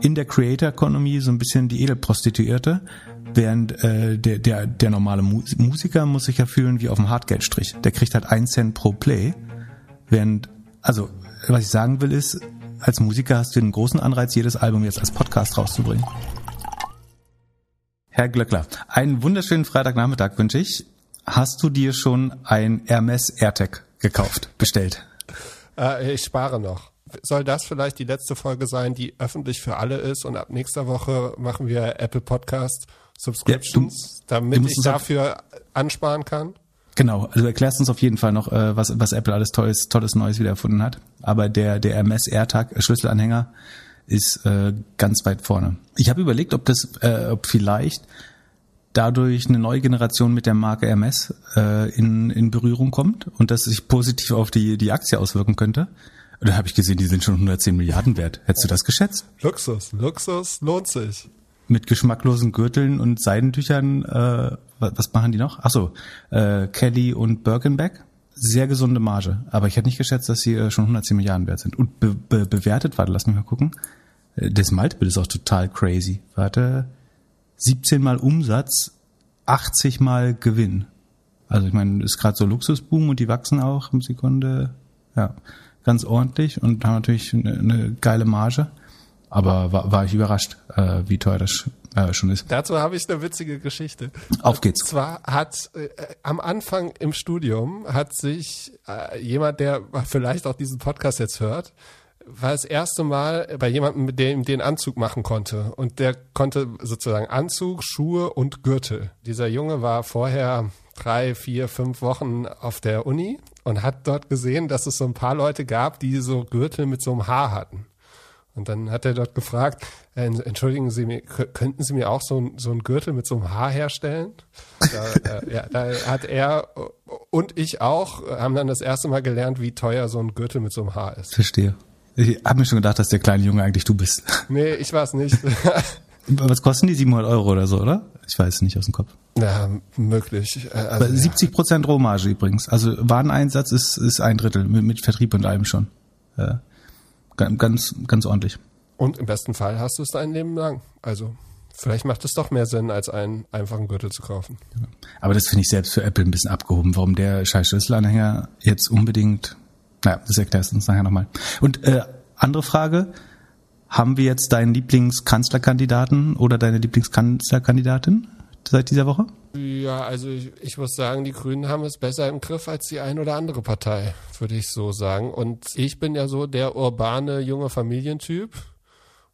in der Creator Economy so ein bisschen die Edelprostituierte, während äh, der, der, der normale Musiker muss sich ja fühlen wie auf dem Hartgeldstrich. Der kriegt halt einen Cent pro Play, während, also was ich sagen will ist, als Musiker hast du den großen Anreiz, jedes Album jetzt als Podcast rauszubringen. Herr Glöckler, einen wunderschönen Freitagnachmittag wünsche ich. Hast du dir schon ein Hermes AirTag gekauft, bestellt? Äh, ich spare noch soll das vielleicht die letzte Folge sein, die öffentlich für alle ist und ab nächster Woche machen wir Apple Podcast Subscriptions, ja, du, damit du ich dafür ansparen kann? Genau, also erklärst uns auf jeden Fall noch, äh, was, was Apple alles Tolles, Tolles Neues wieder erfunden hat. Aber der, der MS AirTag äh, Schlüsselanhänger ist äh, ganz weit vorne. Ich habe überlegt, ob das, äh, ob vielleicht dadurch eine neue Generation mit der Marke Hermes äh, in, in Berührung kommt und das sich positiv auf die, die Aktie auswirken könnte. Und dann habe ich gesehen, die sind schon 110 Milliarden wert. Hättest du das geschätzt? Luxus, Luxus lohnt sich. Mit geschmacklosen Gürteln und Seidentüchern, äh, was machen die noch? Ach so, äh, Kelly und Birkenbeck. Sehr gesunde Marge. Aber ich hätte nicht geschätzt, dass sie äh, schon 110 Milliarden wert sind. Und be be bewertet, warte, lass mich mal gucken. Äh, das Multiple ist auch total crazy. Warte, 17 mal Umsatz, 80 mal Gewinn. Also ich meine, ist gerade so Luxusboom und die wachsen auch im Sekunde. Ja ganz ordentlich und haben natürlich eine, eine geile Marge. Aber war, war ich überrascht, äh, wie teuer das äh, schon ist. Dazu habe ich eine witzige Geschichte. Auf geht's. Und zwar hat äh, am Anfang im Studium hat sich äh, jemand, der vielleicht auch diesen Podcast jetzt hört, war das erste Mal bei jemandem, mit dem den Anzug machen konnte. Und der konnte sozusagen Anzug, Schuhe und Gürtel. Dieser Junge war vorher drei, vier, fünf Wochen auf der Uni und hat dort gesehen, dass es so ein paar Leute gab, die so Gürtel mit so einem Haar hatten. Und dann hat er dort gefragt, äh, entschuldigen Sie mir, könnten Sie mir auch so, ein, so einen Gürtel mit so einem Haar herstellen? Da, äh, ja, da hat er und ich auch, haben dann das erste Mal gelernt, wie teuer so ein Gürtel mit so einem Haar ist. Verstehe. Ich habe mir schon gedacht, dass der kleine Junge eigentlich du bist. Nee, ich war es nicht. Was kosten die? 700 Euro oder so, oder? Ich weiß es nicht aus dem Kopf. Ja, möglich. Äh, also, 70 Prozent Rohmarge übrigens. Also Wareneinsatz ist, ist ein Drittel mit, mit Vertrieb und allem schon. Ja. Ganz, ganz ordentlich. Und im besten Fall hast du es dein Leben lang. Also vielleicht macht es doch mehr Sinn, als einen einfachen Gürtel zu kaufen. Aber das finde ich selbst für Apple ein bisschen abgehoben, warum der scheiß Schlüsselanhänger jetzt unbedingt, naja, das erklärst du uns nachher nochmal. Und äh, andere Frage, haben wir jetzt deinen Lieblingskanzlerkandidaten oder deine Lieblingskanzlerkandidatin seit dieser Woche? Ja, also ich, ich, muss sagen, die Grünen haben es besser im Griff als die ein oder andere Partei, würde ich so sagen. Und ich bin ja so der urbane junge Familientyp.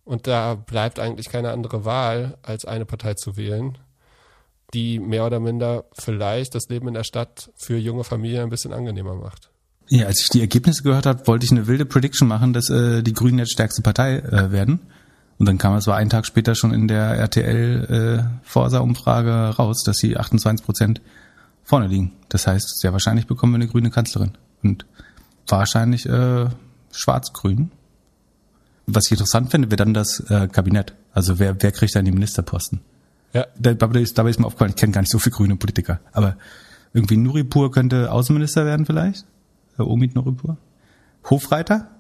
Und da bleibt eigentlich keine andere Wahl, als eine Partei zu wählen, die mehr oder minder vielleicht das Leben in der Stadt für junge Familien ein bisschen angenehmer macht. Ja, als ich die Ergebnisse gehört habe, wollte ich eine wilde Prediction machen, dass äh, die Grünen jetzt stärkste Partei äh, werden. Und dann kam es war einen Tag später schon in der RTL äh, Forsa-Umfrage raus, dass sie 28 Prozent vorne liegen. Das heißt, sehr wahrscheinlich bekommen wir eine grüne Kanzlerin. Und wahrscheinlich äh, schwarz-grün. Was ich interessant finde, wäre dann das äh, Kabinett. Also wer, wer kriegt dann die Ministerposten? Ja. Da, dabei, ist, dabei ist mir aufgefallen, ich kenne gar nicht so viele grüne Politiker. Aber irgendwie Nuripur könnte Außenminister werden vielleicht. Äh, Omid Nuripur. Hofreiter,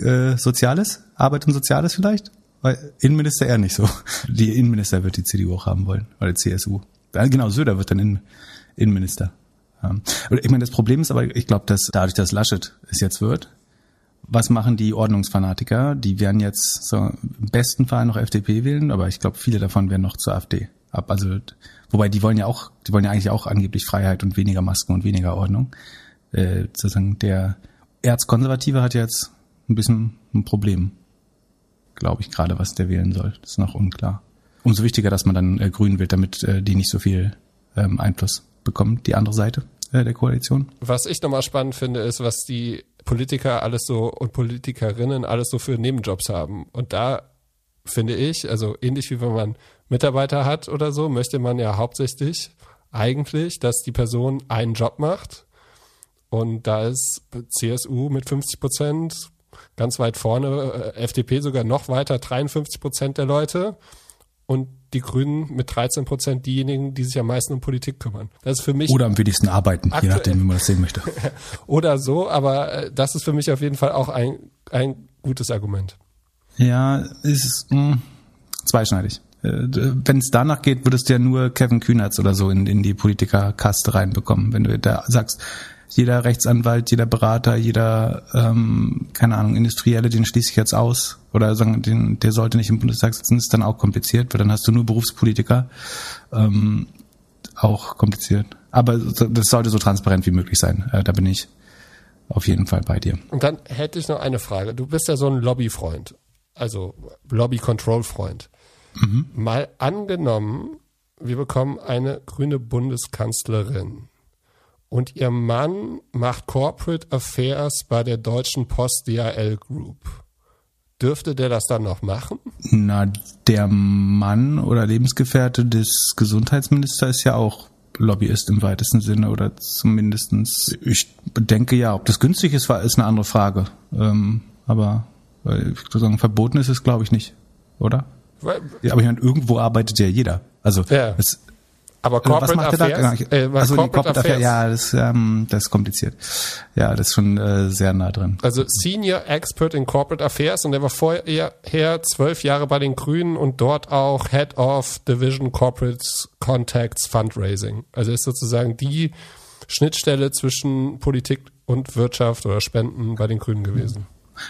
äh, Soziales, Arbeit und Soziales vielleicht. Weil Innenminister eher nicht so. Die Innenminister wird die CDU auch haben wollen, oder die CSU. Genau, Söder wird dann Innen, Innenminister. Ähm, ich meine, das Problem ist aber, ich glaube, dass dadurch, dass Laschet es jetzt wird, was machen die Ordnungsfanatiker? Die werden jetzt so im besten Fall noch FDP wählen, aber ich glaube, viele davon werden noch zur AfD ab. Also, wobei die wollen ja auch, die wollen ja eigentlich auch angeblich Freiheit und weniger Masken und weniger Ordnung. Äh, sozusagen der Erzkonservative hat jetzt ein bisschen ein Problem glaube ich, gerade was der wählen soll. Das ist noch unklar. Umso wichtiger, dass man dann äh, Grün wählt, damit äh, die nicht so viel ähm, Einfluss bekommt, die andere Seite äh, der Koalition. Was ich nochmal spannend finde, ist, was die Politiker alles so und Politikerinnen alles so für Nebenjobs haben. Und da finde ich, also ähnlich wie wenn man Mitarbeiter hat oder so, möchte man ja hauptsächlich eigentlich, dass die Person einen Job macht. Und da ist CSU mit 50 Prozent, ganz weit vorne, äh, FDP sogar noch weiter, 53 Prozent der Leute und die Grünen mit 13 Prozent diejenigen, die sich am meisten um Politik kümmern. Das ist für mich oder am wenigsten arbeiten, je nachdem, wie man das sehen möchte. oder so, aber äh, das ist für mich auf jeden Fall auch ein ein gutes Argument. Ja, ist mh, hm, zweischneidig. Äh, Wenn es danach geht, würdest du ja nur Kevin Kühnertz oder so in, in die Politikerkaste reinbekommen. Wenn du da sagst, jeder Rechtsanwalt, jeder Berater, jeder, ähm, keine Ahnung, Industrielle, den schließe ich jetzt aus oder sagen, den, der sollte nicht im Bundestag sitzen, ist dann auch kompliziert, weil dann hast du nur Berufspolitiker. Ähm, auch kompliziert. Aber das sollte so transparent wie möglich sein. Äh, da bin ich auf jeden Fall bei dir. Und dann hätte ich noch eine Frage. Du bist ja so ein Lobbyfreund, also Lobby-Control-Freund. Mhm. Mal angenommen, wir bekommen eine grüne Bundeskanzlerin und ihr Mann macht Corporate Affairs bei der Deutschen Post DHL Group. Dürfte der das dann noch machen? Na, der Mann oder Lebensgefährte des Gesundheitsministers ist ja auch Lobbyist im weitesten Sinne oder zumindestens. ich denke ja, ob das günstig ist, ist eine andere Frage. Ähm, aber äh, ich würde sagen, verboten ist es, glaube ich, nicht, oder? Ja, aber ich meine, irgendwo arbeitet ja jeder. Also ja. es, aber Corporate was macht Affairs, da? Äh, also Corporate, Corporate Affairs, ja, das, ähm, das ist kompliziert. Ja, das ist schon äh, sehr nah drin. Also Senior Expert in Corporate Affairs und der war vorher zwölf Jahre bei den Grünen und dort auch Head of Division Corporate Contacts Fundraising. Also ist sozusagen die Schnittstelle zwischen Politik und Wirtschaft oder Spenden bei den Grünen gewesen.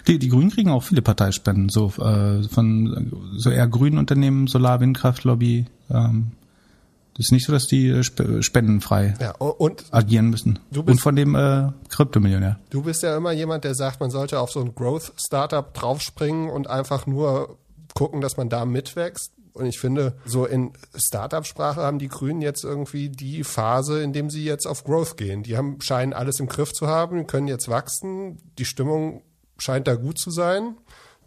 Die, die Grünen kriegen auch viele Parteispenden, so äh, von so eher grünen Unternehmen, Solar, Windkraft, Lobby. Ähm, das ist nicht so, dass die äh, spendenfrei ja, agieren müssen. Bist, und von dem äh, Kryptomillionär. Du bist ja immer jemand, der sagt, man sollte auf so ein Growth-Startup draufspringen und einfach nur gucken, dass man da mitwächst. Und ich finde, so in Startup-Sprache haben die Grünen jetzt irgendwie die Phase, in dem sie jetzt auf Growth gehen. Die haben, scheinen alles im Griff zu haben, können jetzt wachsen. Die Stimmung scheint da gut zu sein.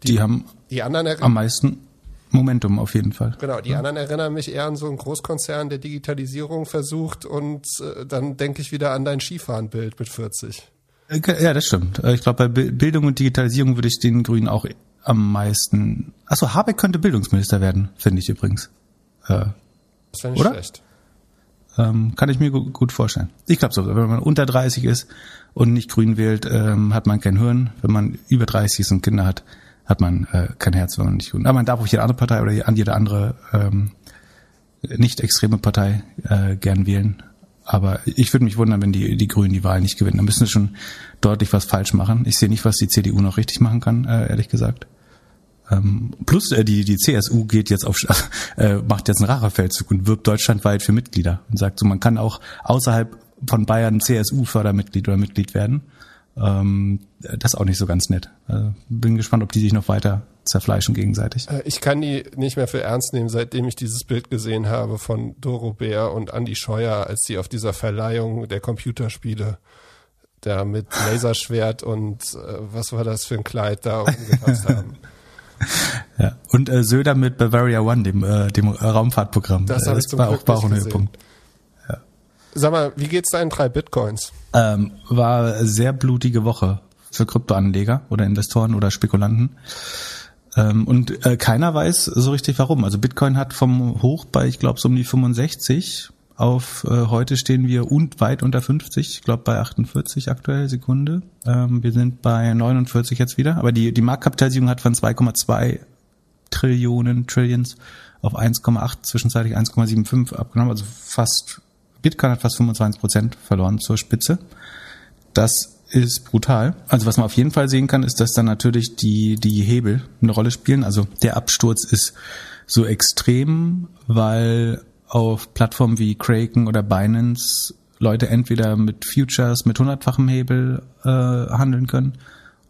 Die, die haben die anderen am meisten Momentum auf jeden Fall. Genau, die ja. anderen erinnern mich eher an so einen Großkonzern, der Digitalisierung versucht und äh, dann denke ich wieder an dein Skifahrenbild mit 40. Äh, ja, das stimmt. Äh, ich glaube, bei Bildung und Digitalisierung würde ich den Grünen auch am meisten. Achso, Habeck könnte Bildungsminister werden, finde ich übrigens. Äh, das wäre nicht oder? schlecht. Ähm, kann ich mir gut vorstellen. Ich glaube so, wenn man unter 30 ist und nicht grün wählt, ähm, hat man kein Hirn. Wenn man über 30 ist und Kinder hat, hat man äh, kein Herz, wenn man nicht gut. Aber man darf auch jede andere Partei oder jede andere ähm, nicht extreme Partei äh, gern wählen. Aber ich würde mich wundern, wenn die, die Grünen die Wahl nicht gewinnen. Dann müssen sie schon deutlich was falsch machen. Ich sehe nicht, was die CDU noch richtig machen kann, äh, ehrlich gesagt. Ähm, plus äh, die, die CSU geht jetzt auf, äh, macht jetzt einen Rachefeldzug und wirbt deutschlandweit für Mitglieder und sagt so, man kann auch außerhalb von Bayern CSU-Fördermitglied oder Mitglied werden. Ähm, das ist auch nicht so ganz nett. Also bin gespannt, ob die sich noch weiter zerfleischen gegenseitig. Äh, ich kann die nicht mehr für ernst nehmen, seitdem ich dieses Bild gesehen habe von Doro Bär und Andy Scheuer, als sie auf dieser Verleihung der Computerspiele da mit Laserschwert und äh, was war das für ein Kleid da umgepasst haben. Ja, und äh, Söder mit Bavaria One, dem, äh, dem Raumfahrtprogramm. Das, das ich war auch, war auch ein Höhepunkt. Sag mal, wie geht's deinen drei Bitcoins? Ähm, war sehr blutige Woche für Kryptoanleger oder Investoren oder Spekulanten. Ähm, und äh, keiner weiß so richtig warum. Also Bitcoin hat vom Hoch bei, ich glaube, so um die 65 auf äh, heute stehen wir und weit unter 50, ich glaube bei 48 aktuell Sekunde. Ähm, wir sind bei 49 jetzt wieder, aber die, die Marktkapitalisierung hat von 2,2 Trillionen, Trillions auf 1,8, zwischenzeitlich 1,75 abgenommen, also fast Bitcoin hat fast 25 Prozent verloren zur Spitze. Das ist brutal. Also was man auf jeden Fall sehen kann, ist, dass dann natürlich die, die Hebel eine Rolle spielen. Also der Absturz ist so extrem, weil auf Plattformen wie Kraken oder Binance Leute entweder mit Futures mit hundertfachem Hebel äh, handeln können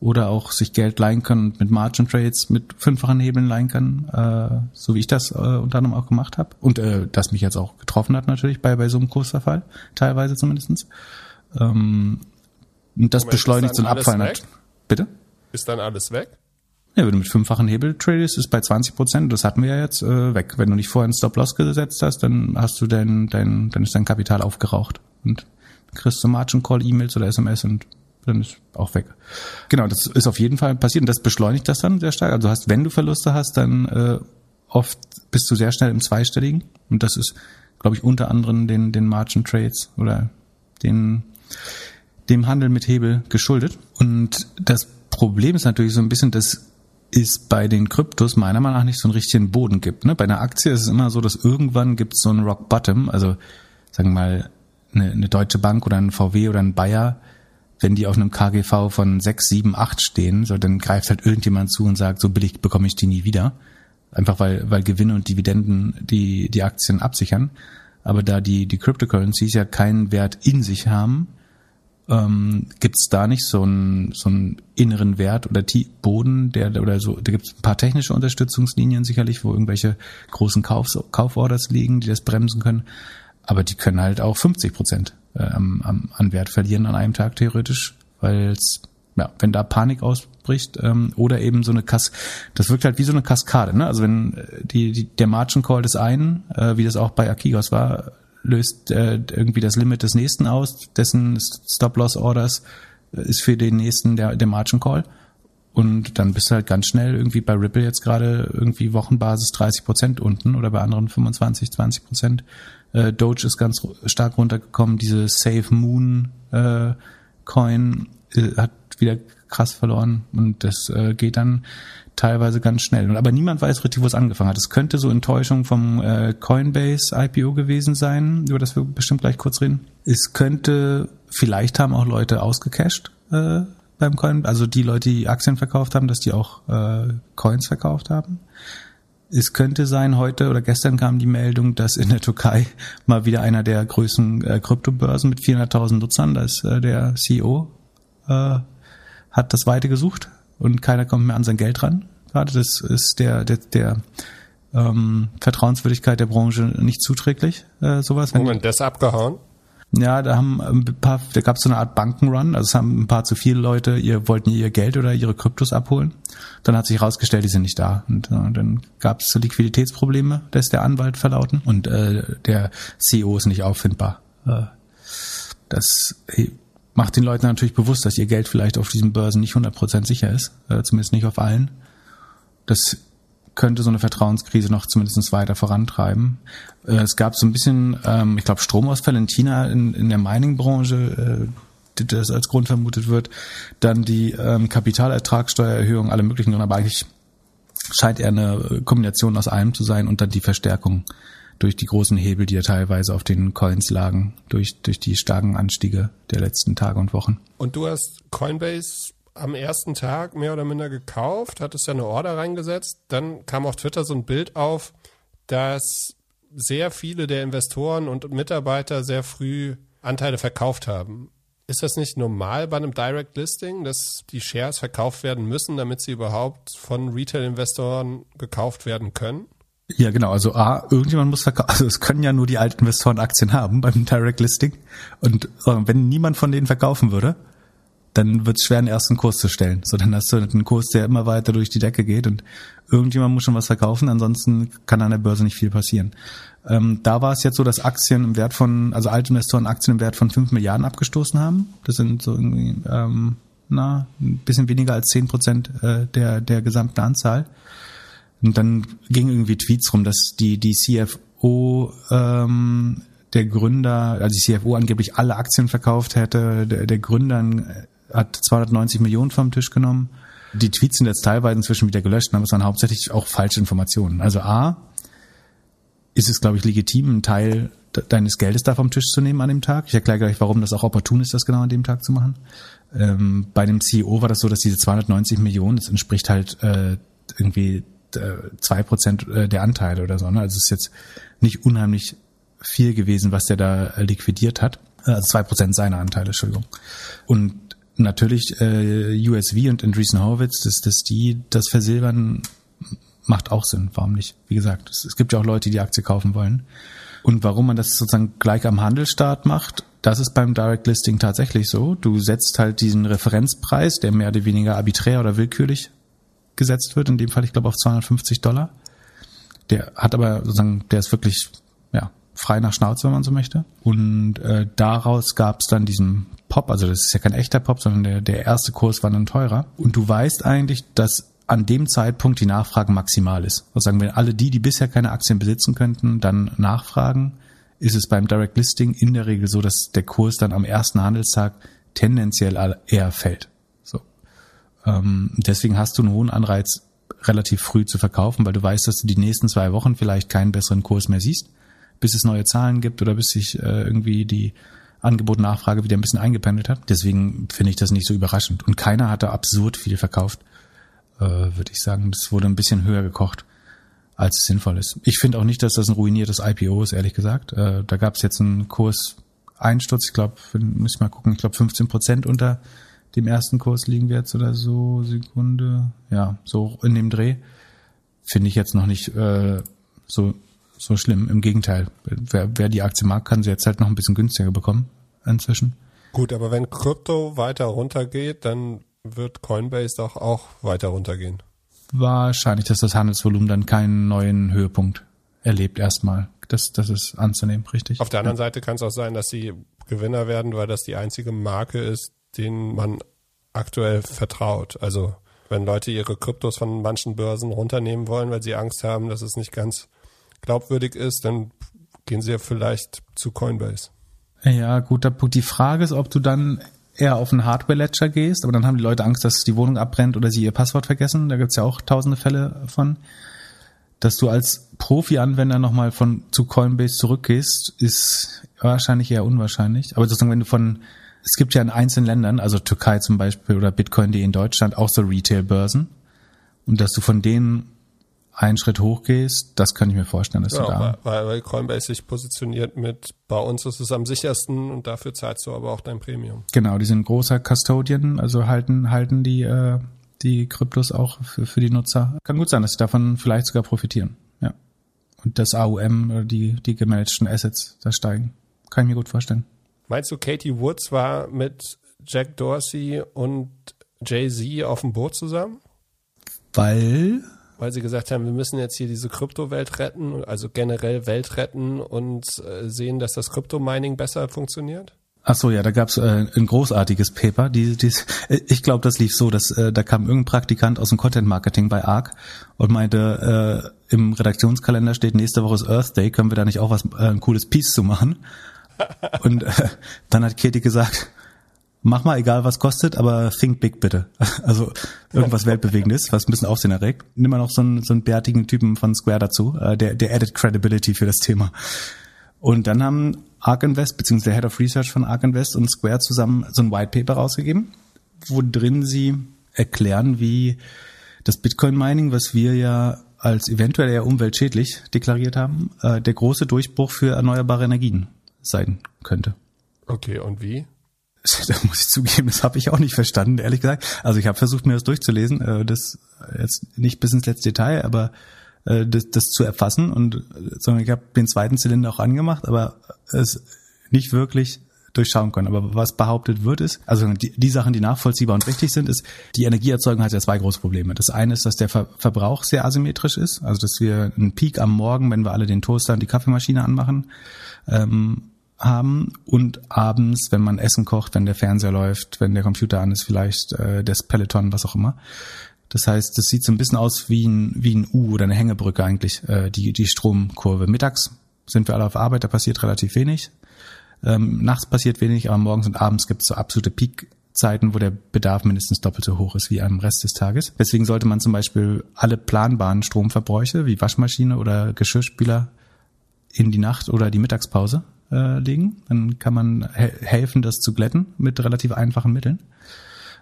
oder auch sich Geld leihen können und mit Margin Trades mit fünffachen Hebeln leihen können, äh, so wie ich das äh, unter anderem auch gemacht habe. Und äh, das mich jetzt auch getroffen hat natürlich bei, bei so einem Kursverfall, teilweise zumindestens. Ähm, und das Moment, beschleunigt so einen Abfall. Weg? Bitte? Ist dann alles weg? Ja, wenn du mit fünffachen Hebel tradest, ist bei 20 Prozent, das hatten wir ja jetzt, äh, weg. Wenn du nicht vorher einen Stop-Loss gesetzt hast, dann hast du dein, dein, dann ist dein Kapital aufgeraucht. Und kriegst du Margin Call, E-Mails oder SMS und dann ist auch weg. Genau, das ist auf jeden Fall passiert und das beschleunigt das dann sehr stark. Also hast, wenn du Verluste hast, dann äh, oft bist du sehr schnell im Zweistelligen und das ist, glaube ich, unter anderem den, den Margin Trades oder den, dem Handel mit Hebel geschuldet. Und das Problem ist natürlich so ein bisschen, dass ist bei den Kryptos meiner Meinung nach nicht so einen richtigen Boden gibt. Ne? Bei einer Aktie ist es immer so, dass irgendwann gibt es so einen Rock Bottom, also sagen wir mal eine, eine Deutsche Bank oder ein VW oder ein Bayer, wenn die auf einem KGV von 6, 7, 8 stehen, so dann greift halt irgendjemand zu und sagt, so billig bekomme ich die nie wieder. Einfach weil, weil Gewinne und Dividenden die, die Aktien absichern. Aber da die, die Cryptocurrencies ja keinen Wert in sich haben, ähm, gibt es da nicht so einen, so einen inneren Wert oder Boden, der oder so, da gibt es ein paar technische Unterstützungslinien sicherlich, wo irgendwelche großen Kauf, Kauforders liegen, die das bremsen können. Aber die können halt auch 50 Prozent äh, am, an Wert verlieren an einem Tag theoretisch, weil ja, wenn da Panik ausbricht ähm, oder eben so eine Kas das wirkt halt wie so eine Kaskade, ne? Also wenn äh, die, die der Margin Call des einen, äh, wie das auch bei Akigos war, löst äh, irgendwie das Limit des nächsten aus, dessen Stop Loss Orders äh, ist für den nächsten der der Margin Call und dann bist du halt ganz schnell irgendwie bei Ripple jetzt gerade irgendwie Wochenbasis 30 Prozent unten oder bei anderen 25, 20 Prozent. Äh, Doge ist ganz stark runtergekommen. Diese Save Moon äh, Coin äh, hat wieder krass verloren und das äh, geht dann teilweise ganz schnell. Und aber niemand weiß richtig, wo es angefangen hat. Es könnte so Enttäuschung vom äh, Coinbase IPO gewesen sein, über das wir bestimmt gleich kurz reden. Es könnte, vielleicht haben auch Leute ausgecasht äh, beim Coin, also die Leute, die Aktien verkauft haben, dass die auch äh, Coins verkauft haben. Es könnte sein, heute oder gestern kam die Meldung, dass in der Türkei mal wieder einer der größten äh, Kryptobörsen mit 400.000 Nutzern, da ist äh, der CEO, äh, hat das Weite gesucht und keiner kommt mehr an sein Geld ran. Gerade das ist der, der, der ähm, Vertrauenswürdigkeit der Branche nicht zuträglich, äh, sowas. Moment, ist abgehauen? Ja, da haben ein paar, da gab es so eine Art Bankenrun, also es haben ein paar zu viele Leute, ihr wollten ihr Geld oder ihre Kryptos abholen. Dann hat sich herausgestellt, die sind nicht da. Und äh, dann gab es Liquiditätsprobleme, das ist der Anwalt verlauten. Und äh, der CEO ist nicht auffindbar. Äh, das macht den Leuten natürlich bewusst, dass ihr Geld vielleicht auf diesen Börsen nicht 100% sicher ist, äh, zumindest nicht auf allen. Das könnte so eine Vertrauenskrise noch zumindest weiter vorantreiben. Äh, es gab so ein bisschen, ähm, ich glaube, Stromausfälle in China in, in der Mining-Branche, äh, das als Grund vermutet wird. Dann die ähm, Kapitalertragssteuererhöhung, alle möglichen Gründe, aber eigentlich scheint eher eine Kombination aus allem zu sein und dann die Verstärkung durch die großen Hebel, die ja teilweise auf den Coins lagen, durch, durch die starken Anstiege der letzten Tage und Wochen. Und du hast Coinbase am ersten Tag mehr oder minder gekauft, hattest ja eine Order reingesetzt. Dann kam auf Twitter so ein Bild auf, dass sehr viele der Investoren und Mitarbeiter sehr früh Anteile verkauft haben. Ist das nicht normal bei einem Direct Listing, dass die Shares verkauft werden müssen, damit sie überhaupt von Retail-Investoren gekauft werden können? Ja, genau. Also A, irgendjemand muss verkaufen. Also es können ja nur die alten Investoren Aktien haben beim Direct Listing. Und äh, wenn niemand von denen verkaufen würde, dann wird es schwer, einen ersten Kurs zu stellen. So, dann hast du einen Kurs, der immer weiter durch die Decke geht und irgendjemand muss schon was verkaufen, ansonsten kann an der Börse nicht viel passieren. Ähm, da war es jetzt so, dass Aktien im Wert von, also alte Investoren Aktien im Wert von 5 Milliarden abgestoßen haben. Das sind so irgendwie, ähm, na, ein bisschen weniger als 10 Prozent äh, der, der gesamten Anzahl. Und dann ging irgendwie Tweets rum, dass die, die CFO ähm, der Gründer, also die CFO angeblich alle Aktien verkauft hätte, der, der Gründer hat 290 Millionen vom Tisch genommen. Die Tweets sind jetzt teilweise inzwischen wieder gelöscht, aber es waren hauptsächlich auch falsche Informationen. Also A, ist es, glaube ich, legitim, einen Teil deines Geldes da vom Tisch zu nehmen an dem Tag. Ich erkläre gleich, warum das auch opportun ist, das genau an dem Tag zu machen. Ähm, bei dem CEO war das so, dass diese 290 Millionen, das entspricht halt äh, irgendwie äh, zwei Prozent äh, der Anteile oder so. Ne? Also es ist jetzt nicht unheimlich viel gewesen, was der da liquidiert hat. Also zwei Prozent seiner Anteile, Entschuldigung. Und natürlich äh, USV und Andreessen Horowitz, dass, dass die das versilbern, macht auch Sinn. Warum nicht? Wie gesagt, es, es gibt ja auch Leute, die die Aktie kaufen wollen. Und warum man das sozusagen gleich am Handelsstart macht, das ist beim Direct Listing tatsächlich so. Du setzt halt diesen Referenzpreis, der mehr oder weniger arbiträr oder willkürlich gesetzt wird, in dem Fall, ich glaube, auf 250 Dollar. Der hat aber sozusagen, der ist wirklich frei nach Schnauze, wenn man so möchte. Und äh, daraus gab es dann diesen Pop, also das ist ja kein echter Pop, sondern der, der erste Kurs war dann teurer. Und du weißt eigentlich, dass an dem Zeitpunkt die Nachfrage maximal ist. Also sagen wir, alle die, die bisher keine Aktien besitzen könnten, dann nachfragen, ist es beim Direct Listing in der Regel so, dass der Kurs dann am ersten Handelstag tendenziell eher fällt. So. Ähm, deswegen hast du einen hohen Anreiz, relativ früh zu verkaufen, weil du weißt, dass du die nächsten zwei Wochen vielleicht keinen besseren Kurs mehr siehst, bis es neue Zahlen gibt oder bis sich äh, irgendwie die Angebot-Nachfrage wieder ein bisschen eingependelt hat. Deswegen finde ich das nicht so überraschend. Und keiner hatte absurd viel verkauft, äh, würde ich sagen. Das wurde ein bisschen höher gekocht, als es sinnvoll ist. Ich finde auch nicht, dass das ein ruiniertes IPO ist, ehrlich gesagt. Äh, da gab es jetzt einen Kurseinsturz, ich glaube, muss ich mal gucken, ich glaube 15 Prozent unter dem ersten Kurs liegen wir jetzt oder so, Sekunde, ja, so in dem Dreh. Finde ich jetzt noch nicht äh, so so schlimm. Im Gegenteil. Wer, wer die Aktie mag, kann sie jetzt halt noch ein bisschen günstiger bekommen inzwischen. Gut, aber wenn Krypto weiter runtergeht, dann wird Coinbase doch auch weiter runtergehen. Wahrscheinlich, dass das Handelsvolumen dann keinen neuen Höhepunkt erlebt erstmal. Das, das ist anzunehmen, richtig. Auf der anderen ja. Seite kann es auch sein, dass sie Gewinner werden, weil das die einzige Marke ist, denen man aktuell vertraut. Also wenn Leute ihre Kryptos von manchen Börsen runternehmen wollen, weil sie Angst haben, dass es nicht ganz glaubwürdig ist, dann gehen sie ja vielleicht zu Coinbase. Ja, guter Punkt. Die Frage ist, ob du dann eher auf einen Hardware-Ledger gehst, aber dann haben die Leute Angst, dass die Wohnung abbrennt oder sie ihr Passwort vergessen. Da gibt's ja auch tausende Fälle von. Dass du als Profi-Anwender nochmal von zu Coinbase zurückgehst, ist wahrscheinlich eher unwahrscheinlich. Aber sozusagen, wenn du von, es gibt ja in einzelnen Ländern, also Türkei zum Beispiel oder Bitcoin.de in Deutschland, auch so Retail-Börsen. Und dass du von denen einen Schritt hochgehst, das kann ich mir vorstellen, dass ja, du da. Weil, weil Coinbase sich positioniert mit, bei uns ist es am sichersten und dafür zahlst du aber auch dein Premium. Genau, die sind großer Custodian, also halten, halten die, äh, die Kryptos auch für, für die Nutzer. Kann gut sein, dass sie davon vielleicht sogar profitieren. Ja. Und das AUM oder die, die gemanagten Assets da steigen. Kann ich mir gut vorstellen. Meinst du, Katie Woods war mit Jack Dorsey und Jay-Z auf dem Boot zusammen? Weil weil sie gesagt haben, wir müssen jetzt hier diese Kryptowelt retten, also generell Welt retten und äh, sehen, dass das Kryptomining besser funktioniert? Ach so, ja, da gab's äh, ein großartiges Paper. Die, die, ich glaube, das lief so, dass äh, da kam irgendein Praktikant aus dem Content Marketing bei ARC und meinte, äh, im Redaktionskalender steht nächste Woche ist Earth Day, können wir da nicht auch was äh, ein cooles Piece zu machen? und äh, dann hat Katie gesagt, mach mal, egal was kostet, aber think big bitte. Also irgendwas Weltbewegendes, was ein bisschen Aufsehen erregt. Nimm mal noch so einen, so einen bärtigen Typen von Square dazu, äh, der, der added credibility für das Thema. Und dann haben Ark Invest, beziehungsweise der Head of Research von Ark Invest und Square zusammen so ein White Paper rausgegeben, wo drin sie erklären, wie das Bitcoin Mining, was wir ja als eventuell eher umweltschädlich deklariert haben, äh, der große Durchbruch für erneuerbare Energien sein könnte. Okay, und wie? da muss ich zugeben, das habe ich auch nicht verstanden, ehrlich gesagt. Also ich habe versucht, mir das durchzulesen, äh, das jetzt nicht bis ins letzte Detail, aber äh, das, das zu erfassen und sondern ich habe den zweiten Zylinder auch angemacht, aber es nicht wirklich durchschauen können. Aber was behauptet wird ist, also die, die Sachen, die nachvollziehbar und richtig sind, ist, die Energieerzeugung hat ja zwei große Probleme. Das eine ist, dass der Ver Verbrauch sehr asymmetrisch ist, also dass wir einen Peak am Morgen, wenn wir alle den Toaster und die Kaffeemaschine anmachen, ähm, haben und abends, wenn man Essen kocht, wenn der Fernseher läuft, wenn der Computer an ist, vielleicht äh, das Peloton, was auch immer. Das heißt, das sieht so ein bisschen aus wie ein, wie ein U oder eine Hängebrücke eigentlich, äh, die, die Stromkurve. Mittags sind wir alle auf Arbeit, da passiert relativ wenig. Ähm, nachts passiert wenig, aber morgens und abends gibt es so absolute Peakzeiten, wo der Bedarf mindestens doppelt so hoch ist wie am Rest des Tages. Deswegen sollte man zum Beispiel alle planbaren Stromverbräuche wie Waschmaschine oder Geschirrspüler in die Nacht oder die Mittagspause äh, legen. Dann kann man he helfen, das zu glätten mit relativ einfachen Mitteln.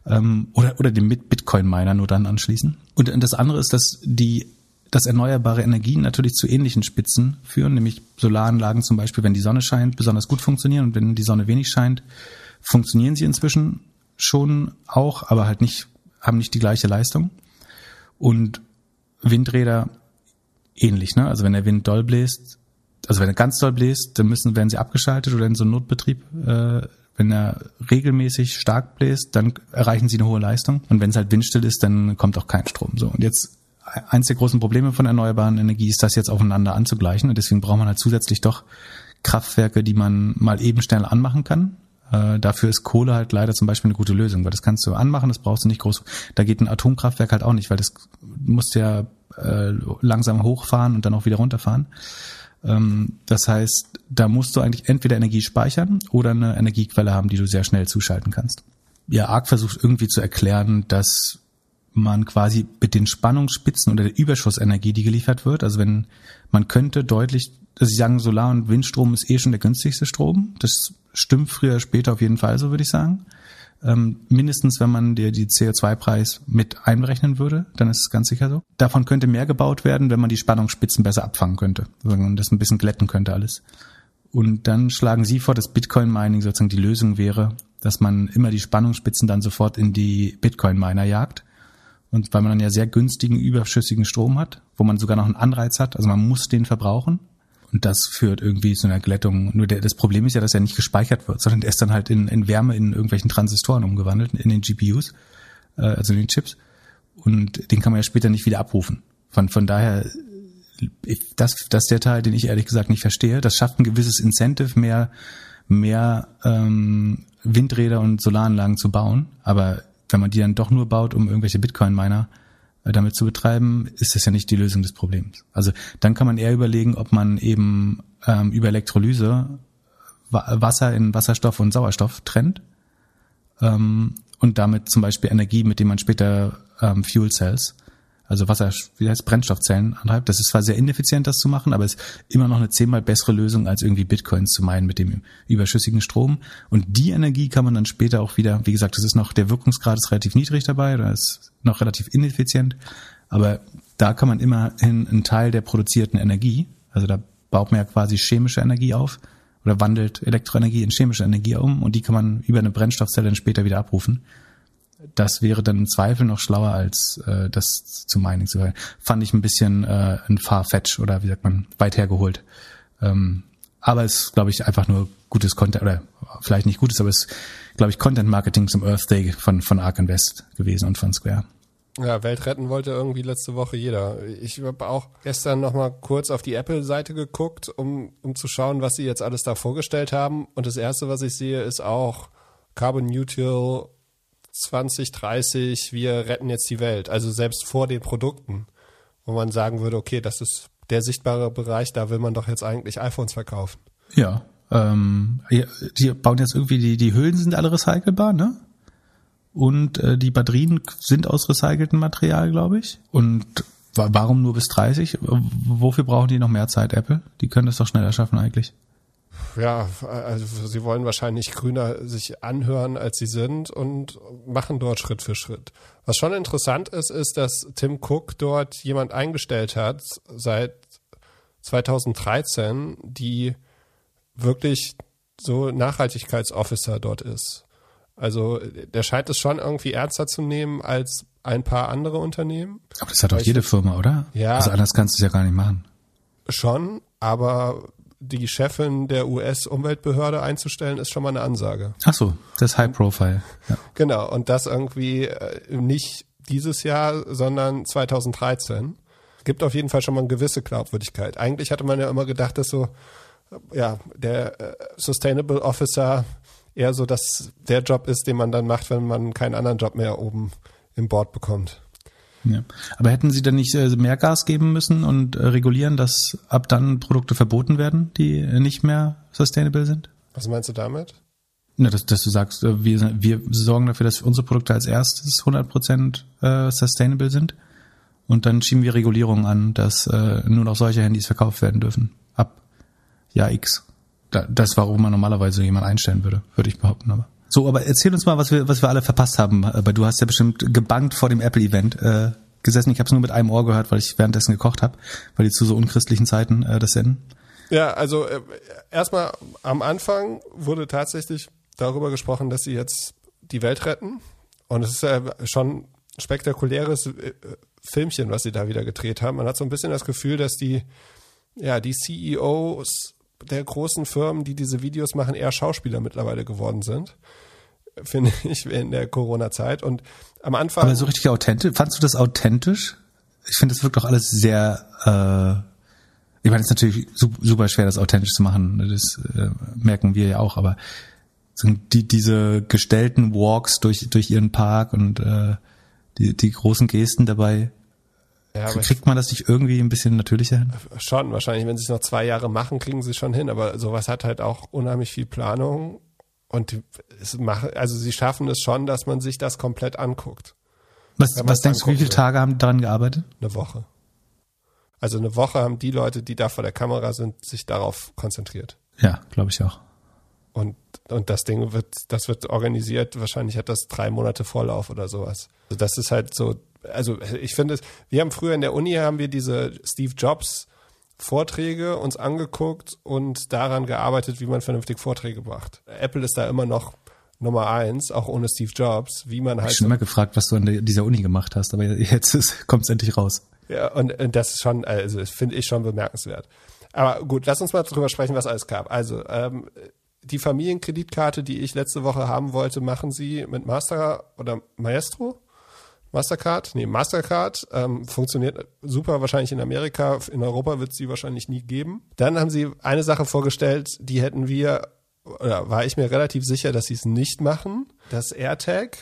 Ähm, oder, oder den Bitcoin-Miner nur dann anschließen. Und das andere ist, dass die dass erneuerbare Energien natürlich zu ähnlichen Spitzen führen, nämlich Solaranlagen zum Beispiel, wenn die Sonne scheint, besonders gut funktionieren und wenn die Sonne wenig scheint, funktionieren sie inzwischen schon auch, aber halt nicht, haben nicht die gleiche Leistung. Und Windräder ähnlich, ne? Also wenn der Wind doll bläst, also wenn er ganz doll bläst, dann müssen, werden sie abgeschaltet oder in so einem Notbetrieb. Äh, wenn er regelmäßig stark bläst, dann erreichen sie eine hohe Leistung. Und wenn es halt windstill ist, dann kommt auch kein Strom. So und jetzt eins der großen Probleme von erneuerbaren Energie ist, das jetzt aufeinander anzugleichen. Und deswegen braucht man halt zusätzlich doch Kraftwerke, die man mal eben schnell anmachen kann. Äh, dafür ist Kohle halt leider zum Beispiel eine gute Lösung, weil das kannst du anmachen, das brauchst du nicht groß. Da geht ein Atomkraftwerk halt auch nicht, weil das musst du ja äh, langsam hochfahren und dann auch wieder runterfahren. Ähm, das heißt, da musst du eigentlich entweder Energie speichern oder eine Energiequelle haben, die du sehr schnell zuschalten kannst. Ja, ARC versucht irgendwie zu erklären, dass man quasi mit den Spannungsspitzen oder der Überschussenergie, die geliefert wird, also wenn man könnte deutlich, also Sie sagen, Solar- und Windstrom ist eh schon der günstigste Strom. Das stimmt früher später auf jeden Fall, so würde ich sagen. Ähm, mindestens, wenn man dir die CO2-Preis mit einberechnen würde, dann ist es ganz sicher so. Davon könnte mehr gebaut werden, wenn man die Spannungsspitzen besser abfangen könnte und das ein bisschen glätten könnte alles. Und dann schlagen Sie vor, dass Bitcoin-Mining sozusagen die Lösung wäre, dass man immer die Spannungsspitzen dann sofort in die Bitcoin-Miner jagt. Und weil man dann ja sehr günstigen, überschüssigen Strom hat, wo man sogar noch einen Anreiz hat, also man muss den verbrauchen. Und das führt irgendwie zu einer Glättung. Nur der, das Problem ist ja, dass er nicht gespeichert wird, sondern der ist dann halt in, in Wärme in irgendwelchen Transistoren umgewandelt, in den GPUs, äh, also in den Chips. Und den kann man ja später nicht wieder abrufen. Von, von daher, ich, das, das ist der Teil, den ich ehrlich gesagt nicht verstehe. Das schafft ein gewisses Incentive, mehr, mehr ähm, Windräder und Solaranlagen zu bauen. Aber wenn man die dann doch nur baut, um irgendwelche Bitcoin-Miner äh, damit zu betreiben, ist das ja nicht die Lösung des Problems. Also dann kann man eher überlegen, ob man eben ähm, über Elektrolyse Wasser in Wasserstoff und Sauerstoff trennt ähm, und damit zum Beispiel Energie, mit dem man später ähm, Fuel Cells also Wasser, wie heißt Brennstoffzellen antreibt. Das ist zwar sehr ineffizient, das zu machen, aber es ist immer noch eine zehnmal bessere Lösung, als irgendwie Bitcoins zu meinen mit dem überschüssigen Strom. Und die Energie kann man dann später auch wieder, wie gesagt, das ist noch, der Wirkungsgrad ist relativ niedrig dabei, oder ist noch relativ ineffizient, aber da kann man immerhin einen Teil der produzierten Energie, also da baut man ja quasi chemische Energie auf oder wandelt Elektroenergie in chemische Energie um und die kann man über eine Brennstoffzelle dann später wieder abrufen das wäre dann im Zweifel noch schlauer, als äh, das zu Mining zu hören. Fand ich ein bisschen äh, ein Farfetch oder wie sagt man, weit hergeholt. Ähm, aber es ist, glaube ich, einfach nur gutes Content, oder vielleicht nicht gutes, aber es ist, glaube ich, Content Marketing zum Earth Day von, von Ark Invest gewesen und von Square. Ja, Welt retten wollte irgendwie letzte Woche jeder. Ich habe auch gestern noch mal kurz auf die Apple-Seite geguckt, um, um zu schauen, was sie jetzt alles da vorgestellt haben. Und das erste, was ich sehe, ist auch Carbon Neutral 2030, wir retten jetzt die Welt. Also selbst vor den Produkten, wo man sagen würde, okay, das ist der sichtbare Bereich, da will man doch jetzt eigentlich iPhones verkaufen. Ja, ähm, die bauen jetzt irgendwie, die, die Hüllen sind alle recycelbar, ne? Und äh, die Batterien sind aus recyceltem Material, glaube ich. Und warum nur bis 30? Wofür brauchen die noch mehr Zeit, Apple? Die können das doch schneller schaffen eigentlich ja, also sie wollen wahrscheinlich grüner sich anhören, als sie sind und machen dort Schritt für Schritt. Was schon interessant ist, ist, dass Tim Cook dort jemand eingestellt hat seit 2013, die wirklich so Nachhaltigkeitsofficer dort ist. Also der scheint es schon irgendwie ernster zu nehmen als ein paar andere Unternehmen. Aber das hat doch jede Firma, oder? Ja. Also anders kannst du es ja gar nicht machen. Schon, aber die Chefin der US-Umweltbehörde einzustellen, ist schon mal eine Ansage. Ach so, das High Profile. Ja. Genau, und das irgendwie äh, nicht dieses Jahr, sondern 2013. Gibt auf jeden Fall schon mal eine gewisse Glaubwürdigkeit. Eigentlich hatte man ja immer gedacht, dass so, ja, der äh, Sustainable Officer eher so, dass der Job ist, den man dann macht, wenn man keinen anderen Job mehr oben im Board bekommt. Ja. Aber hätten Sie dann nicht äh, mehr Gas geben müssen und äh, regulieren, dass ab dann Produkte verboten werden, die nicht mehr sustainable sind? Was meinst du damit? Na, dass, dass du sagst, äh, wir, wir sorgen dafür, dass unsere Produkte als erstes 100% äh, sustainable sind und dann schieben wir Regulierungen an, dass äh, nur noch solche Handys verkauft werden dürfen. Ab Jahr X. Da, das war, wo man normalerweise jemand einstellen würde, würde ich behaupten. Aber. So, aber erzähl uns mal, was wir, was wir alle verpasst haben. Aber du hast ja bestimmt gebankt vor dem Apple-Event äh, gesessen. Ich habe es nur mit einem Ohr gehört, weil ich währenddessen gekocht habe, weil die zu so unchristlichen Zeiten äh, das senden. Ja, also äh, erstmal am Anfang wurde tatsächlich darüber gesprochen, dass sie jetzt die Welt retten. Und es ist ja schon spektakuläres äh, Filmchen, was sie da wieder gedreht haben. Man hat so ein bisschen das Gefühl, dass die, ja, die CEOs der großen Firmen, die diese Videos machen, eher Schauspieler mittlerweile geworden sind. Finde ich in der Corona-Zeit. Und am Anfang. Aber so richtig authentisch. Fandst du das authentisch? Ich finde, das wirkt doch alles sehr, äh, ich meine, es ist natürlich super schwer, das authentisch zu machen. Das äh, merken wir ja auch, aber die, diese gestellten Walks durch, durch ihren Park und äh, die, die großen Gesten dabei, ja, Kriegt man das nicht irgendwie ein bisschen natürlicher hin? Schon, wahrscheinlich. Wenn sie es noch zwei Jahre machen, kriegen sie es schon hin. Aber sowas hat halt auch unheimlich viel Planung. Und es macht, also sie schaffen es schon, dass man sich das komplett anguckt. Was, was denkst du, wie viele. Tage haben daran gearbeitet? Eine Woche. Also eine Woche haben die Leute, die da vor der Kamera sind, sich darauf konzentriert. Ja, glaube ich auch. Und, und das Ding wird, das wird organisiert, wahrscheinlich hat das drei Monate Vorlauf oder sowas. Also das ist halt so, also ich finde es, wir haben früher in der Uni haben wir diese Steve Jobs Vorträge uns angeguckt und daran gearbeitet, wie man vernünftig Vorträge macht. Apple ist da immer noch Nummer eins, auch ohne Steve Jobs, wie man Ich halt schon immer gefragt, was du an dieser Uni gemacht hast, aber jetzt kommt es endlich raus. Ja, und, und das ist schon, also das finde ich schon bemerkenswert. Aber gut, lass uns mal drüber sprechen, was alles gab. Also, ähm, die Familienkreditkarte, die ich letzte Woche haben wollte, machen sie mit Master oder Maestro? Mastercard? Nee, Mastercard. Ähm, funktioniert super wahrscheinlich in Amerika. In Europa wird sie wahrscheinlich nie geben. Dann haben sie eine Sache vorgestellt, die hätten wir, oder war ich mir relativ sicher, dass sie es nicht machen. Das AirTag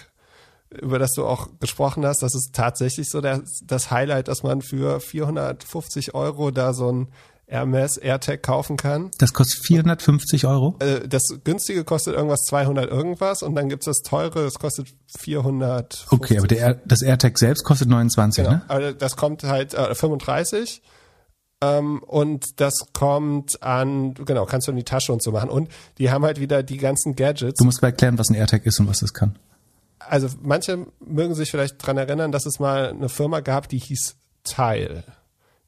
über das du auch gesprochen hast, das ist tatsächlich so das, das Highlight, dass man für 450 Euro da so ein Hermes AirTag kaufen kann. Das kostet 450 Euro. Äh, Das günstige kostet irgendwas 200 irgendwas und dann gibt's das teure, das kostet 400. Okay, aber der, das AirTag selbst kostet 29, Genau, ne? aber das kommt halt äh, 35 ähm, und das kommt an, genau, kannst du in die Tasche und so machen und die haben halt wieder die ganzen Gadgets. Du musst mal erklären, was ein AirTag ist und was das kann. also manche mögen sich vielleicht dran erinnern, dass es mal eine Firma gab, die hieß Tile.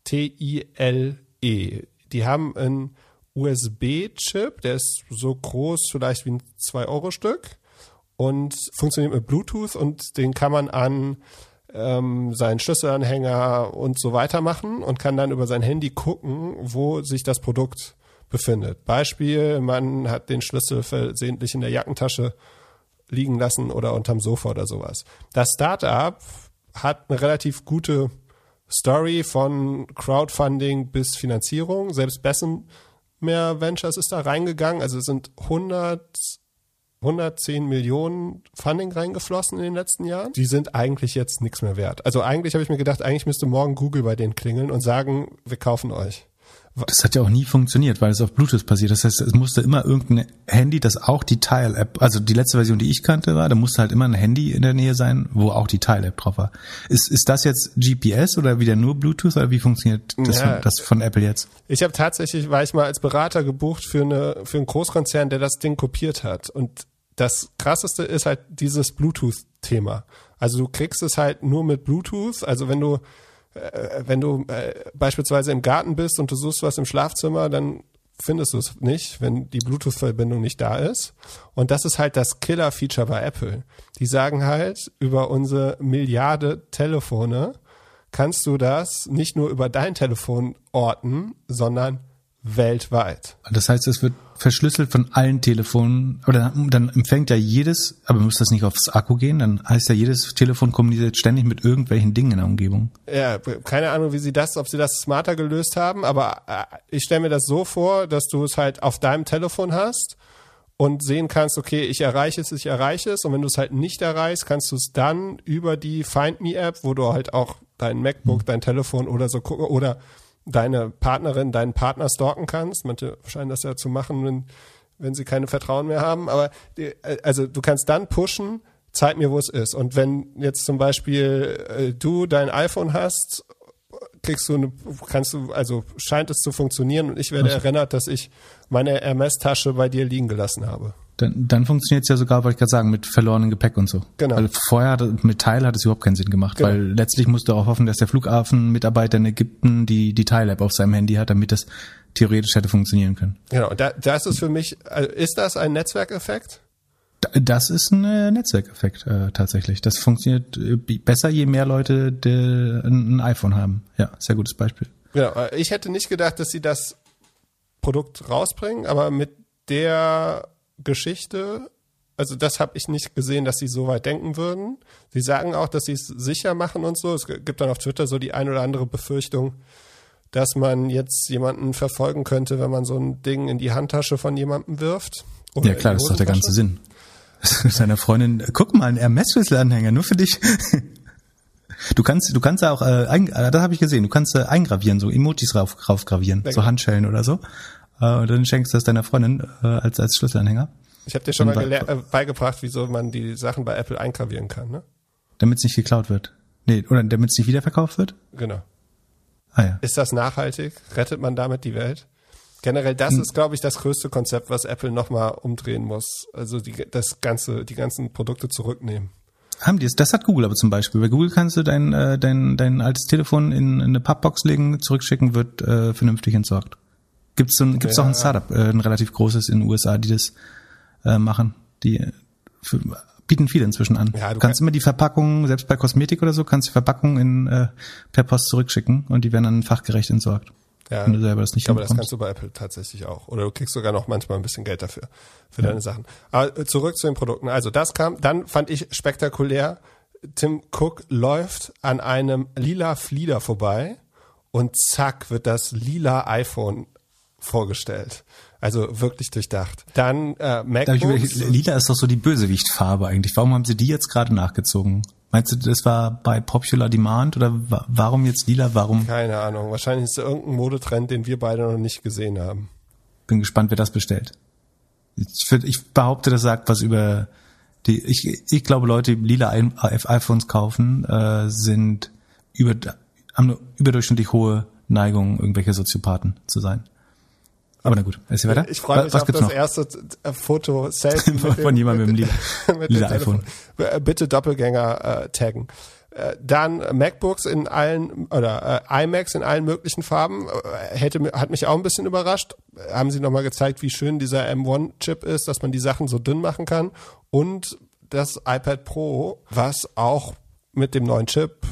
T-I-L-E. Die haben einen USB-Chip, der ist so groß vielleicht wie ein 2-Euro-Stück und funktioniert mit Bluetooth und den kann man an ähm, seinen Schlüsselanhänger und so weiter machen und kann dann über sein Handy gucken, wo sich das Produkt befindet. Beispiel, man hat den Schlüssel versehentlich in der Jackentasche liegen lassen oder unterm Sofa oder sowas. Das Startup hat eine relativ gute Story von Crowdfunding bis Finanzierung. Selbst Bessemer Ventures ist da reingegangen. Also es sind 100, 110 Millionen Funding reingeflossen in den letzten Jahren. Die sind eigentlich jetzt nichts mehr wert. Also eigentlich habe ich mir gedacht, eigentlich müsste morgen Google bei denen klingeln und sagen, wir kaufen euch. Das hat ja auch nie funktioniert, weil es auf Bluetooth passiert. Das heißt, es musste immer irgendein Handy, das auch die Tile-App, also die letzte Version, die ich kannte, war, da musste halt immer ein Handy in der Nähe sein, wo auch die Tile-App drauf war. Ist, ist das jetzt GPS oder wieder nur Bluetooth oder wie funktioniert das, Ja. von, das von Apple jetzt? Ich habe tatsächlich, war ich mal als Berater gebucht für, eine, für einen Großkonzern, der das Ding kopiert hat. Und das krasseste ist halt dieses Bluetooth-Thema. Also du kriegst es halt nur mit Bluetooth. Also wenn du, äh, wenn du äh, beispielsweise im Garten bist und du suchst was im Schlafzimmer, dann findest du es nicht, wenn die Bluetooth-Verbindung nicht da ist. Und das ist halt das Killer-Feature bei Apple. Die sagen halt, über unsere Milliarde Telefone kannst du das nicht nur über dein Telefon orten, sondern weltweit. Das heißt, es wird verschlüsselt von allen Telefonen, aber dann, empfängt ja jedes, aber muss das nicht aufs Akku gehen? Dann heißt ja, jedes Telefon kommuniziert ständig mit irgendwelchen Dingen in der Umgebung. Ja, keine Ahnung, wie sie das, ob sie das smarter gelöst haben, aber äh, ich stelle mir das so vor, dass du es halt auf deinem Telefon hast und sehen kannst, okay, ich erreiche es, ich erreiche es und wenn du es halt nicht erreichst, kannst du es dann über die Find Me App, wo du halt auch dein MacBook, dein Telefon oder so gucken oder deine Partnerin, deinen Partner stalken kannst. Manche scheinen das ja zu machen, wenn, wenn sie keine Vertrauen mehr haben. Aber die, äh, also du kannst dann pushen, zeig mir, wo es ist. Und wenn jetzt zum Beispiel äh, du dein iPhone hast, kriegst du eine, kannst du, also scheint es zu funktionieren und ich werde erinnert, dass ich meine Hermes-Tasche bei dir liegen gelassen habe. Dann, dann funktioniert es ja sogar, wollte ich gerade sagen, mit verlorenem Gepäck und so. Genau. Weil vorher hat- mit Teil hat es überhaupt keinen Sinn gemacht, Genau. weil letztlich musst du auch hoffen, dass der Flughafenmitarbeiter in Ägypten die, die Tile-App auf seinem Handy hat, damit das theoretisch hätte funktionieren können. Genau, da, das ist für mich, also ist das ein Netzwerkeffekt? Da- Das ist ein äh, Netzwerkeffekt äh, tatsächlich. Das funktioniert äh, besser, je mehr Leute de, ein, iPhone haben. Ja, sehr gutes Beispiel. Genau, äh, ich hätte nicht gedacht, dass sie das Produkt rausbringen, aber mit der Geschichte, also das habe ich nicht gesehen, dass sie so weit denken würden. Sie sagen auch, dass sie es sicher machen und so. Es gibt dann auf Twitter so die ein oder andere Befürchtung, dass man jetzt jemanden verfolgen könnte, wenn man so ein Ding in die Handtasche von jemandem wirft. Ja klar, das ist doch der ganze. Sinn. Seiner Freundin, äh, guck mal, ein Hermes-Schlüsselanhänger, nur für dich. Du kannst, du kannst auch, äh, ein, äh, das habe ich gesehen, du kannst äh, eingravieren, so Emojis rauf, raufgravieren, so. Handschellen oder so. Äh, und dann schenkst du das deiner Freundin äh, als, als Schlüsselanhänger, Ich habe dir schon mal äh, beigebracht, wieso man die Sachen bei Apple eingravieren kann. Ne? damit es nicht geklaut wird. Nee, oder damit es nicht wiederverkauft wird? Genau. Ah ja. Ist das nachhaltig? Rettet man damit die Welt? Generell, das ist, glaube ich, das größte Konzept, was Apple nochmal umdrehen muss. Also die, das ganze, die ganzen Produkte zurücknehmen. Haben die es? Das hat Google aber zum Beispiel. Bei Google kannst du dein, äh, dein, dein altes Telefon in, in eine Pappbox legen, zurückschicken, wird äh, vernünftig entsorgt. Gibt's so ein, gibt's Ja. auch ein Startup, äh, ein relativ großes in den USA, die das äh, machen. Die äh, für, bieten viele inzwischen an. Ja, du kannst kannst- immer die Verpackung, selbst bei Kosmetik oder so, kannst die Verpackung in, äh, per Post zurückschicken und die werden dann fachgerecht entsorgt. Ja, Wenn du selber das nicht ich glaube, das kannst du bei Apple tatsächlich auch. Oder du kriegst sogar noch manchmal ein bisschen Geld dafür, für deine Sachen. Aber äh, zurück zu den Produkten. Also das kam, dann fand ich spektakulär, Tim Cook läuft an einem lila Flieder vorbei und zack wird das lila iPhone vorgestellt. Also wirklich durchdacht. Dann äh, MacBooks. überlegt, Lila ist doch so die Bösewichtfarbe eigentlich. Warum haben sie die jetzt gerade nachgezogen? Meinst du, das war bei Popular Demand oder wa warum jetzt lila? Warum? Keine Ahnung. Wahrscheinlich ist es irgendein Modetrend, den wir beide noch nicht gesehen haben. Bin gespannt, wer das bestellt. Ich, würd, ich behaupte, das sagt was über die. Ich, ich glaube, Leute, die lila iPhones kaufen, äh, sind über, haben eine überdurchschnittlich hohe Neigung, irgendwelche Soziopathen zu sein. Aber na gut, ist hier weiter? Ich freue mich was auf das noch? erste äh, Foto mit Von jemandem mit dem mit lila dem Telefon. Äh, Bitte Doppelgänger äh, taggen. Äh, Dann MacBooks in allen oder äh, iMacs in allen möglichen Farben hätte hat mich auch ein bisschen überrascht. Haben sie nochmal gezeigt, wie schön dieser M1-Chip ist, dass man die Sachen so dünn machen kann und das iPad Pro, was auch mit dem neuen Chip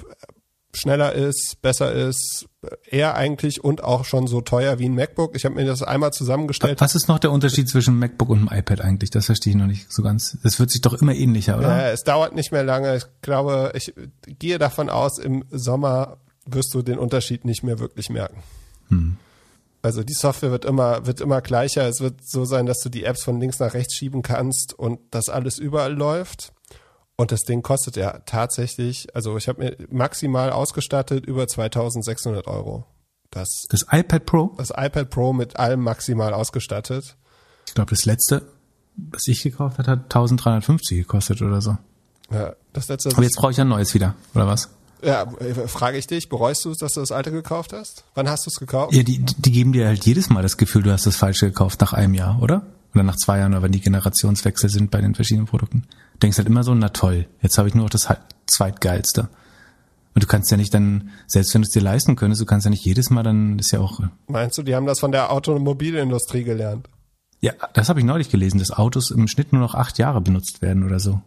schneller ist, besser ist, eher eigentlich und auch schon so teuer wie ein MacBook. Ich habe mir das einmal zusammengestellt. Was ist noch der Unterschied zwischen MacBook und dem iPad eigentlich? Das verstehe ich noch nicht so ganz. Das wird sich doch immer ähnlicher, oder? Äh, es dauert nicht mehr lange. Ich glaube, ich gehe davon aus, im Sommer wirst du den Unterschied nicht mehr wirklich merken. Also die Software wird immer, wird immer gleicher. Es wird so sein, dass du die Apps von links nach rechts schieben kannst und das alles überall läuft. Und das Ding kostet ja tatsächlich, also ich habe mir maximal ausgestattet über 2600 Euro. Das, Das iPad Pro, das iPad Pro mit allem maximal ausgestattet. ich glaube, das letzte, was ich gekauft hat, hat 1350 gekostet oder so. Ja, das letzte, Aber jetzt brauche ich ein neues wieder, oder was? ja, äh, frage ich dich, bereust du es, dass du das alte gekauft hast? Wann hast du es gekauft? Ja, die, die geben dir halt jedes Mal das Gefühl, du hast das Falsche gekauft nach einem Jahr, oder? Oder nach zwei Jahren, oder wenn die Generationswechsel sind bei den verschiedenen Produkten. Du denkst halt immer so, na toll, jetzt habe ich nur noch das zweitgeilste. Und du kannst ja nicht dann, selbst wenn du es dir leisten könntest, du kannst ja nicht jedes Mal dann, ist ja auch, Meinst du, die haben das von der Automobilindustrie gelernt? ja, das habe ich neulich gelesen, dass Autos im Schnitt nur noch acht Jahre benutzt werden oder so.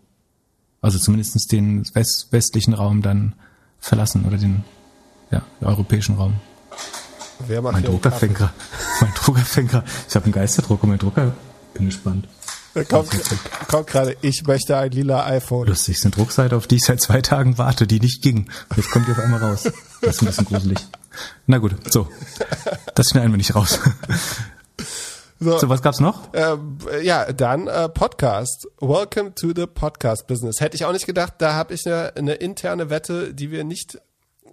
Also zumindestens den west westlichen Raum dann verlassen oder den, ja, den europäischen Raum. Wer macht Mein Drucker mein Drucker fängt grad- Ich habe einen Geisterdruck und mein Drucker, bin gespannt. Da kommt, kommt gerade, ich möchte ein lila iPhone. Lustig, ist eine Druckseite, auf die ich seit zwei Tagen warte, die nicht ging. Jetzt kommt die auf einmal raus. Das ist ein bisschen gruselig. Na gut, so. Das schneiden wir nicht raus. So, So, was gab's noch? ähm, ja, dann äh, Podcast. Welcome to the Podcast Business. Hätte ich auch nicht gedacht, da habe ich eine, eine interne Wette, die wir nicht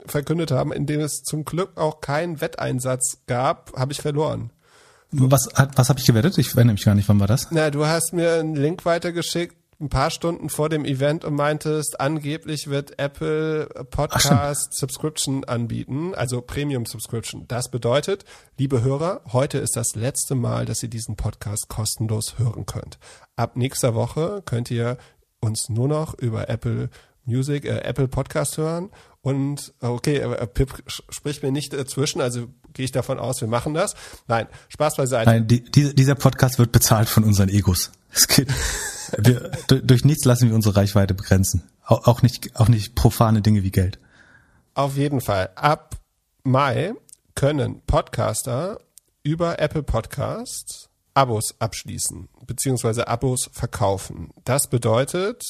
verkündet haben, in dem es zum Glück auch keinen Wetteinsatz gab, habe ich verloren. Was, was habe ich gewettet? Ich erinnere mich gar nicht, wann war das? Na, du hast mir einen Link weitergeschickt, ein paar Stunden vor dem Event und meintest, angeblich wird Apple Podcast Subscription anbieten, also Premium Subscription. Das bedeutet, liebe Hörer, heute ist das letzte Mal, dass ihr diesen Podcast kostenlos hören könnt. Ab nächster Woche könnt ihr uns nur noch über Apple Music, äh, Apple Podcast hören. Und okay, äh, Pip spricht mir nicht dazwischen, also gehe ich davon aus, wir machen das. Nein, Spaß beiseite. Nein, die, die, dieser Podcast wird bezahlt von unseren Egos. Es geht, wir, du- durch nichts lassen wir unsere Reichweite begrenzen. Auch, auch nicht, auch nicht profane Dinge wie Geld. Auf jeden Fall. Ab Mai können Podcaster über Apple Podcasts Abos abschließen, beziehungsweise Abos verkaufen. Das bedeutet,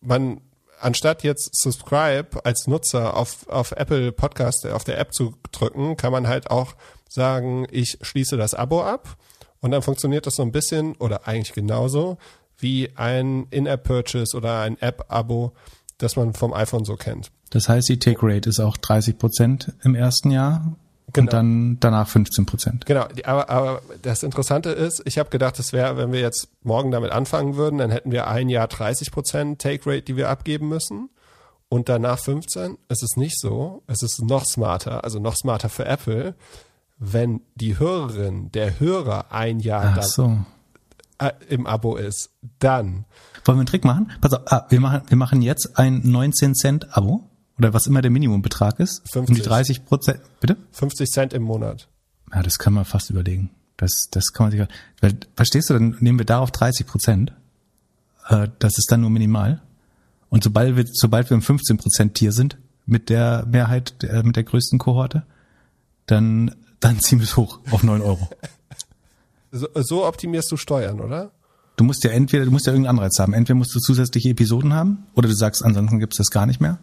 man, anstatt jetzt Subscribe als Nutzer auf, auf Apple Podcast, auf der App zu drücken, kann man halt auch sagen, ich schließe das Abo ab. Und dann funktioniert das so ein bisschen oder eigentlich genauso wie ein In-App-Purchase oder ein App-Abo, das man vom iPhone so kennt. Das heißt, die Take Rate ist auch 30 Prozent im ersten Jahr Genau. und dann danach 15 Prozent. Genau, aber, aber das Interessante ist, ich habe gedacht, das wäre, wenn wir jetzt morgen damit anfangen würden, dann hätten wir ein Jahr 30 Prozent Take Rate, die wir abgeben müssen. und danach 15. Es ist nicht so. Es ist noch smarter, also noch smarter für Apple, wenn die Hörerin, der Hörer ein Jahr dann äh, im Abo ist, dann Wollen wir einen Trick machen? Pass auf, ah, wir machen, wir machen jetzt ein 19 Cent Abo oder was immer der Minimumbetrag ist. Um 50. die 30 Prozent. Bitte? 50 Cent im Monat. Ja, das kann man fast überlegen. Das, das kann man sich, weil, verstehst du, dann nehmen wir darauf 30 Prozent. Äh, das ist dann nur minimal. Und sobald wir, sobald wir im 15 Prozent Tier sind, mit der Mehrheit, der, mit der größten Kohorte, dann, dann ziehen wir es hoch auf 9 Euro. So, so optimierst du Steuern, oder? Du musst ja entweder, du musst ja irgendeinen Anreiz haben. Entweder musst du zusätzliche Episoden haben, oder du sagst, ansonsten gibt's das gar nicht mehr.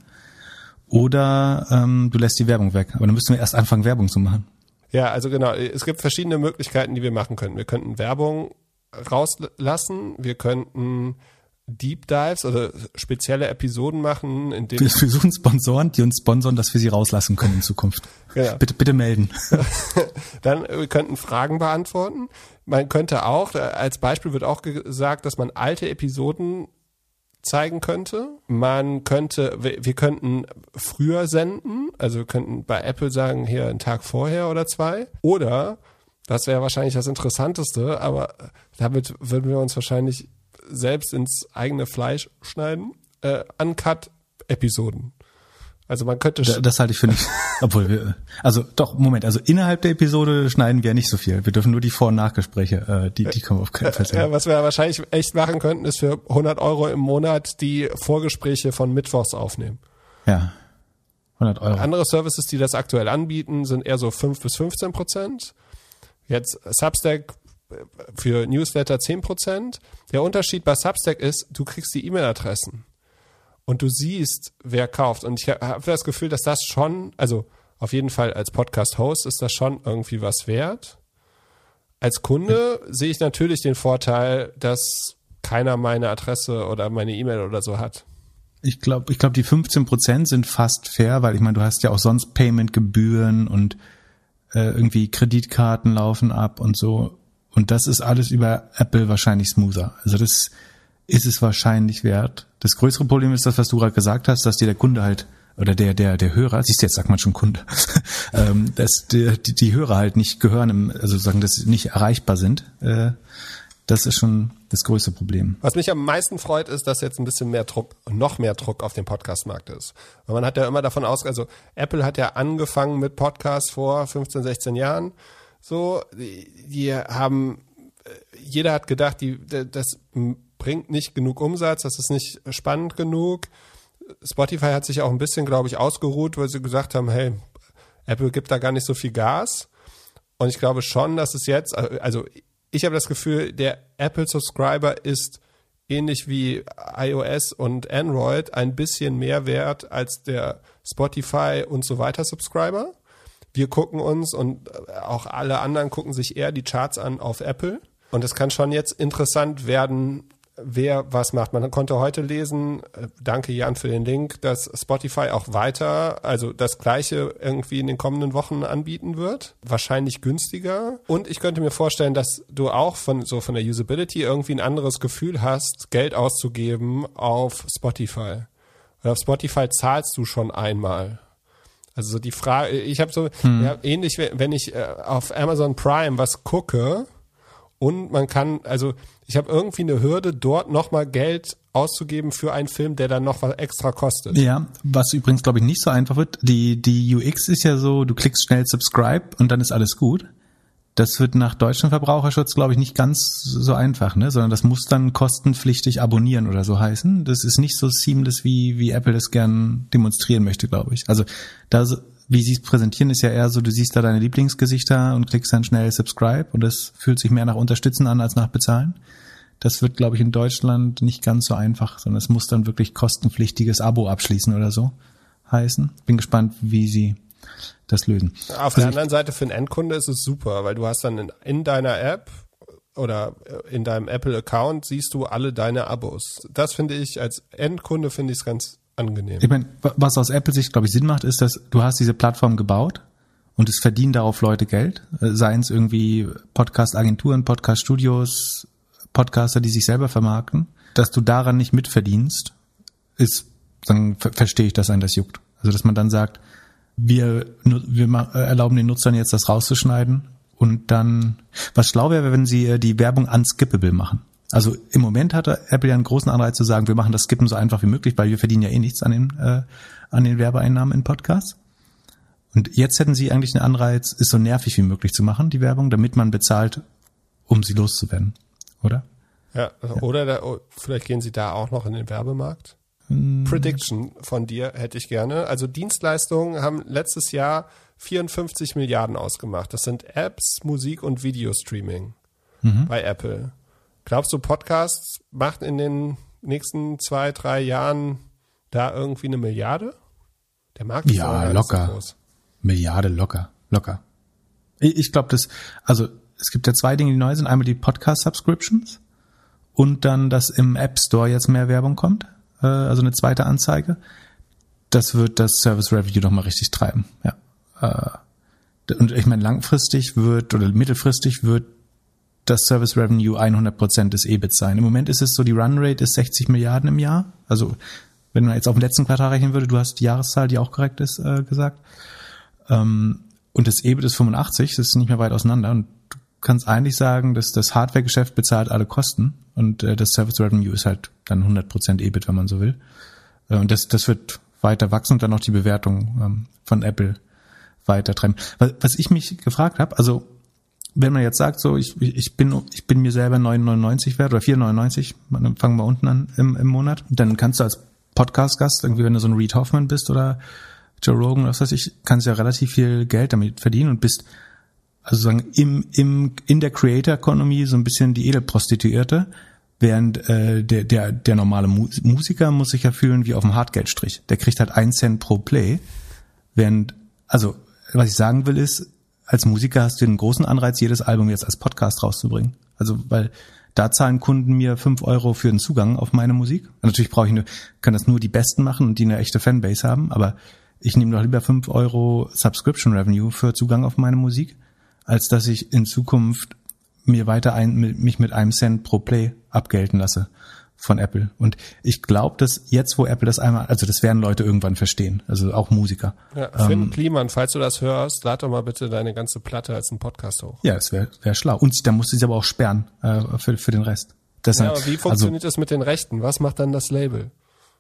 Oder ähm, du lässt die Werbung weg. Aber dann müssten wir erst anfangen, Werbung zu machen. Ja, also genau. Es gibt verschiedene Möglichkeiten, die wir machen können. Wir könnten Werbung rauslassen. Wir könnten Deep Dives oder spezielle Episoden machen, in Wir, denen wir suchen Sponsoren, die uns sponsoren, dass wir sie rauslassen können in Zukunft. Genau. Bitte, bitte melden. dann äh, wir könnten Fragen beantworten. Man könnte auch, äh, als Beispiel wird auch gesagt, dass man alte Episoden zeigen könnte. Man könnte, wir wir könnten früher senden, also wir könnten bei Apple sagen, hier einen Tag vorher oder zwei. Oder, das wäre wahrscheinlich das Interessanteste, aber damit würden wir uns wahrscheinlich selbst ins eigene Fleisch schneiden, äh, Uncut-Episoden. Also man könnte Da- Das halte ich für nicht. Obwohl wir, also doch, Moment, also innerhalb der Episode schneiden wir ja nicht so viel. Wir dürfen nur die Vor- und Nachgespräche, äh, die, die wir auf keinen Fall Ja, sehen. was wir wahrscheinlich echt machen könnten, ist für 100 Euro im Monat die Vorgespräche von Mittwochs aufnehmen. Ja. 100 Euro. Andere Services, die das aktuell anbieten, sind eher so 5 bis 15 Prozent. Jetzt Substack äh, für Newsletter 10 Prozent. Der Unterschied bei Substack ist, du kriegst die E-Mail-Adressen und du siehst, wer kauft. Und ich habe das Gefühl, dass das schon, also auf jeden Fall als Podcast-Host ist das schon irgendwie was wert. Als Kunde sehe ich natürlich den Vorteil, dass keiner meine Adresse oder meine E-Mail oder so hat. Ich glaube, ich glaube, die 15 Prozent sind fast fair, weil ich meine, du hast ja auch sonst Payment-Gebühren und äh, irgendwie Kreditkarten laufen ab und so. Und das ist alles über Apple wahrscheinlich smoother. Also das ist es wahrscheinlich wert. Das größere Problem ist das, was du gerade gesagt hast, dass dir der Kunde halt oder der der der Hörer, siehst du jetzt sagt man schon Kunde, ähm, dass die, die, die Hörer halt nicht gehören, im, also sagen, dass sie nicht erreichbar sind. Äh, das ist schon das größte Problem. Was mich am meisten freut, ist, dass jetzt ein bisschen mehr Druck, noch mehr Druck auf dem Podcastmarkt ist. Weil man hat ja immer davon aus, also Apple hat ja angefangen mit Podcasts vor 15, 16 Jahren. So, die, die haben, äh, jeder hat gedacht, die, das bringt nicht genug Umsatz, das ist nicht spannend genug. Spotify hat sich auch ein bisschen, glaube ich, ausgeruht, weil sie gesagt haben, hey, Apple gibt da gar nicht so viel Gas. Und ich glaube schon, dass es jetzt, also ich habe das Gefühl, der Apple-Subscriber ist ähnlich wie iOS und Android ein bisschen mehr wert als der Spotify und so weiter Subscriber. Wir gucken uns und auch alle anderen gucken sich eher die Charts an auf Apple. Und es kann schon jetzt interessant werden, wer was macht. Man konnte heute lesen, äh, danke Jan für den Link, dass Spotify auch weiter, also das gleiche irgendwie in den kommenden Wochen anbieten wird. Wahrscheinlich günstiger. Und ich könnte mir vorstellen, dass du auch von so von der Usability irgendwie ein anderes Gefühl hast, Geld auszugeben auf Spotify. Weil auf Spotify zahlst du schon einmal. Also so die Frage, ich habe so ja, ähnlich, wenn ich äh, auf Amazon Prime was gucke und man kann, also ich habe irgendwie eine Hürde, dort nochmal Geld auszugeben für einen Film, der dann noch was extra kostet. Ja, was übrigens, glaube ich, nicht so einfach wird. Die, die UX ist ja so, du klickst schnell Subscribe und dann ist alles gut. Das wird nach deutschem Verbraucherschutz, glaube ich, nicht ganz so einfach, ne? Sondern das muss dann kostenpflichtig abonnieren oder so heißen. Das ist nicht so seamless, wie, wie Apple das gern demonstrieren möchte, glaube ich. Also da, wie sie es präsentieren, ist ja eher so, du siehst da deine Lieblingsgesichter und klickst dann schnell Subscribe und das fühlt sich mehr nach Unterstützen an als nach Bezahlen. Das wird, glaube ich, in Deutschland nicht ganz so einfach, sondern es muss dann wirklich kostenpflichtiges Abo abschließen oder so heißen. Bin gespannt, wie sie das lösen. Auf der anderen Seite für einen Endkunde ist es super, weil du hast dann in, in deiner App oder in deinem Apple-Account siehst du alle deine Abos. Das finde ich als Endkunde finde ich es ganz angenehm. Ich meine, wa- was aus Apple-Sicht, glaube ich, Sinn macht, ist, dass du hast diese Plattform gebaut und es verdienen darauf Leute Geld, äh, seien es irgendwie Podcast-Agenturen, Podcast-Studios, Podcaster, die sich selber vermarkten. Dass du daran nicht mitverdienst, ist dann ver verstehe ich, dass einen das juckt. Also dass man dann sagt, wir, wir erlauben den Nutzern jetzt das rauszuschneiden und dann, was schlau wäre, wenn sie äh, die Werbung unskippable machen. Also im Moment hatte Apple ja einen großen Anreiz zu sagen, wir machen das Skippen so einfach wie möglich, weil wir verdienen ja eh nichts an den, äh, an den Werbeeinnahmen in Podcasts. Und jetzt hätten sie eigentlich einen Anreiz, es so nervig wie möglich zu machen, die Werbung, damit man bezahlt, um sie loszuwerden, oder? Ja, oder da, oh, vielleicht gehen sie da auch noch in den Werbemarkt. Hm. Prediction von dir hätte ich gerne. Also Dienstleistungen haben letztes Jahr 54 Milliarden ausgemacht. Das sind Apps, Musik und Videostreaming mhm. bei Apple. Glaubst du, Podcasts macht in den nächsten zwei, drei Jahren da irgendwie eine Milliarde? Der Markt ist ja locker. Milliarde locker, locker. Ich, ich glaube, das, also es gibt ja zwei Dinge, die neu sind. Einmal die Podcast-Subscriptions und dann, dass im App Store jetzt mehr Werbung kommt, äh, also eine zweite Anzeige. Das wird das Service Revenue nochmal richtig treiben, ja. Äh, und ich meine, langfristig wird oder mittelfristig wird das Service Revenue 100% des EBIT sein. Im Moment ist es so, die Run Rate ist 60 Milliarden im Jahr. Also wenn man jetzt auf dem letzten Quartal rechnen würde, du hast die Jahreszahl, die auch korrekt ist, äh, gesagt. Ähm, und das EBIT ist 85, das ist nicht mehr weit auseinander. Und kannst eigentlich sagen, dass das Hardware-Geschäft bezahlt alle Kosten und äh, das Service Revenue ist halt dann 100% EBIT, wenn man so will. Äh, und das, das wird weiter wachsen und dann noch die Bewertung ähm, von Apple weiter treiben. Was, was ich mich gefragt habe, also wenn man jetzt sagt, so ich, ich bin ich bin mir selber 9,99 wert oder 4,99, dann fangen wir unten an im, im Monat, dann kannst du als Podcast-Gast, irgendwie wenn du so ein Reed Hoffman bist oder Joe Rogan, was weiß ich, kannst ja relativ viel Geld damit verdienen und bist also sagen im im in der Creator Economy so ein bisschen die Edelprostituierte, während äh, der der der normale Musiker muss sich ja fühlen wie auf dem Hartgeldstrich. Der kriegt halt einen Cent pro Play, während also was ich sagen will ist, als Musiker hast du den großen Anreiz, jedes Album jetzt als Podcast rauszubringen. Also weil da zahlen Kunden mir fünf Euro für den Zugang auf meine Musik. natürlich brauche ich nur, kann das nur die Besten machen und die eine echte Fanbase haben, aber ich nehme doch lieber fünf Euro Subscription Revenue für Zugang auf meine Musik, als dass ich in Zukunft mir weiter ein, mich mit einem Cent pro Play abgelten lasse von Apple. Und ich glaube, dass jetzt, wo Apple das einmal, also das werden Leute irgendwann verstehen, also auch Musiker. Ja, Finn ähm, Kliman, falls du das hörst, lad doch mal bitte deine ganze Platte als einen Podcast hoch. Ja, das wäre wär schlau. Und da musst du sie aber auch sperren äh, für, für den Rest. Das ja, aber wie funktioniert also, das mit den Rechten? Was macht dann das Label?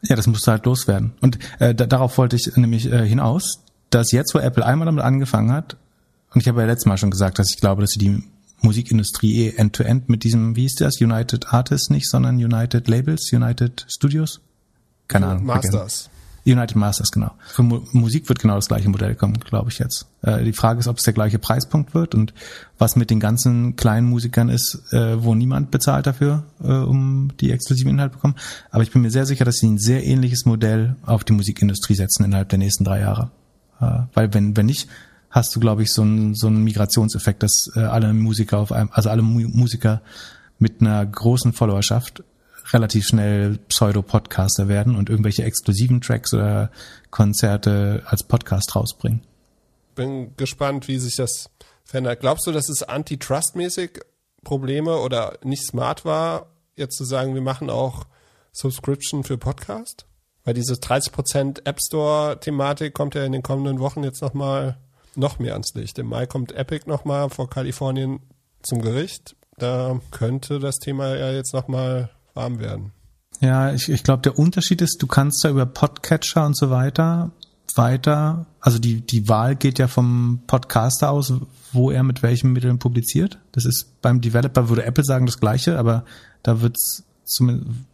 Ja, das musst du halt loswerden. Und äh, da, darauf wollte ich nämlich äh, hinaus, dass jetzt, wo Apple einmal damit angefangen hat, und ich habe ja letztes Mal schon gesagt, dass ich glaube, dass sie die Musikindustrie eh end-to-end mit diesem, wie ist das, United Artists nicht, sondern United Labels, United Studios? Keine Ahnung. Masters. United Masters, genau. Für Mu Musik wird genau das gleiche Modell kommen, glaube ich jetzt. Äh, die Frage ist, ob es der gleiche Preispunkt wird und was mit den ganzen kleinen Musikern ist, äh, wo niemand bezahlt dafür, äh, um die exklusiven Inhalte bekommen. Aber ich bin mir sehr sicher, dass sie ein sehr ähnliches Modell auf die Musikindustrie setzen innerhalb der nächsten drei Jahre. Äh, weil wenn, wenn nicht, hast du, glaube ich, so einen so einen Migrationseffekt, dass äh, alle Musiker auf einem, also alle Mu Musiker mit einer großen Followerschaft relativ schnell Pseudo-Podcaster werden und irgendwelche exklusiven Tracks oder Konzerte als Podcast rausbringen. Bin gespannt, wie sich das verändert. Glaubst du, dass es antitrust-mäßig Probleme oder nicht smart war, jetzt zu sagen, wir machen auch Subscription für Podcast? Weil diese 30% App Store-Thematik kommt ja in den kommenden Wochen jetzt nochmal noch mehr ans Licht. Im Mai kommt Epic nochmal vor Kalifornien zum Gericht. Da könnte das Thema ja jetzt nochmal warm werden. Ja, ich, ich glaube, der Unterschied ist, du kannst da über Podcatcher und so weiter weiter, also die, die Wahl geht ja vom Podcaster aus, wo er mit welchen Mitteln publiziert. Das ist beim Developer, würde Apple sagen, das Gleiche, aber da wird es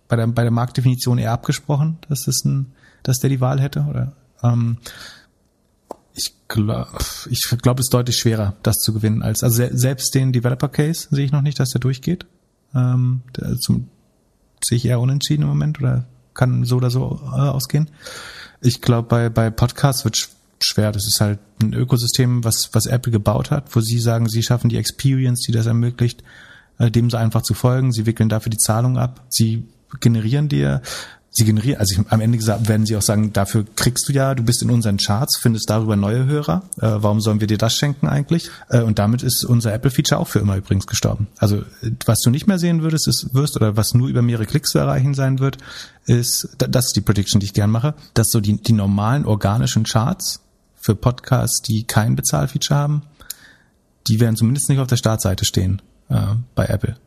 bei der, bei der Marktdefinition eher abgesprochen, dass das ein, dass der die Wahl hätte, oder? Ähm, ich glaube, ich glaube, es ist deutlich schwerer, das zu gewinnen als, also selbst den Developer Case sehe ich noch nicht, dass der durchgeht. Ähm, der, zum, sehe ich eher unentschieden im Moment oder kann so oder so äh, ausgehen. Ich glaube, bei, bei Podcasts wird schwer. Das ist halt ein Ökosystem, was, was Apple gebaut hat, wo sie sagen, sie schaffen die Experience, die das ermöglicht, äh, dem so einfach zu folgen. Sie wickeln dafür die Zahlung ab. Sie generieren dir sie generieren, also ich, am Ende gesagt, werden sie auch sagen, dafür kriegst du ja, du bist in unseren Charts, findest darüber neue Hörer. Äh, warum sollen wir dir das schenken eigentlich? Äh, und damit ist unser Apple-Feature auch für immer übrigens gestorben. Also was du nicht mehr sehen würdest, ist, wirst oder was nur über mehrere Klicks zu erreichen sein wird, ist, das ist die Prediction, die ich gern mache, dass so die, die normalen organischen Charts für Podcasts, die kein Bezahlfeature haben, die werden zumindest nicht auf der Startseite stehen äh, bei Apple.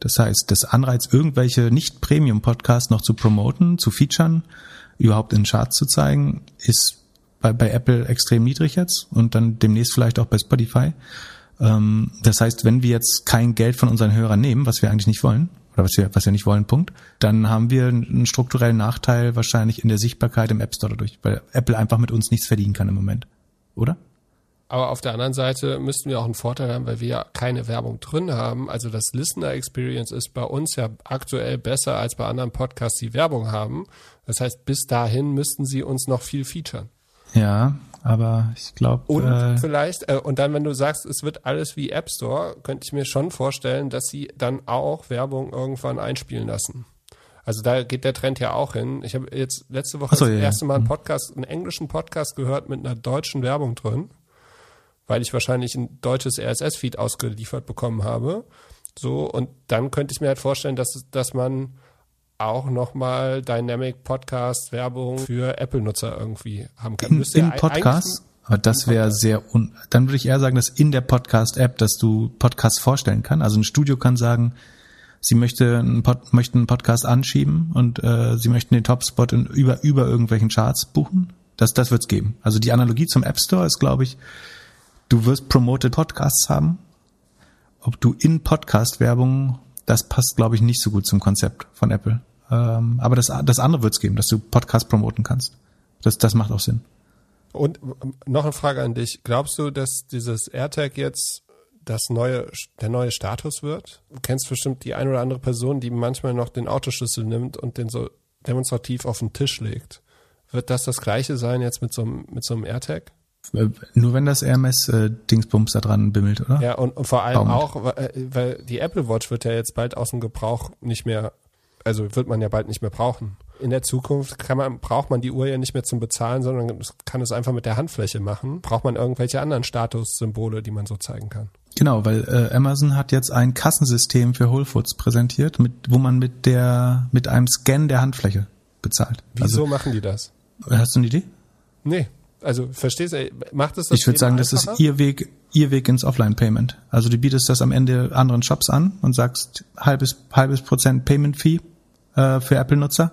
Das heißt, das Anreiz, irgendwelche Nicht-Premium-Podcasts noch zu promoten, zu featuren, überhaupt in Charts zu zeigen, ist bei, bei Apple extrem niedrig jetzt und dann demnächst vielleicht auch bei Spotify. Ähm, das heißt, wenn wir jetzt kein Geld von unseren Hörern nehmen, was wir eigentlich nicht wollen, oder was wir, was wir nicht wollen, Punkt, dann haben wir einen strukturellen Nachteil wahrscheinlich in der Sichtbarkeit im App Store dadurch, weil Apple einfach mit uns nichts verdienen kann im Moment. Oder? Aber auf der anderen Seite müssten wir auch einen Vorteil haben, weil wir ja keine Werbung drin haben. Also das Listener Experience ist bei uns ja aktuell besser als bei anderen Podcasts, die Werbung haben. Das heißt, bis dahin müssten sie uns noch viel featuren. Ja, aber ich glaube. Und äh, vielleicht, äh, und dann, wenn du sagst, es wird alles wie App Store, könnte ich mir schon vorstellen, dass sie dann auch Werbung irgendwann einspielen lassen. Also da geht der Trend ja auch hin. Ich habe jetzt letzte Woche so, das ja, erste Mal einen mhm. Podcast, einen englischen Podcast gehört mit einer deutschen Werbung drin weil ich wahrscheinlich ein deutsches RSS-Feed ausgeliefert bekommen habe. So, und dann könnte ich mir halt vorstellen, dass, dass man auch nochmal Dynamic Podcast Werbung für Apple-Nutzer irgendwie haben kann. In, in Podcast? Aber das wäre sehr un dann würde ich eher sagen, dass in der Podcast-App, dass du Podcasts vorstellen kann. Also ein Studio kann sagen, sie möchte einen, Pod, möchten einen Podcast anschieben und äh, sie möchten den Topspot in, über, über irgendwelchen Charts buchen. Das, das wird's geben. Also die Analogie zum App Store ist, glaube ich, du wirst promoted Podcasts haben. Ob du in Podcast-Werbung, das passt, glaube ich, nicht so gut zum Konzept von Apple. Ähm, aber das, das andere wird es geben, dass du Podcast promoten kannst. Das, das macht auch Sinn. Und ähm, noch eine Frage an dich. Glaubst du, dass dieses AirTag jetzt das neue, der neue Status wird? Du kennst bestimmt die ein oder andere Person, die manchmal noch den Autoschlüssel nimmt und den so demonstrativ auf den Tisch legt. Wird das das gleiche sein jetzt mit so mit so einem AirTag? Äh, nur wenn das RMS-Dingsbums äh, da dran bimmelt, oder? Ja, und, und vor allem Baumelt. auch, weil, äh, weil die Apple Watch wird ja jetzt bald aus dem Gebrauch nicht mehr, also wird man ja bald nicht mehr brauchen. In der Zukunft kann man, braucht man die Uhr ja nicht mehr zum Bezahlen, sondern kann es einfach mit der Handfläche machen. Braucht man irgendwelche anderen Statussymbole, die man so zeigen kann. Genau, weil äh, Amazon hat jetzt ein Kassensystem für Whole Foods präsentiert, mit, wo man mit der mit einem Scan der Handfläche bezahlt. Wieso also, machen die das? Hast du eine Idee? Nee. Also verstehst du, macht es das? Ich würde sagen, einfacher? das ist ihr Weg, ihr Weg ins Offline-Payment. Also du bietest das am Ende anderen Shops an und sagst halbes halbes Prozent Payment-Fee äh, für Apple-Nutzer.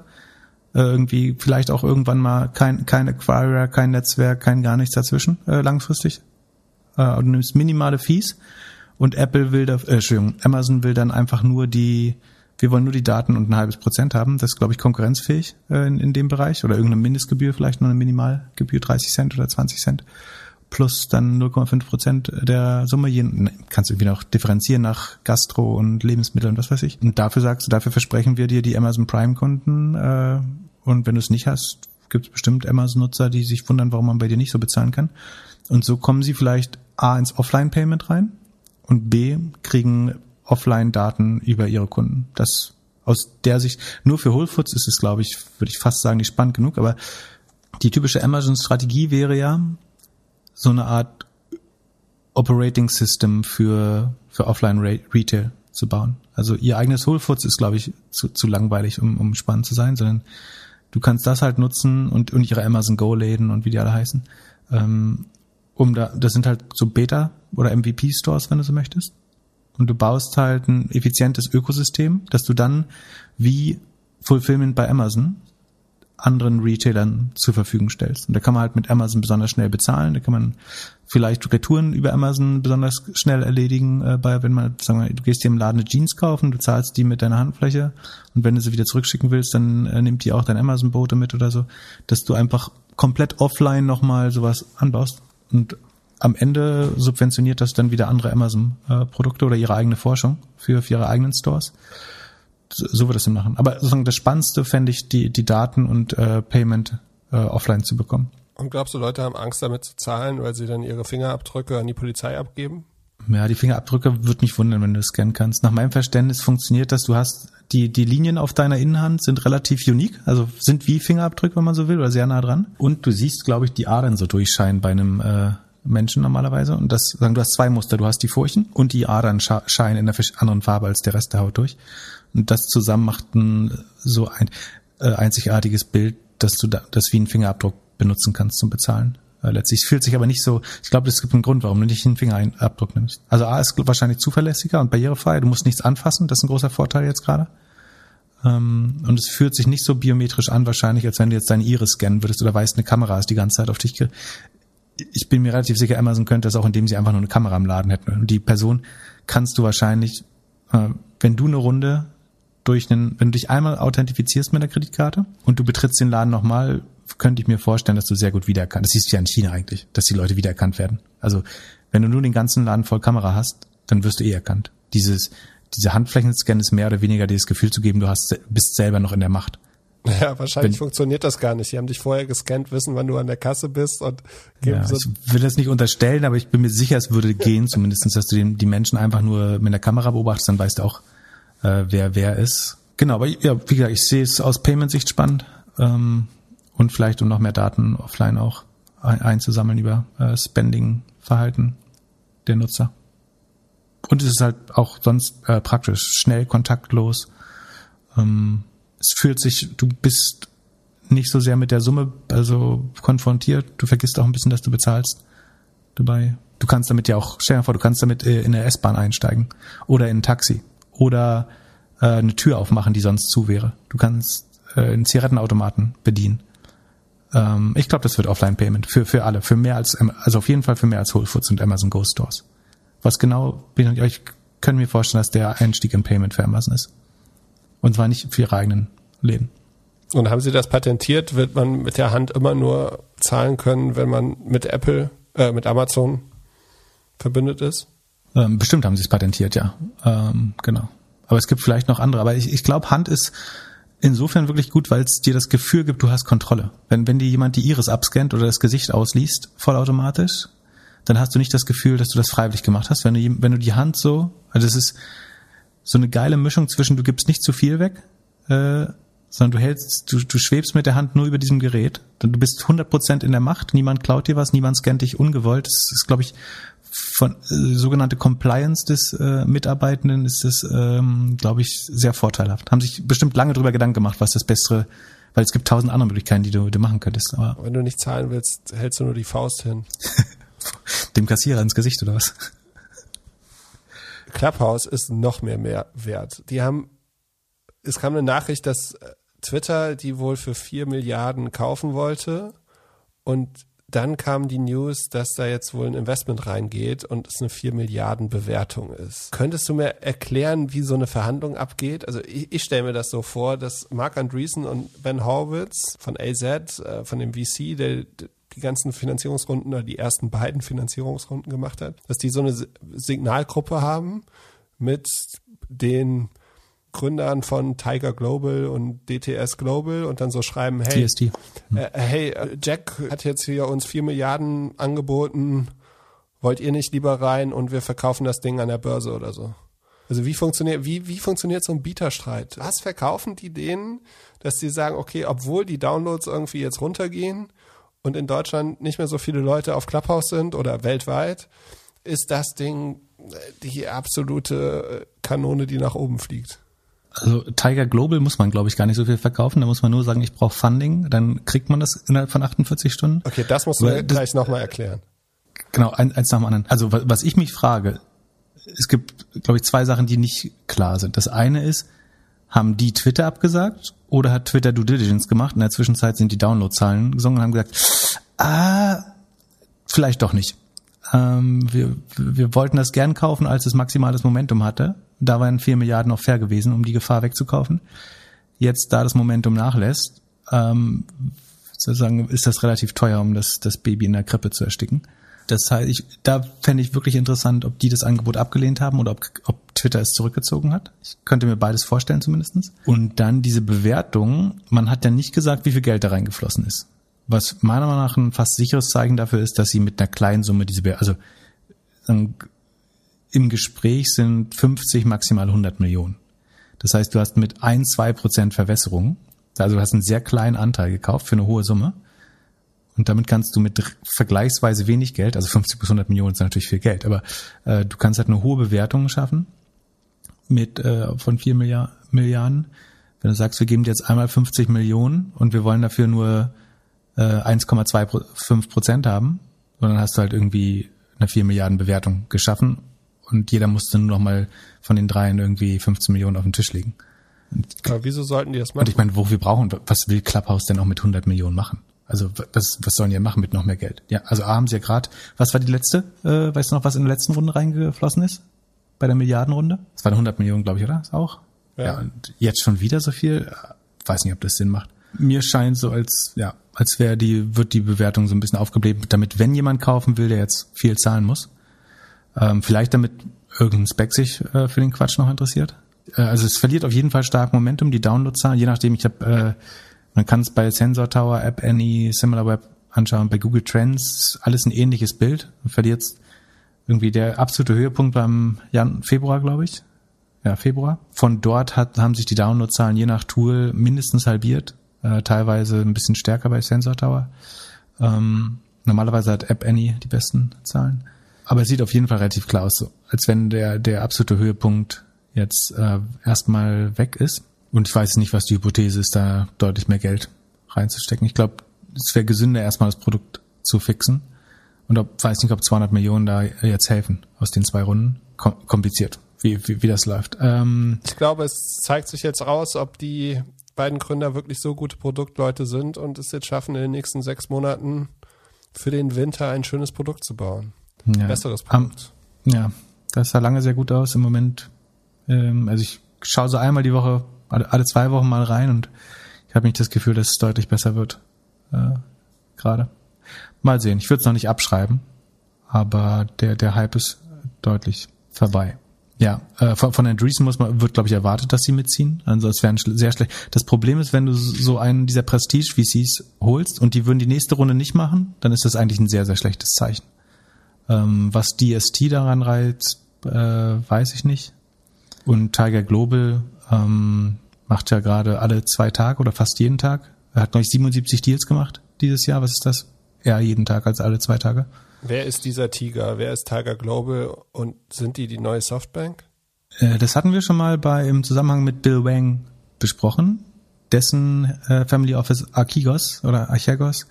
Äh, irgendwie vielleicht auch irgendwann mal kein kein Acquirer, kein Netzwerk, kein gar nichts dazwischen äh, langfristig. Äh, du nimmst minimale Fees und Apple will da, äh, Entschuldigung, Amazon will dann einfach nur die wir wollen nur die Daten und ein halbes Prozent haben. Das ist, glaube ich, konkurrenzfähig äh, in, in dem Bereich. Oder irgendeine Mindestgebühr, vielleicht nur eine Minimalgebühr, 30 Cent oder 20 Cent. Plus dann 0,5 Prozent der Summe. Je, kannst du irgendwie noch differenzieren nach Gastro und Lebensmittel und was weiß ich. Und dafür sagst du, dafür versprechen wir dir die Amazon Prime-Kunden. Äh, und wenn du es nicht hast, gibt es bestimmt Amazon-Nutzer, die sich wundern, warum man bei dir nicht so bezahlen kann. Und so kommen sie vielleicht A ins Offline-Payment rein und B kriegen Offline-Daten über ihre Kunden. Das aus der Sicht, nur für Whole Foods ist es, glaube ich, würde ich fast sagen, nicht spannend genug, aber die typische Amazon-Strategie wäre ja, so eine Art Operating System für, für Offline-Retail zu bauen. Also ihr eigenes Whole Foods ist, glaube ich, zu, zu langweilig, um, um spannend zu sein, sondern du kannst das halt nutzen und, und ihre Amazon Go-Läden und wie die alle heißen. Ähm, um da, das sind halt so Beta- oder MVP-Stores, wenn du so möchtest und du baust halt ein effizientes Ökosystem, dass du dann wie Fulfillment bei Amazon anderen Retailern zur Verfügung stellst. Und da kann man halt mit Amazon besonders schnell bezahlen. Da kann man vielleicht Retouren über Amazon besonders schnell erledigen, äh, bei, wenn man, sagen wir, du gehst dir im Laden eine Jeans kaufen, du zahlst die mit deiner Handfläche und wenn du sie wieder zurückschicken willst, dann äh, nimmt die auch dein Amazon-Bote mit oder so, dass du einfach komplett offline nochmal sowas anbaust. Und am Ende subventioniert das dann wieder andere Amazon-Produkte oder ihre eigene Forschung für, für ihre eigenen Stores. So, wird es dann machen. Aber sozusagen das Spannendste fände ich, die, die Daten und äh, Payment äh, offline zu bekommen. Und glaubst du, Leute haben Angst damit zu zahlen, weil sie dann ihre Fingerabdrücke an die Polizei abgeben? Ja, die Fingerabdrücke wird mich wundern, wenn du das scannen kannst. Nach meinem Verständnis funktioniert das. Du hast die, die Linien auf deiner Innenhand sind relativ unique, also sind wie Fingerabdrücke, wenn man so will, oder sehr nah dran. Und du siehst, glaube ich, die Adern so durchscheinen bei einem äh, Menschen normalerweise. Und das sagen, du hast zwei Muster. Du hast die Furchen und die Adern scheinen in einer anderen Farbe als der Rest der Haut durch. Und das zusammen macht ein so ein äh, einzigartiges Bild, dass du da, das wie einen Fingerabdruck benutzen kannst zum Bezahlen. Äh, letztlich fühlt sich aber nicht so, ich glaube, es gibt einen Grund, warum du nicht einen Fingerabdruck nimmst. Also A ist wahrscheinlich zuverlässiger und barrierefrei, du musst nichts anfassen, das ist ein großer Vorteil jetzt gerade. Ähm, und es fühlt sich nicht so biometrisch an, wahrscheinlich, als wenn du jetzt deine Iris scannen würdest oder weißt, eine Kamera ist die ganze Zeit auf dich. Ich bin mir relativ sicher, Amazon könnte das auch, indem sie einfach nur eine Kamera im Laden hätten. Und die Person kannst du wahrscheinlich, äh, wenn du eine Runde durch einen, wenn du dich einmal authentifizierst mit der Kreditkarte und du betrittst den Laden nochmal, könnte ich mir vorstellen, dass du sehr gut wiedererkannt. Das siehst du ja in China eigentlich, dass die Leute wiedererkannt werden. Also wenn du nur den ganzen Laden voll Kamera hast, dann wirst du eh erkannt. Dieses, diese Handflächenscan ist mehr oder weniger dir das Gefühl zu geben, du hast, bist selber noch in der Macht. Ja, wahrscheinlich Wenn, funktioniert das gar nicht. Die haben dich vorher gescannt, wissen, wann du an der Kasse bist und geben ja, so Ich will das nicht unterstellen, aber ich bin mir sicher, es würde gehen, zumindestens, dass du den, die Menschen einfach nur mit der Kamera beobachtest, dann weißt du auch, äh, wer wer ist. Genau, aber ja, wie gesagt, ich sehe es aus Payment-Sicht spannend ähm, und vielleicht um noch mehr Daten offline auch ein, einzusammeln über äh, Spending-Verhalten der Nutzer. Und es ist halt auch sonst äh, praktisch, schnell, kontaktlos. Ähm, es fühlt sich, du bist nicht so sehr mit der Summe also konfrontiert. Du vergisst auch ein bisschen, dass du bezahlst dabei. Du kannst damit ja auch, stell dir vor, du kannst damit äh, in eine S-Bahn einsteigen oder in ein Taxi oder äh, eine Tür aufmachen, die sonst zu wäre. Du kannst äh, einen Zigarettenautomaten bedienen. Ähm, ich glaube, das wird Offline-Payment für für alle, für mehr als also auf jeden Fall für mehr als Whole Foods und Amazon Go Stores. Was genau bin ich euch können mir vorstellen, dass der Einstieg in Payment für Amazon ist. Und zwar nicht für ihre eigenen Läden. Und haben Sie das patentiert? Wird man mit der Hand immer nur zahlen können, wenn man mit Apple, äh, mit Amazon verbündet ist? Ähm, bestimmt haben sie es patentiert, ja. Ähm, genau. Aber es gibt vielleicht noch andere. Aber ich, ich glaube, Hand ist insofern wirklich gut, weil es dir das Gefühl gibt, du hast Kontrolle. Wenn, wenn dir jemand die Iris abscannt oder das Gesicht ausliest, vollautomatisch, dann hast du nicht das Gefühl, dass du das freiwillig gemacht hast. Wenn du, wenn du die Hand so, also es ist so eine geile Mischung zwischen, du gibst nicht zu viel weg, äh, sondern du hältst, du, du schwebst mit der Hand nur über diesem Gerät. Du bist 100% in der Macht, niemand klaut dir was, niemand scannt dich ungewollt. Das ist, glaube ich, von äh, sogenannte Compliance des äh, Mitarbeitenden ist das, ähm, glaube ich, sehr vorteilhaft. Haben sich bestimmt lange drüber Gedanken gemacht, was das bessere, weil es gibt tausend andere Möglichkeiten, die du, du machen könntest. Aber Wenn du nicht zahlen willst, hältst du nur die Faust hin. Dem Kassierer ins Gesicht oder was? Clubhouse ist noch mehr, mehr wert. Die haben, es kam eine Nachricht, dass äh, Twitter die wohl für vier Milliarden kaufen wollte und dann kam die News, dass da jetzt wohl ein Investment reingeht und es eine 4 Milliarden Bewertung ist. Könntest du mir erklären, wie so eine Verhandlung abgeht? Also ich, ich stelle mir das so vor, dass Mark Andreessen und Ben Horowitz von AZ, äh, von dem VC, der die ganzen Finanzierungsrunden oder die ersten beiden Finanzierungsrunden gemacht hat, dass die so eine Signalgruppe haben mit den Gründern von Tiger Global und DTS Global und dann so schreiben, hey, TST. Äh, hey, äh, Jack hat jetzt hier uns vier Milliarden angeboten, wollt ihr nicht lieber rein und wir verkaufen das Ding an der Börse oder so? Also wie funktioniert, wie, wie funktioniert so ein Bieterstreit? Was verkaufen die denen, dass sie sagen, okay, obwohl die Downloads irgendwie jetzt runtergehen und in Deutschland nicht mehr so viele Leute auf Clubhouse sind oder weltweit, ist das Ding äh, die absolute Kanone, die nach oben fliegt. Also Tiger Global muss man, glaube ich, gar nicht so viel verkaufen. Da muss man nur sagen, ich brauche Funding. Dann kriegt man das innerhalb von 48 Stunden. Okay, das musst du Weil gleich nochmal erklären. Genau, eins nach dem anderen. Also was ich mich frage, es gibt, glaube ich, zwei Sachen, die nicht klar sind. Das eine ist, haben die Twitter abgesagt oder hat Twitter Due Diligence gemacht? In der Zwischenzeit sind die Downloadzahlen gesungen und haben gesagt, ah, vielleicht doch nicht. Ähm, wir, wir wollten das gern kaufen, als es maximales Momentum hatte. Da waren vier Milliarden noch fair gewesen, um die Gefahr wegzukaufen. Jetzt, da das Momentum nachlässt, ähm, sozusagen ist das relativ teuer, um das, das Baby in der Krippe zu ersticken. Das heißt, ich, da fände ich wirklich interessant, ob die das Angebot abgelehnt haben oder ob, ob Twitter es zurückgezogen hat. Ich könnte mir beides vorstellen zumindestens. Und dann diese Bewertung, man hat ja nicht gesagt, wie viel Geld da reingeflossen ist. Was meiner Meinung nach ein fast sicheres Zeichen dafür ist, dass sie mit einer kleinen Summe diese, Be also im Gespräch sind 50, maximal 100 Millionen. Das heißt, du hast mit ein, zwei Prozent Verwässerung, also du hast einen sehr kleinen Anteil gekauft für eine hohe Summe. Und damit kannst du mit vergleichsweise wenig Geld, also 50 bis 100 Millionen ist natürlich viel Geld, aber äh, du kannst halt eine hohe Bewertung schaffen mit äh, von 4 Milliard, Milliarden. Wenn du sagst, wir geben dir jetzt einmal 50 Millionen und wir wollen dafür nur äh, 1,25 Prozent haben, dann hast du halt irgendwie eine 4 Milliarden Bewertung geschaffen und jeder musste nur noch mal von den dreien irgendwie 15 Millionen auf den Tisch legen. Aber wieso sollten die das machen? Und ich meine, wo wir brauchen, was will Clubhouse denn auch mit 100 Millionen machen? Also was, was sollen die machen mit noch mehr Geld? Ja, also A haben sie ja gerade, was war die letzte? Äh, weißt du noch, was in der letzten Runde reingeflossen ist? Bei der Milliardenrunde? Das waren 100 Millionen, glaube ich, oder? Ist auch? Ja. ja. Und jetzt schon wieder so viel? Weiß nicht, ob das Sinn macht. Mir scheint so als, ja, als wäre die, wird die Bewertung so ein bisschen aufgebläht, damit wenn jemand kaufen will, der jetzt viel zahlen muss, ähm, vielleicht damit irgendein Spec sich äh, für den Quatsch noch interessiert. Äh, also es verliert auf jeden Fall stark Momentum, die Downloadzahlen, je nachdem, ich habe, äh, man kann es bei Sensor Tower, App Any, SimilarWeb anschauen, bei Google Trends, alles ein ähnliches Bild. Verliert irgendwie der absolute Höhepunkt beim Jan Februar, glaube ich. Ja, Februar. Von dort hat, haben sich die Downloadzahlen je nach Tool mindestens halbiert äh, teilweise ein bisschen stärker bei Sensor Tower. Ähm, normalerweise hat App Any die besten Zahlen. Aber es sieht auf jeden Fall relativ klar aus, als wenn der, der absolute Höhepunkt jetzt äh, erstmal weg ist. Und ich weiß nicht, was die Hypothese ist, da deutlich mehr Geld reinzustecken. Ich glaube, es wäre gesünder, erstmal das Produkt zu fixen. Und ob, weiß nicht, ob 200 Millionen da jetzt helfen aus den zwei Runden. Kom kompliziert, wie, wie, wie das läuft. Ähm, ich glaube, es zeigt sich jetzt raus, ob die beiden Gründer wirklich so gute Produktleute sind und es jetzt schaffen, in den nächsten sechs Monaten für den Winter ein schönes Produkt zu bauen. Ja. Besseres Produkt. Um, ja, das sah lange sehr gut aus. Im Moment, ähm, also ich schaue so einmal die Woche, alle, alle zwei Wochen mal rein und ich habe nicht das Gefühl, dass es deutlich besser wird. Äh, Gerade. Mal sehen. Ich würde es noch nicht abschreiben, aber der, der Hype ist deutlich vorbei. Ja, äh, von, von Andreessen muss man, wird, glaube ich, erwartet, dass sie mitziehen. Also es wäre sehr schlecht. Das Problem ist, wenn du so einen dieser Prestige-VCs holst und die würden die nächste Runde nicht machen, dann ist das eigentlich ein sehr, sehr schlechtes Zeichen. Ähm, was DST daran reizt, äh, weiß ich nicht. Und Tiger Global ähm, macht ja gerade alle zwei Tage oder fast jeden Tag. Er hat neulich 77 Deals gemacht dieses Jahr. Was ist das? Ja, jeden Tag als alle zwei Tage. Wer ist dieser Tiger? Wer ist Tiger Global und sind die die neue Softbank? Äh, das hatten wir schon mal bei im Zusammenhang mit Bill Wang besprochen. Dessen äh, Family Office Archegos oder Archegos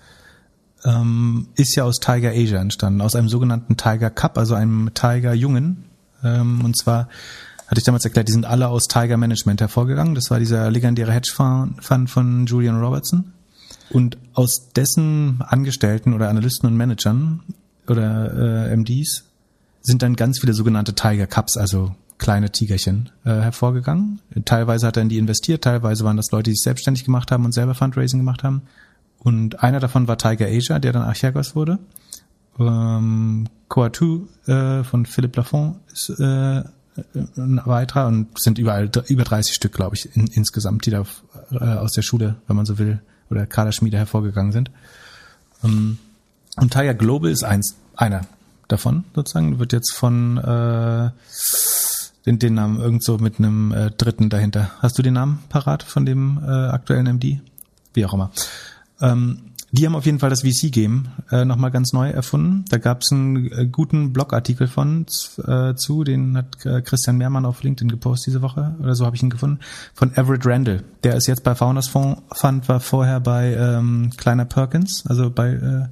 ähm, ist ja aus Tiger Asia entstanden, aus einem sogenannten Tiger Cup, also einem Tiger Jungen. Ähm, und zwar hatte ich damals erklärt, die sind alle aus Tiger Management hervorgegangen. Das war dieser legendäre Hedgefonds von Julian Robertson. Und aus dessen Angestellten oder Analysten und Managern oder äh, MDs sind dann ganz viele sogenannte Tiger Cups, also kleine Tigerchen, äh, hervorgegangen. Teilweise hat er in die investiert, teilweise waren das Leute, die sich selbstständig gemacht haben und selber Fundraising gemacht haben. Und einer davon war Tiger Asia, der dann Archegos wurde. Ähm, Coatu äh, von Philippe Lafont ist äh, ein weiterer und sind überall über 30 Stück, glaube ich, in, insgesamt, die da äh, aus der Schule, wenn man so will, oder Kaderschmiede hervorgegangen sind. Ähm, und Tiger Global ist eins, einer davon sozusagen, wird jetzt von äh, den, den Namen irgend so mit einem äh, Dritten dahinter. Hast du den Namen parat von dem äh, aktuellen MD? Wie auch immer. Ähm, die haben auf jeden Fall das VC-Game äh, nochmal ganz neu erfunden. Da gab es einen äh, guten Blogartikel von äh, zu, den hat äh, Christian Mehrmann auf LinkedIn gepostet diese Woche, oder so habe ich ihn gefunden, von Everett Randall. Der ist jetzt bei Founders Fund, war vorher bei ähm, Kleiner Perkins, also bei äh,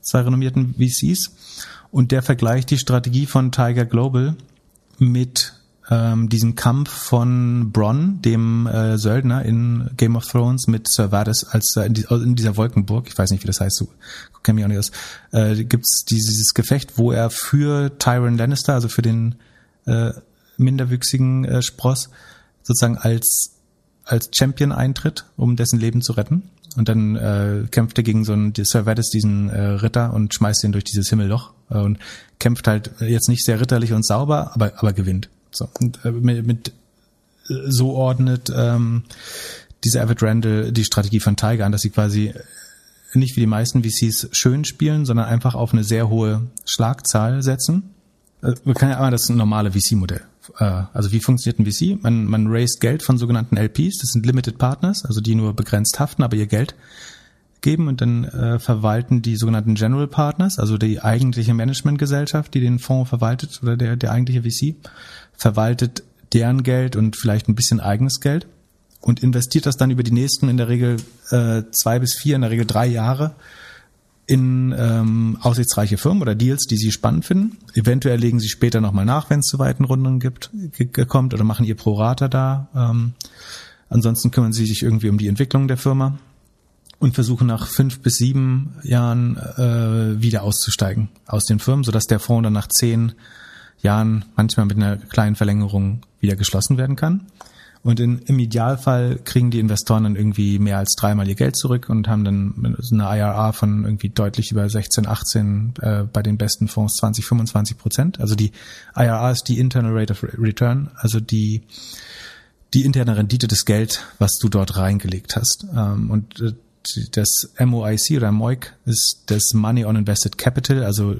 zwei renommierten VCs. Und der vergleicht die Strategie von Tiger Global mit ähm, diesem Kampf von Bronn, dem äh, Söldner in Game of Thrones, mit Sir als äh, in, die, in, dieser Wolkenburg, ich weiß nicht, wie das heißt, so kenne mich auch nicht aus, äh, gibt's dieses Gefecht, wo er für Tyrion Lannister, also für den äh, minderwüchsigen äh, Spross, sozusagen als als Champion eintritt, um dessen Leben zu retten. Und dann äh, kämpft er gegen so einen Servetus, diesen äh, Ritter, und schmeißt ihn durch dieses Himmelloch äh, und kämpft halt jetzt nicht sehr ritterlich und sauber, aber, aber gewinnt. So, und, äh, mit, äh, so ordnet ähm, dieser Avid Randall die Strategie von Tiger an, dass sie quasi nicht wie die meisten VCs schön spielen, sondern einfach auf eine sehr hohe Schlagzahl setzen äh, wir können ja einmal das normale VC-Modell. Äh, also wie funktioniert ein VC? Man, man raised Geld von sogenannten LPs, das sind Limited Partners, also die nur begrenzt haften, aber ihr Geld geben und dann äh, verwalten die sogenannten General Partners, also die eigentliche Managementgesellschaft, die den Fonds verwaltet oder der, der eigentliche VC, verwaltet deren Geld und vielleicht ein bisschen eigenes Geld und investiert das dann über die nächsten in der Regel äh, zwei bis vier, in der Regel drei Jahre in ähm, aussichtsreiche Firmen oder Deals, die sie spannend finden. Eventuell legen sie später nochmal nach, wenn es zu weiten Runden gibt, kommt oder machen ihr Prorata da. Ähm, ansonsten kümmern sie sich irgendwie um die Entwicklung der Firma und versuchen nach fünf bis sieben Jahren äh, wieder auszusteigen aus den Firmen, sodass der Fonds dann nach zehn Jahren manchmal mit einer kleinen Verlängerung wieder geschlossen werden kann. Und in, im Idealfall kriegen die Investoren dann irgendwie mehr als dreimal ihr Geld zurück und haben dann eine IRA von irgendwie deutlich über 16, 18, äh, bei den besten Fonds 20, 25 Prozent. Also die IRA ist die Internal Rate of Return, also die, die interne Rendite des Geld, was du dort reingelegt hast. Ähm, und äh, das MOIC oder MOIC ist das Money on Invested Capital, also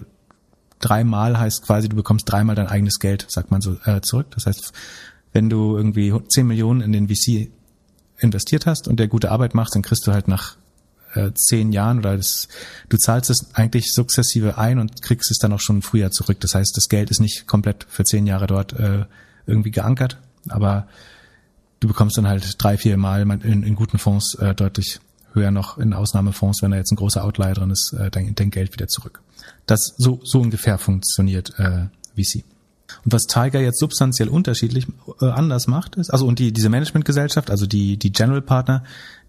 dreimal heißt quasi, du bekommst dreimal dein eigenes Geld, sagt man so, äh, zurück. Das heißt, wenn du irgendwie 10 Millionen in den VC investiert hast und der gute Arbeit macht, dann kriegst du halt nach äh, zehn Jahren oder das, du zahlst es eigentlich sukzessive ein und kriegst es dann auch schon früher zurück. Das heißt, das Geld ist nicht komplett für zehn Jahre dort äh, irgendwie geankert, aber du bekommst dann halt drei, vier Mal in, in guten Fonds äh, deutlich höher noch in Ausnahmefonds, wenn da jetzt ein großer Outlier drin ist, äh, dein, dein Geld wieder zurück. Das so, so ungefähr funktioniert äh, VC. Und was Tiger jetzt substanziell unterschiedlich äh, anders macht, ist, also und die diese Managementgesellschaft, also die die General Partner,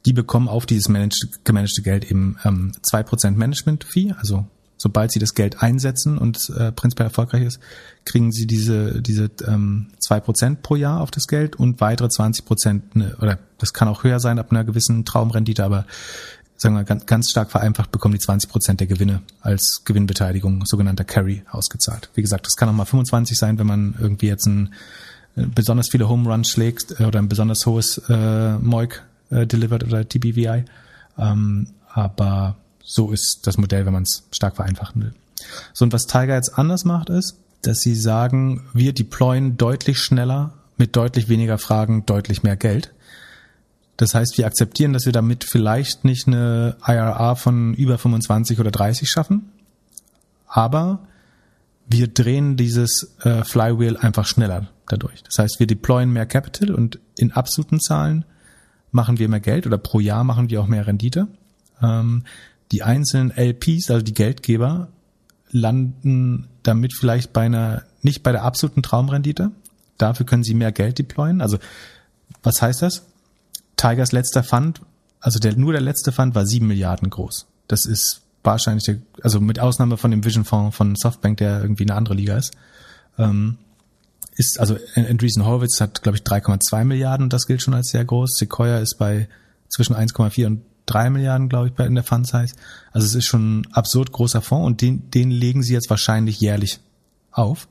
die bekommen auf dieses managed, gemanagte Geld eben ähm, zwei ähm, Prozent Management Fee, also sobald sie das Geld einsetzen und äh, prinzipiell erfolgreich ist, kriegen sie diese diese ähm, zwei Prozent pro Jahr auf das Geld und weitere 20 Prozent ne, oder das kann auch höher sein ab einer gewissen Traumrendite, aber sagen wir ganz, ganz stark vereinfacht, bekommen die 20 Prozent der Gewinne als Gewinnbeteiligung, sogenannter Carry, ausgezahlt. Wie gesagt, das kann auch mal 25 sein, wenn man irgendwie jetzt ein äh, besonders viele Home Runs schlägt äh, oder ein besonders hohes äh, Moik äh, delivered oder TBVI. Ähm, aber so ist das Modell, wenn man es stark vereinfachen will. So, und was Tiger jetzt anders macht, ist, dass sie sagen, wir deployen deutlich schneller mit deutlich weniger Fragen, deutlich mehr Geld. Das heißt, wir akzeptieren, dass wir damit vielleicht nicht eine IRA von über 25 oder 30 schaffen, aber wir drehen dieses äh, Flywheel einfach schneller dadurch. Das heißt, wir deployen mehr Capital und in absoluten Zahlen machen wir mehr Geld oder pro Jahr machen wir auch mehr Rendite. Ähm, die einzelnen LPs, also die Geldgeber, landen damit vielleicht bei einer, nicht bei der absoluten Traumrendite. Dafür können sie mehr Geld deployen. Also, was heißt das? Tigers letzter Fund, also der, nur der letzte Fund war sieben Milliarden groß. Das ist wahrscheinlich, der, also mit Ausnahme von dem Vision Fonds von Softbank, der irgendwie eine andere Liga ist, ähm, ist, also Andreessen Horowitz hat, glaube ich, 3,2 Milliarden und das gilt schon als sehr groß. Sequoia ist bei zwischen 1,4 und 3 Milliarden, glaube ich, bei in der Fund Size. Also es ist schon ein absurd großer Fonds und den, den legen sie jetzt wahrscheinlich jährlich auf,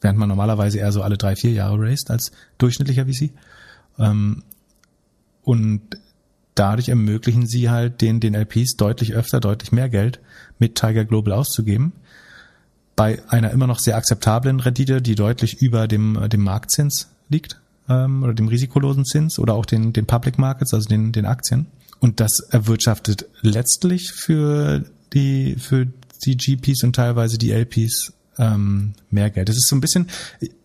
während man normalerweise eher so alle drei, vier Jahre raced als durchschnittlicher VC. Ähm, und dadurch ermöglichen sie halt den, den LPs deutlich öfter, deutlich mehr Geld mit Tiger Global auszugeben. Bei einer immer noch sehr akzeptablen Rendite, die deutlich über dem, dem Marktzins liegt, ähm, oder dem risikolosen Zins oder auch den, den Public Markets, also den, den Aktien. Und das erwirtschaftet letztlich für die, für die GPs und teilweise die LPs ähm, mehr Geld. Das ist so ein bisschen,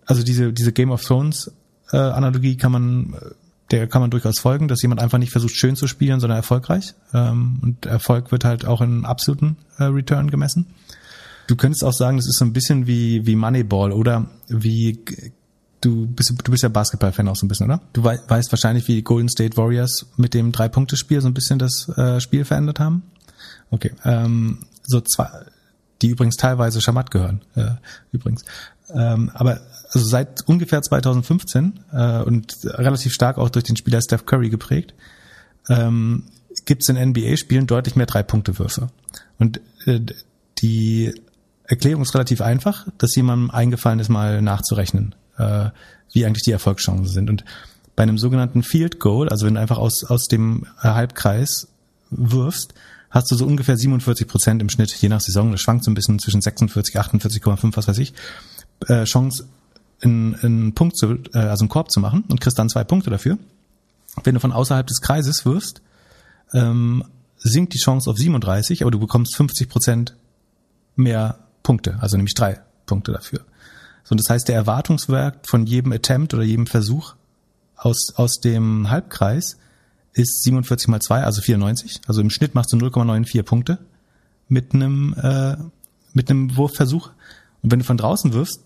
also diese, diese Game of Thrones äh, Analogie kann man der kann man durchaus folgen, dass jemand einfach nicht versucht, schön zu spielen, sondern erfolgreich. Ähm, und Erfolg wird halt auch in absoluten äh, Return gemessen. Du könntest auch sagen, das ist so ein bisschen wie, wie Moneyball oder wie du bist, du bist ja Basketball-Fan auch so ein bisschen, oder? Du weißt wahrscheinlich, wie die Golden State Warriors mit dem Drei-Punkte-Spiel so ein bisschen das äh, Spiel verändert haben. Okay. Ähm, so zwei, die übrigens teilweise Schamat gehören, äh, übrigens. Ähm, aber also seit ungefähr 2015 äh, und relativ stark auch durch den Spieler Steph Curry geprägt, ähm, gibt es in NBA-Spielen deutlich mehr Drei-Punkte-Würfe. Und äh, die Erklärung ist relativ einfach, dass jemandem eingefallen ist, mal nachzurechnen, äh, wie eigentlich die Erfolgschancen sind. Und bei einem sogenannten Field Goal, also wenn du einfach aus, aus dem Halbkreis wirfst, hast du so ungefähr 47 Prozent im Schnitt, je nach Saison. Das schwankt so ein bisschen zwischen 46, 48,5, was weiß ich, äh, Chance, einen, einen Punkt zu, äh, also einen Korb zu machen und kriegst dann zwei Punkte dafür. Wenn du von außerhalb des Kreises wirfst, ähm, sinkt die Chance auf 37, aber du bekommst 50 Prozent mehr Punkte, also nämlich drei Punkte dafür. So, das heißt, der Erwartungswert von jedem Attempt oder jedem Versuch aus, aus dem Halbkreis ist 47 mal 2, also 94. Also im Schnitt machst du 0,94 Punkte mit einem, äh, mit einem Wurfversuch. Und wenn du von draußen wirfst,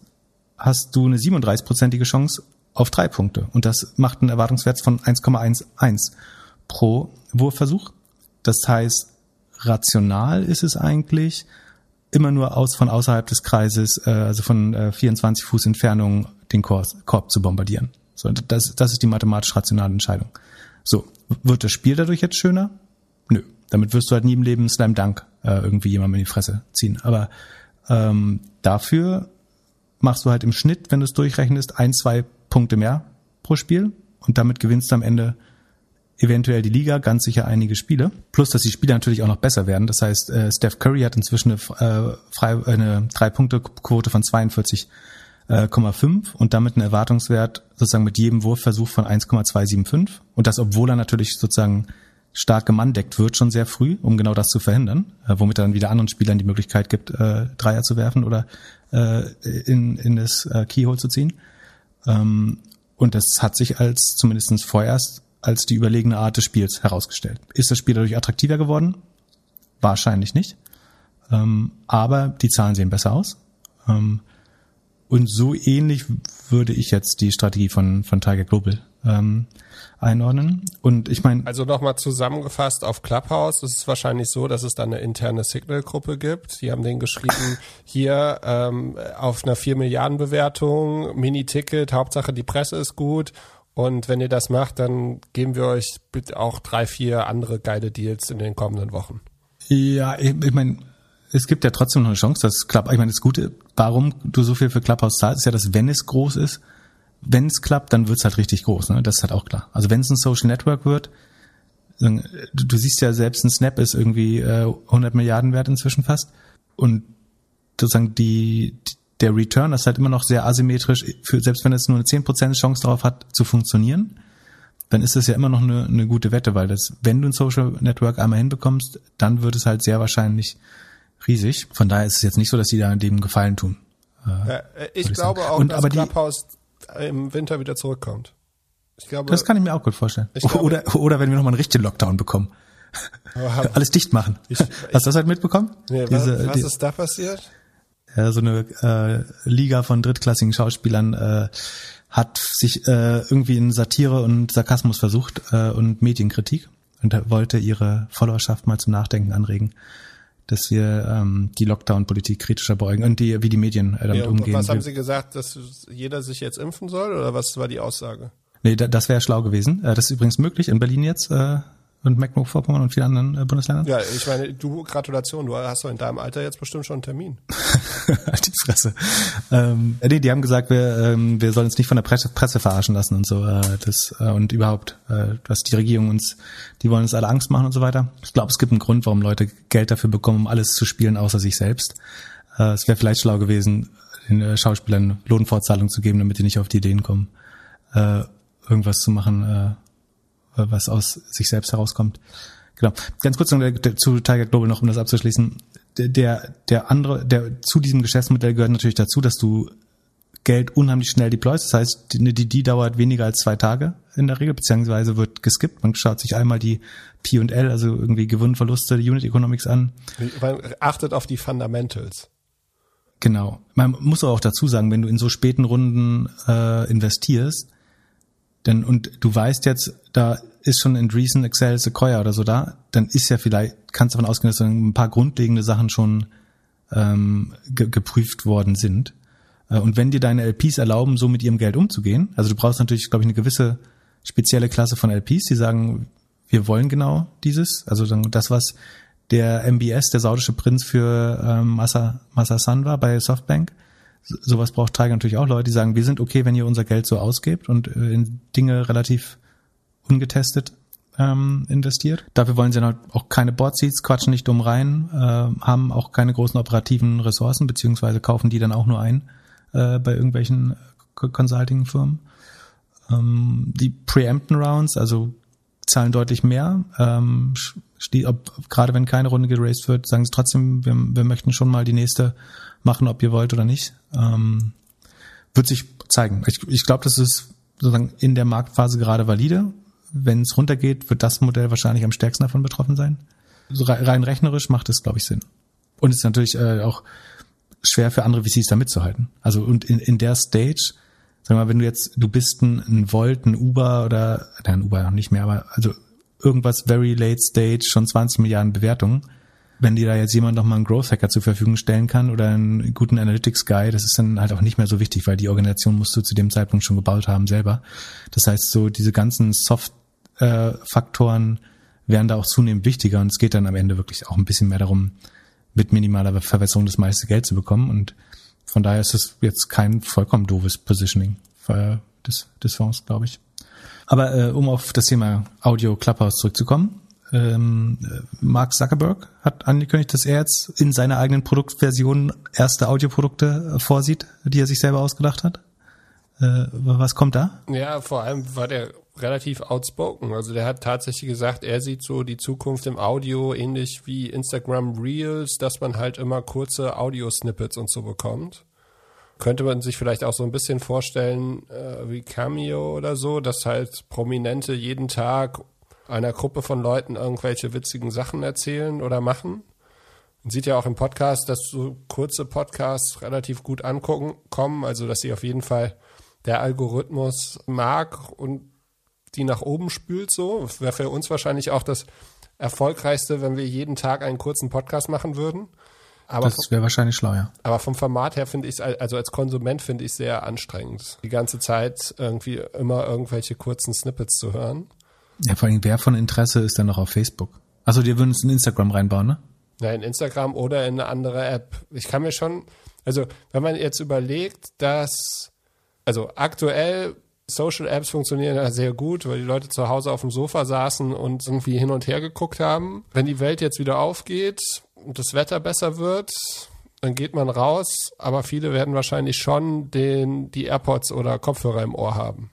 hast du eine 37-prozentige Chance auf drei Punkte. Und das macht einen Erwartungswert von 1,11 pro Wurfversuch. Das heißt, rational ist es eigentlich, immer nur aus von außerhalb des Kreises, äh, also von äh, 24 Fuß Entfernung, den Korb, Korb zu bombardieren. So, das, das ist die mathematisch rationale Entscheidung. So, wird das Spiel dadurch jetzt schöner? Nö. Damit wirst du halt nie im Leben Slam Dunk äh, irgendwie jemandem in die Fresse ziehen. Aber ähm, dafür machst du halt im Schnitt, wenn du es durchrechnest, ein, zwei Punkte mehr pro Spiel und damit gewinnst du am Ende eventuell die Liga, ganz sicher einige Spiele. Plus, dass die Spiele natürlich auch noch besser werden. Das heißt, äh, Steph Curry hat inzwischen eine, äh, Drei-Punkte-Quote von 42,5 äh, und damit einen Erwartungswert sozusagen mit jedem Wurfversuch von 1,275. Und das, obwohl er natürlich sozusagen stark gemandeckt wird, schon sehr früh, um genau das zu verhindern, äh, womit er dann wieder anderen Spielern die Möglichkeit gibt, äh, Dreier zu werfen oder äh, in, in das äh, Keyhole zu ziehen. Ähm, und das hat sich als zumindestens vorerst als die überlegene Art des Spiels herausgestellt. Ist das Spiel dadurch attraktiver geworden? Wahrscheinlich nicht. Ähm, aber die Zahlen sehen besser aus. Ähm, und so ähnlich würde ich jetzt die Strategie von, von Tiger Global ähm, einordnen. Und ich meine. Also nochmal zusammengefasst auf Clubhouse, es ist wahrscheinlich so, dass es da eine interne Signal-Gruppe gibt. Die haben den geschrieben, hier ähm, auf einer 4 Milliarden Bewertung, Mini-Ticket, Hauptsache die Presse ist gut und wenn ihr das macht, dann geben wir euch bitte auch drei, vier andere geile Deals in den kommenden Wochen. Ja, ich, ich meine, es gibt ja trotzdem noch eine Chance, dass Club, ich meine, das Gute, warum du so viel für Clubhouse zahlst, ist ja, dass wenn es groß ist, wenn es klappt, dann wird's halt richtig groß, ne? Das ist halt auch klar. Also wenn es ein Social Network wird, du, du siehst ja selbst ein Snap ist irgendwie äh, 100 Milliarden wert inzwischen fast und sozusagen die, die der Return ist halt immer noch sehr asymmetrisch, für, selbst wenn es nur eine 10% Chance darauf hat, zu funktionieren, dann ist es ja immer noch eine, eine gute Wette, weil das, wenn du ein Social Network einmal hinbekommst, dann wird es halt sehr wahrscheinlich riesig. Von daher ist es jetzt nicht so, dass die da dem Gefallen tun. Äh, ja, ich, glaube auch, Und, dass Clubhouse im Winter wieder zurückkommt. Ich glaube, das kann ich mir auch gut vorstellen. Glaube, oder, oder wenn wir nochmal einen richtigen Lockdown bekommen. Alles dicht machen. Ich, Hast du das halt mitbekommen? Nee, Diese, was, was ist da passiert? ja, so eine äh, Liga von drittklassigen Schauspielern äh, hat sich äh, irgendwie in Satire und Sarkasmus versucht äh, und Medienkritik und wollte ihre Followerschaft mal zum Nachdenken anregen, dass wir ähm, die Lockdown-Politik kritischer beugen und die, wie die Medien äh, damit ja, umgehen. Was haben Sie gesagt, dass jeder sich jetzt impfen soll oder was war die Aussage? Nee, da, das wäre schlau gewesen. Äh, das ist übrigens möglich in Berlin jetzt. Äh, und Mecklenburg-Vorpommern und vielen anderen äh, Bundesländern. Ja, ich meine, du, Gratulation, du hast doch in deinem Alter jetzt bestimmt schon einen Termin. die Fresse. Ähm, nee, die haben gesagt, wir, ähm, wir sollen uns nicht von der Presse, Presse verarschen lassen und so. Äh, das äh, Und überhaupt, äh, was die Regierung uns, die wollen uns alle Angst machen und so weiter. Ich glaube, es gibt einen Grund, warum Leute Geld dafür bekommen, um alles zu spielen, außer sich selbst. Äh, es wäre vielleicht schlau gewesen, den äh, Schauspielern Lohnfortzahlung zu geben, damit die nicht auf die Ideen kommen, äh, irgendwas zu machen, äh, was aus sich selbst herauskommt. Genau. Ganz kurz noch zu Tiger Global noch, um das abzuschließen. Der, der andere, der zu diesem Geschäftsmodell gehört natürlich dazu, dass du Geld unheimlich schnell deployst. Das heißt, die, die, die dauert weniger als zwei Tage in der Regel, beziehungsweise wird geskippt. Man schaut sich einmal die P&L, also irgendwie Gewinn, Verluste, Unit Economics an. Man achtet auf die Fundamentals. Genau. Man muss auch dazu sagen, wenn du in so späten Runden äh, investierst, denn, und du weißt jetzt, da ist schon Andreessen, Excel, Sequoia oder so da, dann ist ja vielleicht, kannst du davon ausgehen, dass ein paar grundlegende Sachen schon ähm, ge geprüft worden sind. Äh, und wenn dir deine LPs erlauben, so mit ihrem Geld umzugehen, also du brauchst natürlich, glaube ich, eine gewisse spezielle Klasse von LPs, die sagen, wir wollen genau dieses, also das, was der MBS, der saudische Prinz für ähm, Massa, Massa San war bei Softbank, sowas braucht Tiger natürlich auch Leute, die sagen, wir sind okay, wenn ihr unser Geld so ausgebt und äh, in Dinge relativ ungetestet ähm, investiert. Dafür wollen sie halt auch keine Boardseats, quatschen nicht dumm rein, äh, haben auch keine großen operativen Ressourcen, beziehungsweise kaufen die dann auch nur ein, äh, bei irgendwelchen Consulting-Firmen. Ähm, die Preempten Rounds, also zahlen deutlich mehr. Ähm, ob, gerade wenn keine Runde geraced wird, sagen sie trotzdem, wir, wir möchten schon mal die nächste machen, ob ihr wollt oder nicht. Ähm, wird sich zeigen. Ich, ich glaube, das ist sozusagen in der Marktphase gerade valide. Wenn es runtergeht, wird das Modell wahrscheinlich am stärksten davon betroffen sein. So rein rechnerisch macht es, glaube ich, Sinn. Und es ist natürlich äh, auch schwer für andere VCs da mitzuhalten. Also und in, in der Stage, sag mal, wenn du jetzt, du bist ein, ein Volt, ein Uber oder, nein, Uber noch nicht mehr, aber also irgendwas very late stage, schon 20 Milliarden Bewertungen. Wenn dir da jetzt jemand noch mal einen Growth Hacker zur Verfügung stellen kann oder einen guten Analytics Guy, das ist dann halt auch nicht mehr so wichtig, weil die Organisation musst du zu dem Zeitpunkt schon gebaut haben selber. Das heißt, so diese ganzen Soft-Faktoren äh, werden da auch zunehmend wichtiger und es geht dann am Ende wirklich auch ein bisschen mehr darum, mit minimaler Verbesserung das meiste Geld zu bekommen und von daher ist es jetzt kein vollkommen doofes Positioning des, des Fonds, glaube ich. Aber äh, um auf das Thema Audio Clubhouse zurückzukommen, ähm, Mark Zuckerberg hat angekündigt, dass er jetzt in seiner eigenen Produktversion erste Audioprodukte äh, vorsieht, die er sich selber ausgedacht hat. Äh, was kommt da? Ja, vor allem war der relativ outspoken. Also der hat tatsächlich gesagt, er sieht so die Zukunft im Audio ähnlich wie Instagram Reels, dass man halt immer kurze Audio-Snippets und so bekommt könnte man sich vielleicht auch so ein bisschen vorstellen äh, wie Cameo oder so, dass halt Prominente jeden Tag einer Gruppe von Leuten irgendwelche witzigen Sachen erzählen oder machen. Man sieht ja auch im Podcast, dass so kurze Podcasts relativ gut angucken kommen, also dass sie auf jeden Fall der Algorithmus mag und die nach oben spült so. Wäre für uns wahrscheinlich auch das erfolgreichste, wenn wir jeden Tag einen kurzen Podcast machen würden. Aber das wäre wahrscheinlich schlau, ja. Aber vom Format her finde ich es, also als Konsument finde ich es sehr anstrengend, die ganze Zeit irgendwie immer irgendwelche kurzen Snippets zu hören. Ja, vor allem, wer von Interesse ist denn noch auf Facebook? Also, dir würden es in Instagram reinbauen, ne? Ja, in Instagram oder in eine andere App. Ich kann mir schon, also, wenn man jetzt überlegt, dass, also aktuell Social Apps funktionieren ja sehr gut, weil die Leute zu Hause auf dem Sofa saßen und irgendwie hin und her geguckt haben. Wenn die Welt jetzt wieder aufgeht, und das Wetter besser wird, dann geht man raus, aber viele werden wahrscheinlich schon den, die AirPods oder Kopfhörer im Ohr haben.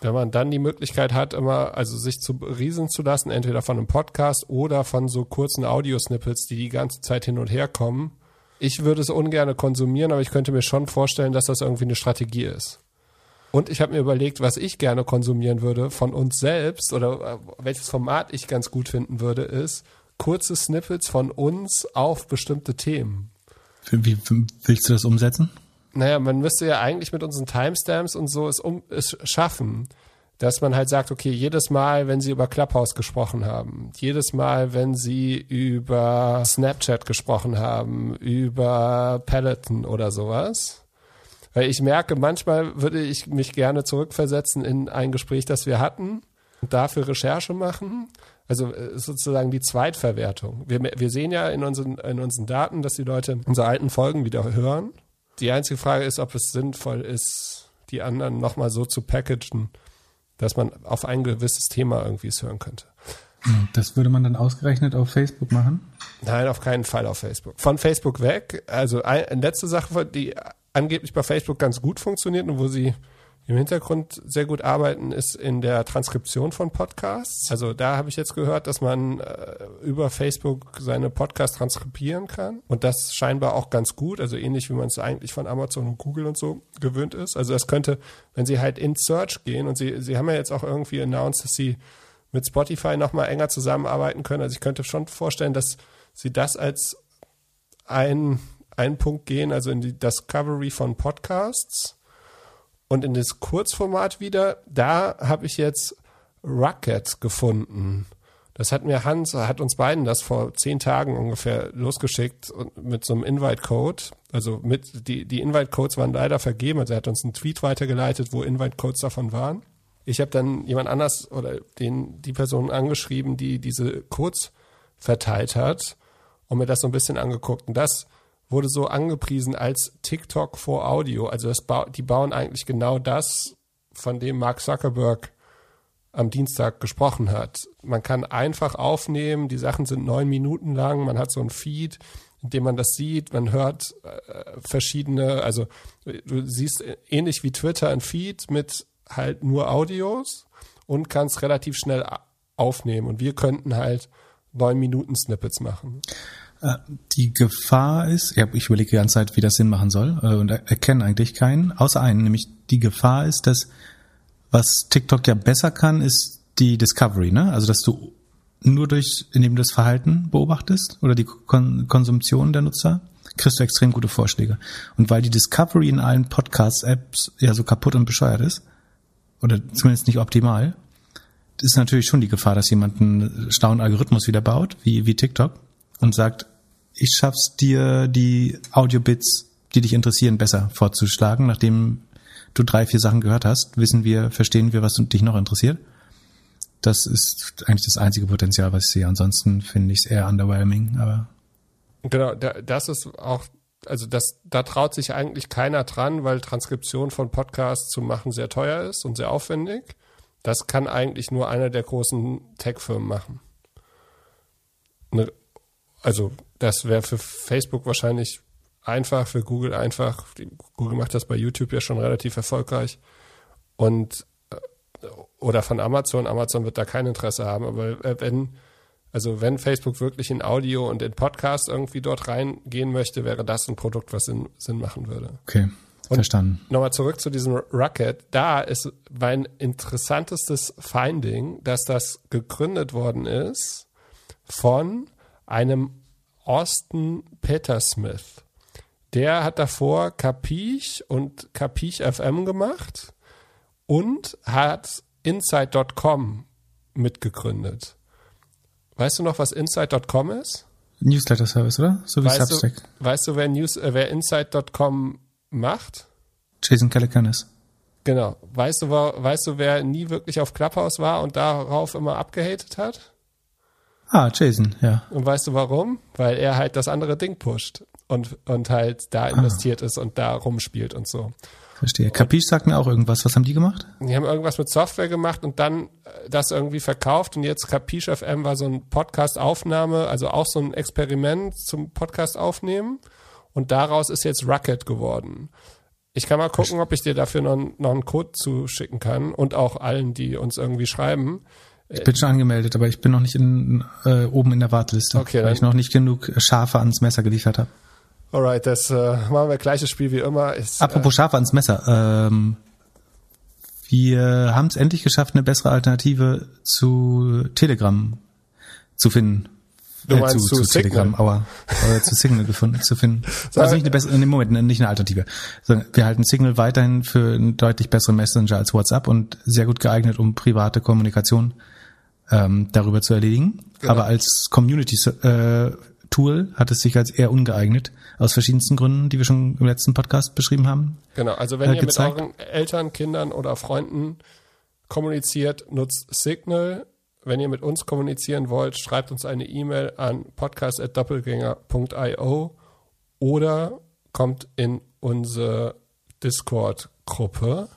Wenn man dann die Möglichkeit hat, immer, also sich zu riesen zu lassen, entweder von einem Podcast oder von so kurzen Audiosnippets, die die ganze Zeit hin und her kommen. Ich würde es ungern konsumieren, aber ich könnte mir schon vorstellen, dass das irgendwie eine Strategie ist. Und ich habe mir überlegt, was ich gerne konsumieren würde von uns selbst oder äh, welches Format ich ganz gut finden würde, ist kurze Snippets von uns auf bestimmte Themen. Wie, wie willst du das umsetzen? Naja, man müsste ja eigentlich mit unseren Timestamps und so es, um, es schaffen, dass man halt sagt, okay, jedes Mal, wenn sie über Clubhouse gesprochen haben, jedes Mal, wenn sie über Snapchat gesprochen haben, über Peloton oder sowas, weil ich merke, manchmal würde ich mich gerne zurückversetzen in ein Gespräch, das wir hatten und dafür Recherche machen. Also äh, sozusagen die Zweitverwertung. Wir, wir sehen ja in unseren, in unseren Daten, dass die Leute unsere alten Folgen wieder hören. Die einzige Frage ist, ob es sinnvoll ist, die anderen nochmal so zu packagen, dass man auf ein gewisses Thema irgendwie es hören könnte. Hm, das würde man dann ausgerechnet auf Facebook machen? Nein, auf keinen Fall auf Facebook. Von Facebook weg. Also eine letzte Sache, die angeblich bei Facebook ganz gut funktioniert und wo sie im Hintergrund sehr gut arbeiten, ist in der Transkription von Podcasts. Also da habe ich jetzt gehört, dass man äh, über Facebook seine Podcasts transkribieren kann. Und das scheinbar auch ganz gut, also ähnlich wie man es eigentlich von Amazon und Google und so gewöhnt ist. Also das könnte, wenn Sie halt in Search gehen und Sie, Sie haben ja jetzt auch irgendwie announced, dass Sie mit Spotify nochmal enger zusammenarbeiten können. Also ich könnte schon vorstellen, dass Sie das als ein, ein Punkt gehen, also in die Discovery von Podcasts und in das Kurzformat wieder, da habe ich jetzt Rocket gefunden. Das hat mir Hans, hat uns beiden das vor zehn Tagen ungefähr losgeschickt mit so einem Invite-Code. Also mit, die, die Invite-Codes waren leider vergeben. Also er hat uns einen Tweet weitergeleitet, wo Invite-Codes davon waren. Ich habe dann jemand anders oder den, die Person angeschrieben, die diese Codes verteilt hat und mir das so ein bisschen angeguckt. Und das wurde so angepriesen als TikTok for Audio. Also ba die bauen eigentlich genau das, von dem Mark Zuckerberg am Dienstag gesprochen hat. Man kann einfach aufnehmen, die Sachen sind neun Minuten lang, man hat so ein Feed, indem man das sieht, man hört äh, verschiedene, also du siehst ähnlich wie Twitter ein Feed mit halt nur Audios und kannst relativ schnell aufnehmen. Und wir könnten halt neun Minuten Snippets machen. Äh, die Gefahr ist, ja, ich überlege die ganze Zeit, wie das Sinn machen soll äh, und erkenne eigentlich keinen, außer einen, nämlich die Gefahr ist, dass was TikTok ja besser kann, ist die Discovery, ne? Also dass du nur durch, indem du das Verhalten beobachtest oder die Kon Konsumtion der Nutzer, kriegst du extrem gute Vorschläge. Und weil die Discovery in allen Podcast-Apps ja so kaputt und bescheuert ist, oder zumindest nicht optimal, ist natürlich schon die Gefahr, dass jemand einen schlauen Algorithmus wieder baut, wie, wie TikTok, und sagt, ich schaff's dir, die Audio-Bits, die dich interessieren, besser vorzuschlagen. Nachdem du drei, vier Sachen gehört hast, wissen wir, verstehen wir, was dich noch interessiert. Das ist eigentlich das einzige Potenzial, was ich sehe. Ansonsten finde ich es eher underwhelming, aber. Genau, das ist auch, also das, da traut sich eigentlich keiner dran, weil Transkription von Podcasts zu machen sehr teuer ist und sehr aufwendig. Das kann eigentlich nur einer der großen Tech-Firmen machen. Ne, also das wäre für Facebook wahrscheinlich einfach, für Google einfach. Google macht das bei YouTube ja schon relativ erfolgreich. Und äh, oder von Amazon. Amazon wird da kein Interesse haben, aber äh, wenn, also wenn Facebook wirklich in Audio und in Podcast irgendwie dort reingehen möchte, wäre das ein Produkt, was Sinn, Sinn machen würde. Okay. Und Verstanden. Nochmal zurück zu diesem Rocket. Da ist mein interessantestes Finding, dass das gegründet worden ist von einem Austin Petersmith. Der hat davor Capiche und Capiche FM gemacht und hat Inside.com mitgegründet. Weißt du noch, was Inside.com ist? Newsletter Service, oder? So wie weißt Substack. Du, weißt du, wer, News, äh, wer Inside.com macht? Jason Calacanis. Genau. Weißt du, weißt du, wer nie wirklich auf Clubhouse war und darauf immer abgehatet hat? Ah, Jason, ja. Und weißt du warum? Weil er halt das andere Ding pusht und, und halt da ah. investiert ah. ist und da rumspielt und so. Verstehe. Capiche sagt mir auch irgendwas. Was haben die gemacht? Die haben irgendwas mit Software gemacht und dann äh, das irgendwie verkauft und jetzt Capiche FM war so ein Podcast-Aufnahme, also auch so ein Experiment zum Podcast aufnehmen und daraus ist jetzt Rocket geworden. Ich kann mal gucken, ob ich dir dafür noch, noch einen Code zuschicken kann und auch allen, die uns irgendwie schreiben. Ich bin schon angemeldet, aber ich bin noch nicht in, äh, oben in der Warteliste, okay, weil ich noch nicht genug Schafe ans Messer geliefert habe. Alright, das äh, machen wir gleiches Spiel wie immer. Ist, Apropos äh, Schafe ans Messer. Ähm, wir haben es endlich geschafft, eine bessere Alternative zu Telegram zu finden. Du meinst äh, zu, zu, zu Telegram, Aua, oder zu Signal gefunden, zu finden. Also nicht eine bessere, in dem Moment nicht eine Alternative. Wir halten Signal weiterhin für einen deutlich besseren Messenger als WhatsApp und sehr gut geeignet, um private Kommunikation ähm, darüber zu erledigen. Genau. Aber als Community äh, Tool hat es sich als eher ungeeignet, aus verschiedensten Gründen, die wir schon im letzten Podcast beschrieben haben. Genau, also wenn äh, ihr gezeigt. mit euren Eltern, Kindern oder Freunden kommuniziert, nutzt Signal. Wenn ihr mit uns kommunizieren wollt, schreibt uns eine E-Mail an podcast.doppelgänger.io oder kommt in unsere Discord-Gruppe.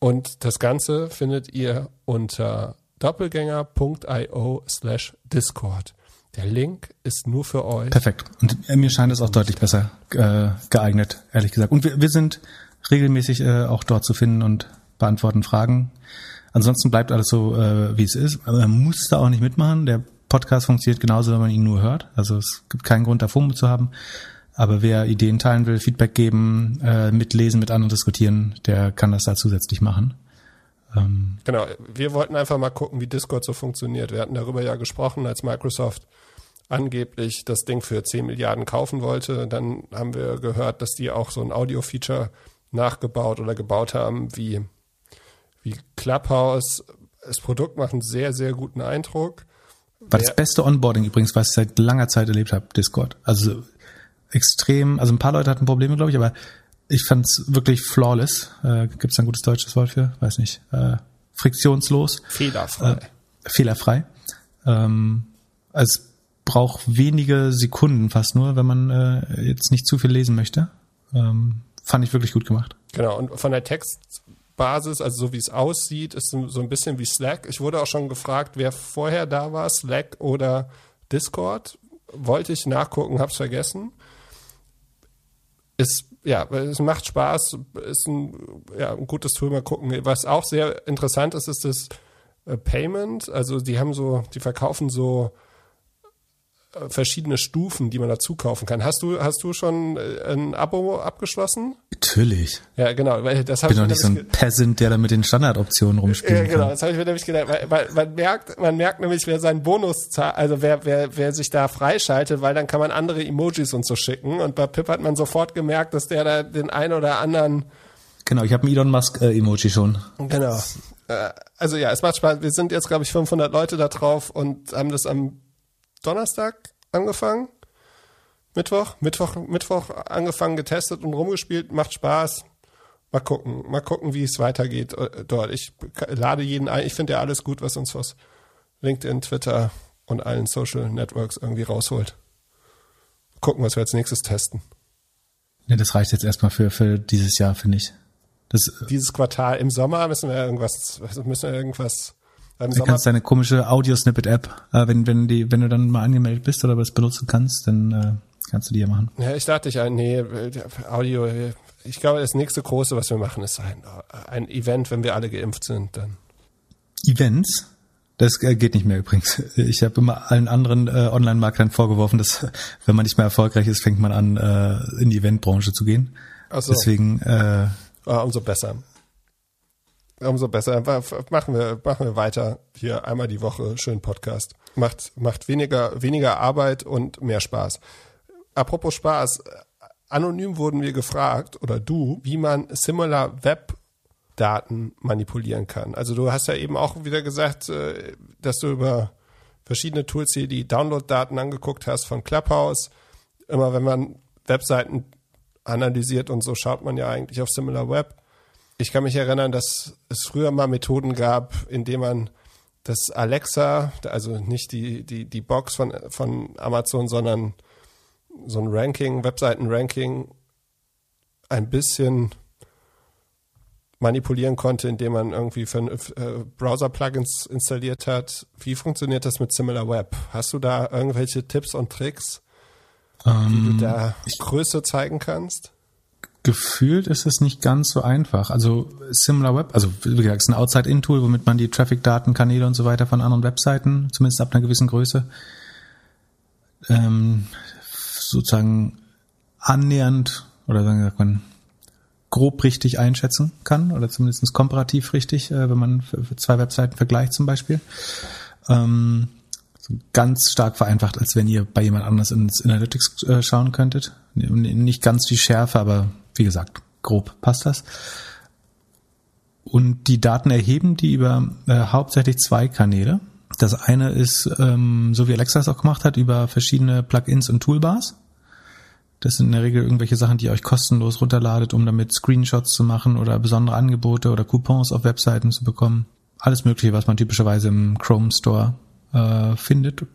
Und das Ganze findet ihr unter doppelgänger.io slash Discord. Der Link ist nur für euch. Perfekt. Und mir scheint es auch deutlich besser äh, geeignet, ehrlich gesagt. Und wir, wir sind regelmäßig äh, auch dort zu finden und beantworten Fragen. Ansonsten bleibt alles so, äh, wie es ist. Aber man muss da auch nicht mitmachen. Der Podcast funktioniert genauso, wenn man ihn nur hört. Also es gibt keinen Grund, da FOMO zu haben. Aber wer Ideen teilen will, Feedback geben, äh, mitlesen, mit anderen diskutieren, der kann das da zusätzlich machen. Ähm, genau, wir wollten einfach mal gucken, wie Discord so funktioniert. Wir hatten darüber ja gesprochen, als Microsoft angeblich das Ding für 10 Milliarden kaufen wollte. Dann haben wir gehört, dass die auch so ein Audio-Feature nachgebaut oder gebaut haben, wie, wie Clubhouse. Das Produkt macht einen sehr, sehr guten Eindruck. War das beste Onboarding übrigens, was ich seit langer Zeit erlebt habe, Discord. Also extrem, also ein paar Leute hatten Probleme, glaube ich, aber ich fand's wirklich flawless. Äh, Gibt es ein gutes deutsches Wort für? Weiß nicht. Äh, friktionslos. Fehlerfrei. Äh, fehlerfrei. Ähm, es braucht wenige Sekunden fast nur, wenn man äh, jetzt nicht zu viel lesen möchte. Ähm, fand ich wirklich gut gemacht. Genau, und von der Textbasis, also so wie es aussieht, ist so ein bisschen wie Slack. Ich wurde auch schon gefragt, wer vorher da war, Slack oder Discord. wollte ich nachgucken, hab's vergessen. Ist, ja, es macht Spaß, ist ein, ja, ein gutes Tool, mal gucken. Was auch sehr interessant ist, ist das äh, Payment. Also die haben so, die verkaufen so verschiedene Stufen, die man dazu kaufen kann. Hast du, hast du schon äh, ein Abo abgeschlossen? Natürlich. Ja, genau. Weil das ich bin doch nicht so ein Peasant, der da mit den Standardoptionen rumspielt. Ja, genau. Das habe ich mir nämlich gedacht. Weil, weil man merkt, man merkt nämlich, wer seinen Bonus zahlt, also wer, wer, wer sich da freischaltet, weil dann kann man andere Emojis und so schicken. Und bei Pip hat man sofort gemerkt, dass der da den einen oder anderen Genau, ich habe ein Elon Musk äh, Emoji schon. Genau. Äh, also ja, es macht Spaß. Wir sind jetzt, glaube ich, 500 Leute da drauf und haben das am Donnerstag angefangen. Mittwoch, Mittwoch, Mittwoch angefangen, getestet und rumgespielt, macht Spaß. Mal gucken, mal gucken, wie es weitergeht äh, dort. Ich lade jeden ein. Ich finde ja alles gut, was uns aus LinkedIn, Twitter und allen Social Networks irgendwie rausholt. Gucken, was wir als nächstes testen. Ne, das reicht jetzt erstmal für, für dieses Jahr, finde ich. Das, äh, Dieses Quartal im Sommer müssen wir irgendwas, müssen wir irgendwas im du kannst deine komische Audio-Snippet-App, äh, wenn, wenn, die, wenn du dann mal angemeldet bist oder was benutzen kannst, dann äh, kannst du die ja machen. Ja, ich dachte, ich, äh, nee, Audio, ich glaube, das nächste große, was wir machen, ist ein, ein Event, wenn wir alle geimpft sind, dann. Events? Das äh, geht nicht mehr übrigens. Ich habe immer allen anderen äh, Online-Marketern vorgeworfen, dass wenn man nicht mehr erfolgreich ist, fängt man an, äh, in die Eventbranche zu gehen. Ach so. Deswegen äh, ah, umso besser umso besser. Machen wir, machen wir weiter. Hier einmal die Woche schön Podcast. Macht, macht weniger, weniger Arbeit und mehr Spaß. Apropos Spaß. Anonym wurden wir gefragt, oder du, wie man Similar Web Daten manipulieren kann. Also du hast ja eben auch wieder gesagt, äh, dass du über verschiedene Tools hier die Download-Daten angeguckt hast von Clubhouse. Immer wenn man Webseiten analysiert und so schaut man ja eigentlich auf Similar Web ich kann mich erinnern, dass es früher mal Methoden gab, in denen man das Alexa, also nicht die, die, die Box von, von Amazon, sondern so ein Ranking, Webseiten-Ranking, ein bisschen manipulieren konnte, indem man irgendwie für äh, Browser-Plugins installiert hat. Wie funktioniert das mit SimilarWeb? Hast du da irgendwelche Tipps und Tricks, um, die du ähm, da Größe zeigen kannst? Gefühlt ist es nicht ganz so einfach. Also SimilarWeb, also wie gesagt, ist ein Outside-In-Tool, womit man die Traffic-Daten, Kanäle und so weiter von anderen Webseiten, zumindest ab einer gewissen Größe, ähm, sozusagen annähernd oder sagen wir man grob richtig einschätzen kann oder zumindest komparativ richtig, äh, wenn man zwei Webseiten vergleicht zum Beispiel. Ähm, ganz stark vereinfacht, als wenn ihr bei jemand anders ins Analytics äh, schauen könntet. Nicht ganz die Schärfe, aber wie gesagt, grob passt das. Und die Daten erheben die über äh, hauptsächlich zwei Kanäle. Das eine ist, ähm, so wie Alexa es auch gemacht hat, über verschiedene Plugins und Toolbars. Das sind in der Regel irgendwelche Sachen, die ihr euch kostenlos runterladet, um damit Screenshots zu machen oder besondere Angebote oder Coupons auf Webseiten zu bekommen. Alles Mögliche, was man typischerweise im Chrome Store äh, findet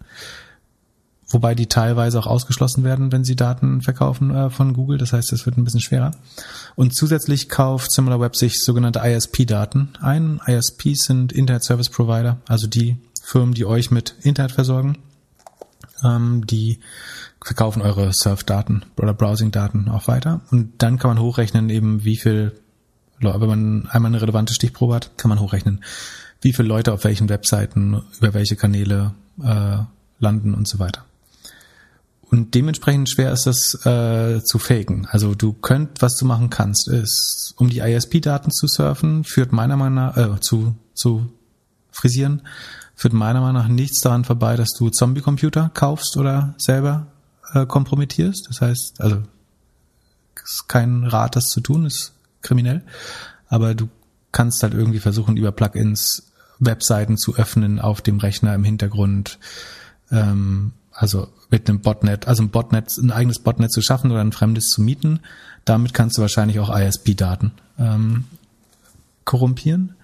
wobei die teilweise auch ausgeschlossen werden, wenn sie Daten verkaufen äh, von Google. Das heißt, es wird ein bisschen schwerer. Und zusätzlich kauft SimilarWeb sich sogenannte ISP-Daten ein. ISPs sind Internet Service Provider, also die Firmen, die euch mit Internet versorgen. Ähm, die verkaufen eure Surf-Daten oder Browsing-Daten auch weiter. Und dann kann man hochrechnen, eben wie viel, wenn man einmal eine relevante Stichprobe hat, kann man hochrechnen, wie viele Leute auf welchen Webseiten, über welche Kanäle äh, landen und so weiter. Und dementsprechend schwer ist das äh, zu faken. Also du könnt, was du machen kannst, ist, um die ISP-Daten zu surfen, führt meiner Meinung nach, äh, zu, zu frisieren, führt meiner Meinung nach nichts daran vorbei, dass du Zombie-Computer kaufst oder selber äh, kompromittierst. Das heißt, also ist kein Rat, das zu tun, ist kriminell. Aber du kannst halt irgendwie versuchen, über Plugins Webseiten zu öffnen auf dem Rechner im Hintergrund. Ähm, also mit einem Botnet, also ein Botnet, ein eigenes Botnet zu schaffen oder ein fremdes zu mieten. Damit kannst du wahrscheinlich auch ISP-Daten ähm, korrumpieren.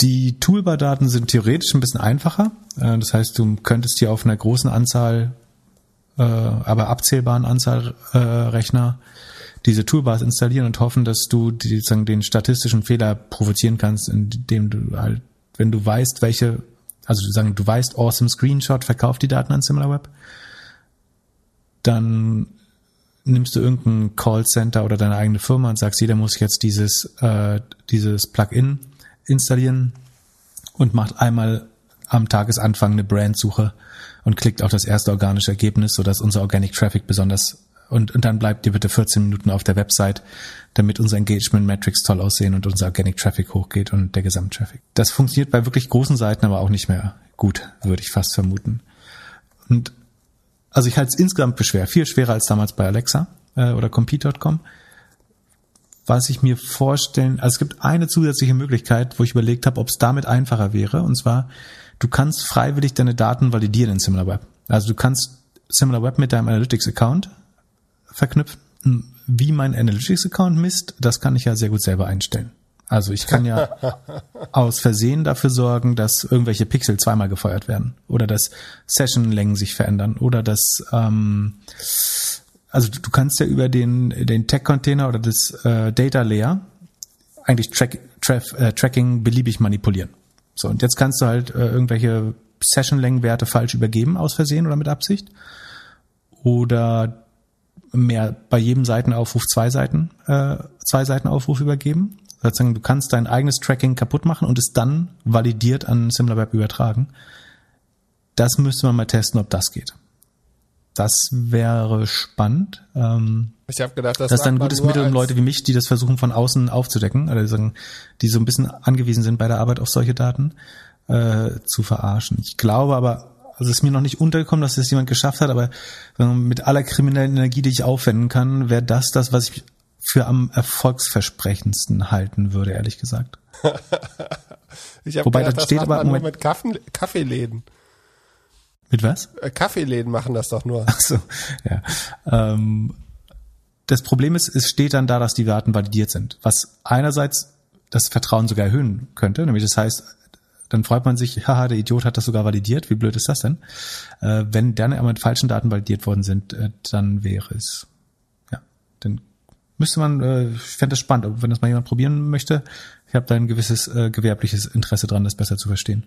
Die Toolbar-Daten sind theoretisch ein bisschen einfacher. Äh, das heißt, du könntest hier auf einer großen Anzahl, äh, aber abzählbaren Anzahl äh, Rechner diese Toolbars installieren und hoffen, dass du sozusagen den statistischen Fehler provozieren kannst, indem du halt, wenn du weißt, welche also du sagen, du weißt, Awesome Screenshot verkauft die Daten an SimilarWeb. dann nimmst du irgendein Callcenter oder deine eigene Firma und sagst, jeder muss jetzt dieses, äh, dieses Plugin installieren und macht einmal am Tagesanfang eine Brandsuche und klickt auf das erste organische Ergebnis, sodass unser Organic Traffic besonders und, und dann bleibt ihr bitte 14 Minuten auf der Website, damit unsere Engagement Metrics toll aussehen und unser Organic Traffic hochgeht und der Gesamttraffic. Das funktioniert bei wirklich großen Seiten aber auch nicht mehr gut, würde ich fast vermuten. Und also ich halte es insgesamt für schwer, viel schwerer als damals bei Alexa äh, oder Compete.com. Was ich mir vorstellen, also es gibt eine zusätzliche Möglichkeit, wo ich überlegt habe, ob es damit einfacher wäre, und zwar, du kannst freiwillig deine Daten validieren in SimilarWeb. Also du kannst SimilarWeb mit deinem Analytics-Account verknüpfen. Wie mein Analytics-Account misst, das kann ich ja sehr gut selber einstellen. Also ich kann ja aus Versehen dafür sorgen, dass irgendwelche Pixel zweimal gefeuert werden oder dass Sessionlängen sich verändern oder dass ähm, also du kannst ja über den den Tag-Container oder das äh, Data Layer eigentlich Track, Traf, äh, Tracking beliebig manipulieren. So und jetzt kannst du halt äh, irgendwelche Sessionlängenwerte falsch übergeben aus Versehen oder mit Absicht oder mehr bei jedem Seitenaufruf zwei Seiten, äh, zwei Seitenaufruf übergeben. Sozusagen, du kannst dein eigenes Tracking kaputt machen und es dann validiert an SimilarWeb übertragen. Das müsste man mal testen, ob das geht. Das wäre spannend. Ähm, ich habe gedacht, das, das ist ein gutes Mittel, um Leute wie mich, die das versuchen von außen aufzudecken, oder sagen, die so ein bisschen angewiesen sind bei der Arbeit auf solche Daten, äh, zu verarschen. Ich glaube aber, also es ist mir noch nicht untergekommen, dass das jemand geschafft hat, aber mit aller kriminellen Energie, die ich aufwenden kann, wäre das das, was ich für am erfolgsversprechendsten halten würde, ehrlich gesagt. ich Wobei gedacht, das steht aber nur mit Kaffee, Kaffeeläden. Mit was? Äh, Kaffeeläden machen das doch nur. Ach so, ja. Ähm, das Problem ist, es steht dann da, dass die Daten validiert sind, was einerseits das Vertrauen sogar erhöhen könnte, nämlich das heißt, dann freut man sich, haha, der Idiot hat das sogar validiert, wie blöd ist das denn? Äh, wenn dann aber mit falschen Daten validiert worden sind, äh, dann wäre es, ja, dann müsste man, äh, ich fände das spannend, wenn das mal jemand probieren möchte, ich habe da ein gewisses äh, gewerbliches Interesse dran, das besser zu verstehen.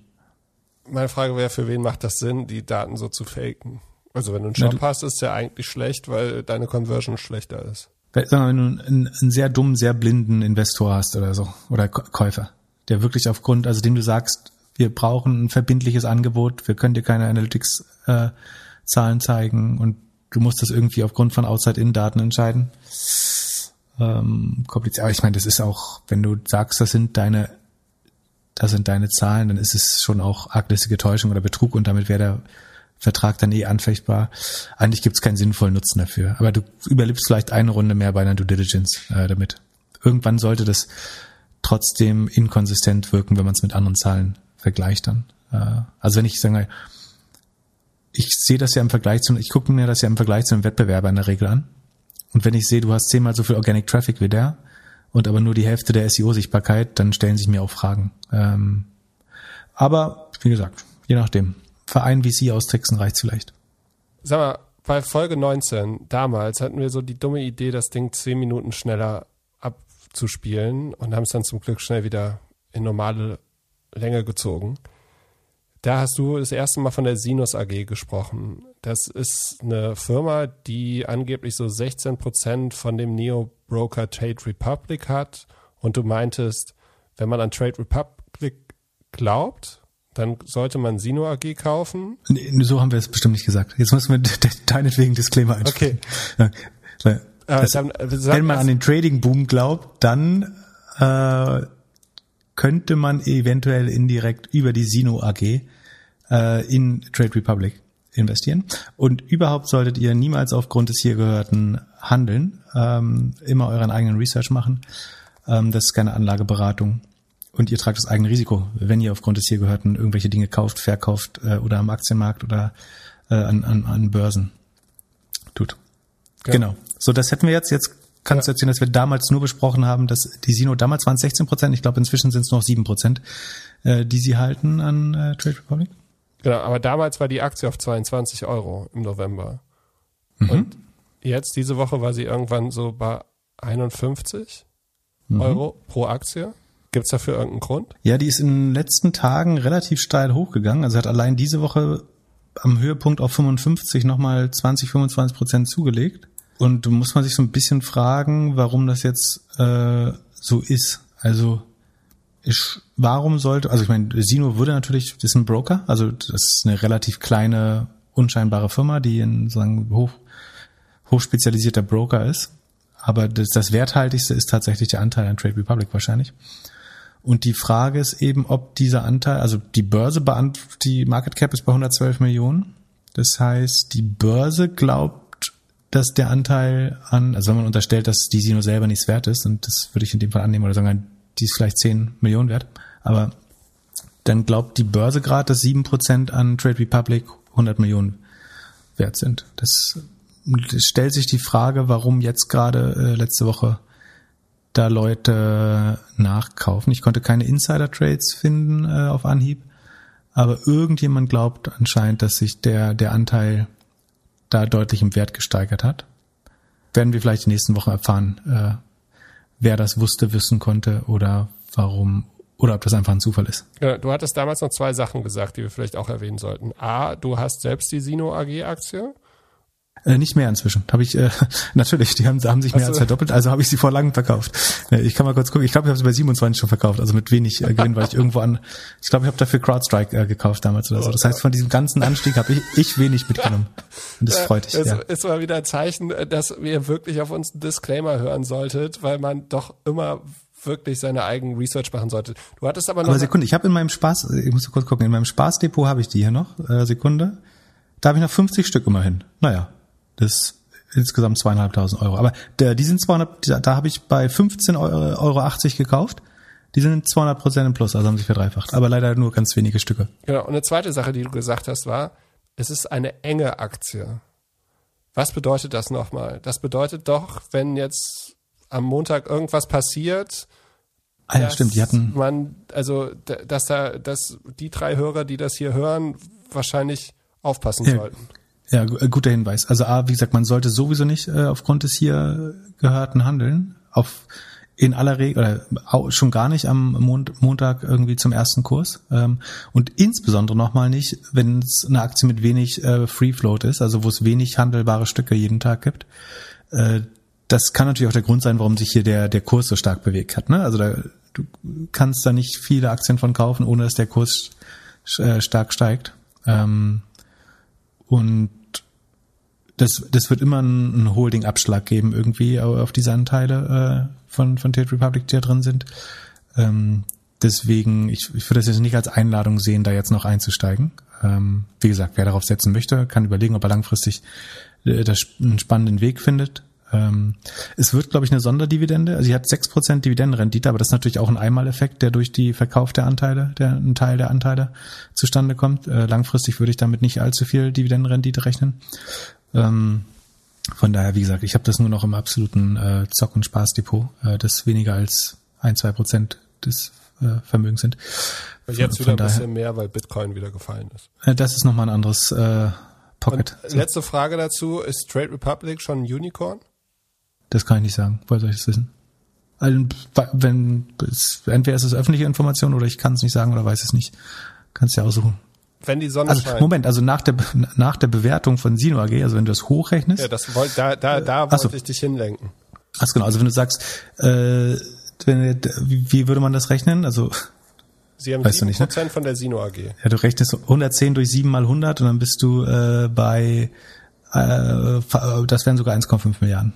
Meine Frage wäre, für wen macht das Sinn, die Daten so zu faken? Also wenn du einen Shop ja, hast, ist ja eigentlich schlecht, weil deine Conversion schlechter ist. Sagen wir, wenn du einen, einen sehr dummen, sehr blinden Investor hast oder so, oder Käufer, der wirklich aufgrund, also dem du sagst, wir brauchen ein verbindliches Angebot, wir können dir keine Analytics-Zahlen äh, zeigen und du musst das irgendwie aufgrund von Outside-In-Daten entscheiden. Ähm, kompliziert. Aber ich meine, das ist auch, wenn du sagst, das sind deine, das sind deine Zahlen, dann ist es schon auch arglistige Täuschung oder Betrug und damit wäre der Vertrag dann eh anfechtbar. Eigentlich gibt es keinen sinnvollen Nutzen dafür. Aber du überlebst vielleicht eine Runde mehr bei einer Due Diligence äh, damit. Irgendwann sollte das trotzdem inkonsistent wirken, wenn man es mit anderen Zahlen vergleicht dann. Äh, also wenn ich sage, ich sehe das ja im Vergleich zu, ich gucke mir das ja im Vergleich zu einem Wettbewerber in der Regel an. Und wenn ich sehe, du hast zehnmal so viel Organic Traffic wie der und aber nur die Hälfte der SEO-Sichtbarkeit, dann stellen sich mir auch Fragen. Ähm, aber wie gesagt, je nachdem. Verein VC austricksen reicht vielleicht. Sag mal, bei Folge 19 damals hatten wir so die dumme Idee, das Ding zehn Minuten schneller zu spielen und haben es dann zum Glück schnell wieder in normale Länge gezogen. Da hast du das erste Mal von der Sinus AG gesprochen. Das ist eine Firma, die angeblich so 16 Prozent von dem Neo-Broker Trade Republic hat. Und du meintest, wenn man an Trade Republic glaubt, dann sollte man Sino AG kaufen. Nee, so haben wir es bestimmt nicht gesagt. Jetzt müssen wir deinetwegen Disclaimer einstellen. Okay. Das, dann, äh, wenn man an den Trading Boom glaubt, dann äh, könnte man eventuell indirekt über die Sino AG äh, in Trade Republic investieren. Und überhaupt solltet ihr niemals aufgrund des hier gehörten handeln, ähm, immer euren eigenen Research machen. Ähm, das ist keine Anlageberatung. Und ihr tragt das eigene Risiko, wenn ihr aufgrund des hier gehörten irgendwelche Dinge kauft, verkauft äh, oder am Aktienmarkt oder äh, an, an, an Börsen tut. Ja. Genau. So, das hätten wir jetzt. Jetzt kannst ja. du erzählen, dass wir damals nur besprochen haben, dass die Sino damals waren es 16 Prozent, ich glaube inzwischen sind es noch 7 Prozent, äh, die sie halten an äh, Trade Republic. Genau, aber damals war die Aktie auf 22 Euro im November. Mhm. Und jetzt, diese Woche, war sie irgendwann so bei 51 mhm. Euro pro Aktie. Gibt es dafür irgendeinen Grund? Ja, die ist in den letzten Tagen relativ steil hochgegangen. Also hat allein diese Woche am Höhepunkt auf 55 nochmal 20, 25 Prozent zugelegt. Und da muss man sich so ein bisschen fragen, warum das jetzt äh, so ist. Also ich, warum sollte, also ich meine, Sino würde natürlich, das ist ein Broker, also das ist eine relativ kleine, unscheinbare Firma, die ein sagen, hoch, hochspezialisierter Broker ist. Aber das, das Werthaltigste ist tatsächlich der Anteil an Trade Republic wahrscheinlich. Und die Frage ist eben, ob dieser Anteil, also die Börse beantwortet, die Market Cap ist bei 112 Millionen. Das heißt, die Börse glaubt, dass der Anteil an, also wenn man unterstellt, dass die Sino selber nichts wert ist, und das würde ich in dem Fall annehmen, oder sagen, die ist vielleicht 10 Millionen wert, aber dann glaubt die Börse gerade, dass 7% an Trade Republic 100 Millionen wert sind. Das, das stellt sich die Frage, warum jetzt gerade äh, letzte Woche da Leute nachkaufen. Ich konnte keine Insider-Trades finden äh, auf Anhieb, aber irgendjemand glaubt anscheinend, dass sich der, der Anteil da deutlich im Wert gesteigert hat. Werden wir vielleicht die nächsten Wochen erfahren, äh, wer das wusste, wissen konnte oder warum oder ob das einfach ein Zufall ist. Du hattest damals noch zwei Sachen gesagt, die wir vielleicht auch erwähnen sollten. A, du hast selbst die Sino AG Aktie. Äh, nicht mehr inzwischen. Habe ich äh, natürlich, die haben, haben sich mehr also, als verdoppelt, also habe ich sie vor langem verkauft. Äh, ich kann mal kurz gucken. Ich glaube, ich habe sie bei 27 schon verkauft, also mit wenig äh, Gewinn, weil ich irgendwo an. Ich glaube, ich habe dafür CrowdStrike äh, gekauft damals oder so. Das heißt, von diesem ganzen Anstieg habe ich, ich wenig mitgenommen. Und das freut dich. Es ja. ist mal wieder ein Zeichen, dass ihr wirklich auf uns einen Disclaimer hören solltet, weil man doch immer wirklich seine eigenen Research machen sollte. Du hattest aber noch. Aber Sekunde, ich habe in meinem Spaß, ich muss kurz gucken, in meinem Spaßdepot habe ich die hier noch. Äh, Sekunde. Da habe ich noch 50 Stück immerhin. Naja, das insgesamt zweieinhalbtausend Euro. Aber der, die sind 200, da, da habe ich bei 15,80 Euro 80 gekauft. Die sind 200 Prozent im Plus, also haben sich verdreifacht. Aber leider nur ganz wenige Stücke. Genau. Und eine zweite Sache, die du gesagt hast, war, es ist eine enge Aktie. Was bedeutet das nochmal? Das bedeutet doch, wenn jetzt am Montag irgendwas passiert, Ah ja, stimmt, die hatten. Man, also, dass da, dass die drei Hörer, die das hier hören, wahrscheinlich aufpassen ja, sollten. Ja, äh, guter Hinweis. Also A, wie gesagt, man sollte sowieso nicht äh, aufgrund des hier gehörten Handeln auf in aller Regel oder schon gar nicht am Mond, Montag irgendwie zum ersten Kurs ähm, und insbesondere nochmal nicht, wenn es eine Aktie mit wenig äh, Free Float ist, also wo es wenig handelbare Stücke jeden Tag gibt. Äh, das kann natürlich auch der Grund sein, warum sich hier der der Kurs so stark bewegt hat. Ne? Also da, du kannst da nicht viele Aktien von kaufen, ohne dass der Kurs äh, stark steigt. Ähm, und das, das wird immer einen Holding-Abschlag geben irgendwie auf diese Anteile äh, von, von Trade Republic, die da drin sind. Ähm, deswegen, ich, ich würde das jetzt nicht als Einladung sehen, da jetzt noch einzusteigen. Ähm, wie gesagt, wer darauf setzen möchte, kann überlegen, ob er langfristig äh, das, einen spannenden Weg findet. Ähm, es wird, glaube ich, eine Sonderdividende. Also sie hat sechs Prozent Dividendenrendite, aber das ist natürlich auch ein Einmaleffekt, der durch die Verkauf der Anteile, der ein Teil der Anteile zustande kommt. Äh, langfristig würde ich damit nicht allzu viel Dividendenrendite rechnen. Ähm, von daher, wie gesagt, ich habe das nur noch im absoluten äh, Zock- und Spaßdepot, äh, das weniger als ein, zwei Prozent des äh, Vermögens sind. Jetzt von, wieder ein daher, bisschen mehr, weil Bitcoin wieder gefallen ist. Äh, das ist nochmal ein anderes äh, Pocket. Und letzte Frage dazu, ist Trade Republic schon ein Unicorn? Das kann ich nicht sagen. Woher soll ich das wissen? Also, wenn, entweder ist es öffentliche Information oder ich kann es nicht sagen oder weiß es nicht. Kannst du ja aussuchen. Wenn die Sonne also, scheint. Moment, also nach der, nach der Bewertung von Sino AG, also wenn du das hochrechnest. Ja, das wollt, da, da, da wollte so. ich dich hinlenken. Ach genau, also wenn du sagst, äh, wenn, wie würde man das rechnen? Also Sie haben weißt 7% nicht, ne? von der Sino AG. Ja, du rechnest 110 durch 7 mal 100 und dann bist du äh, bei, äh, das wären sogar 1,5 Milliarden.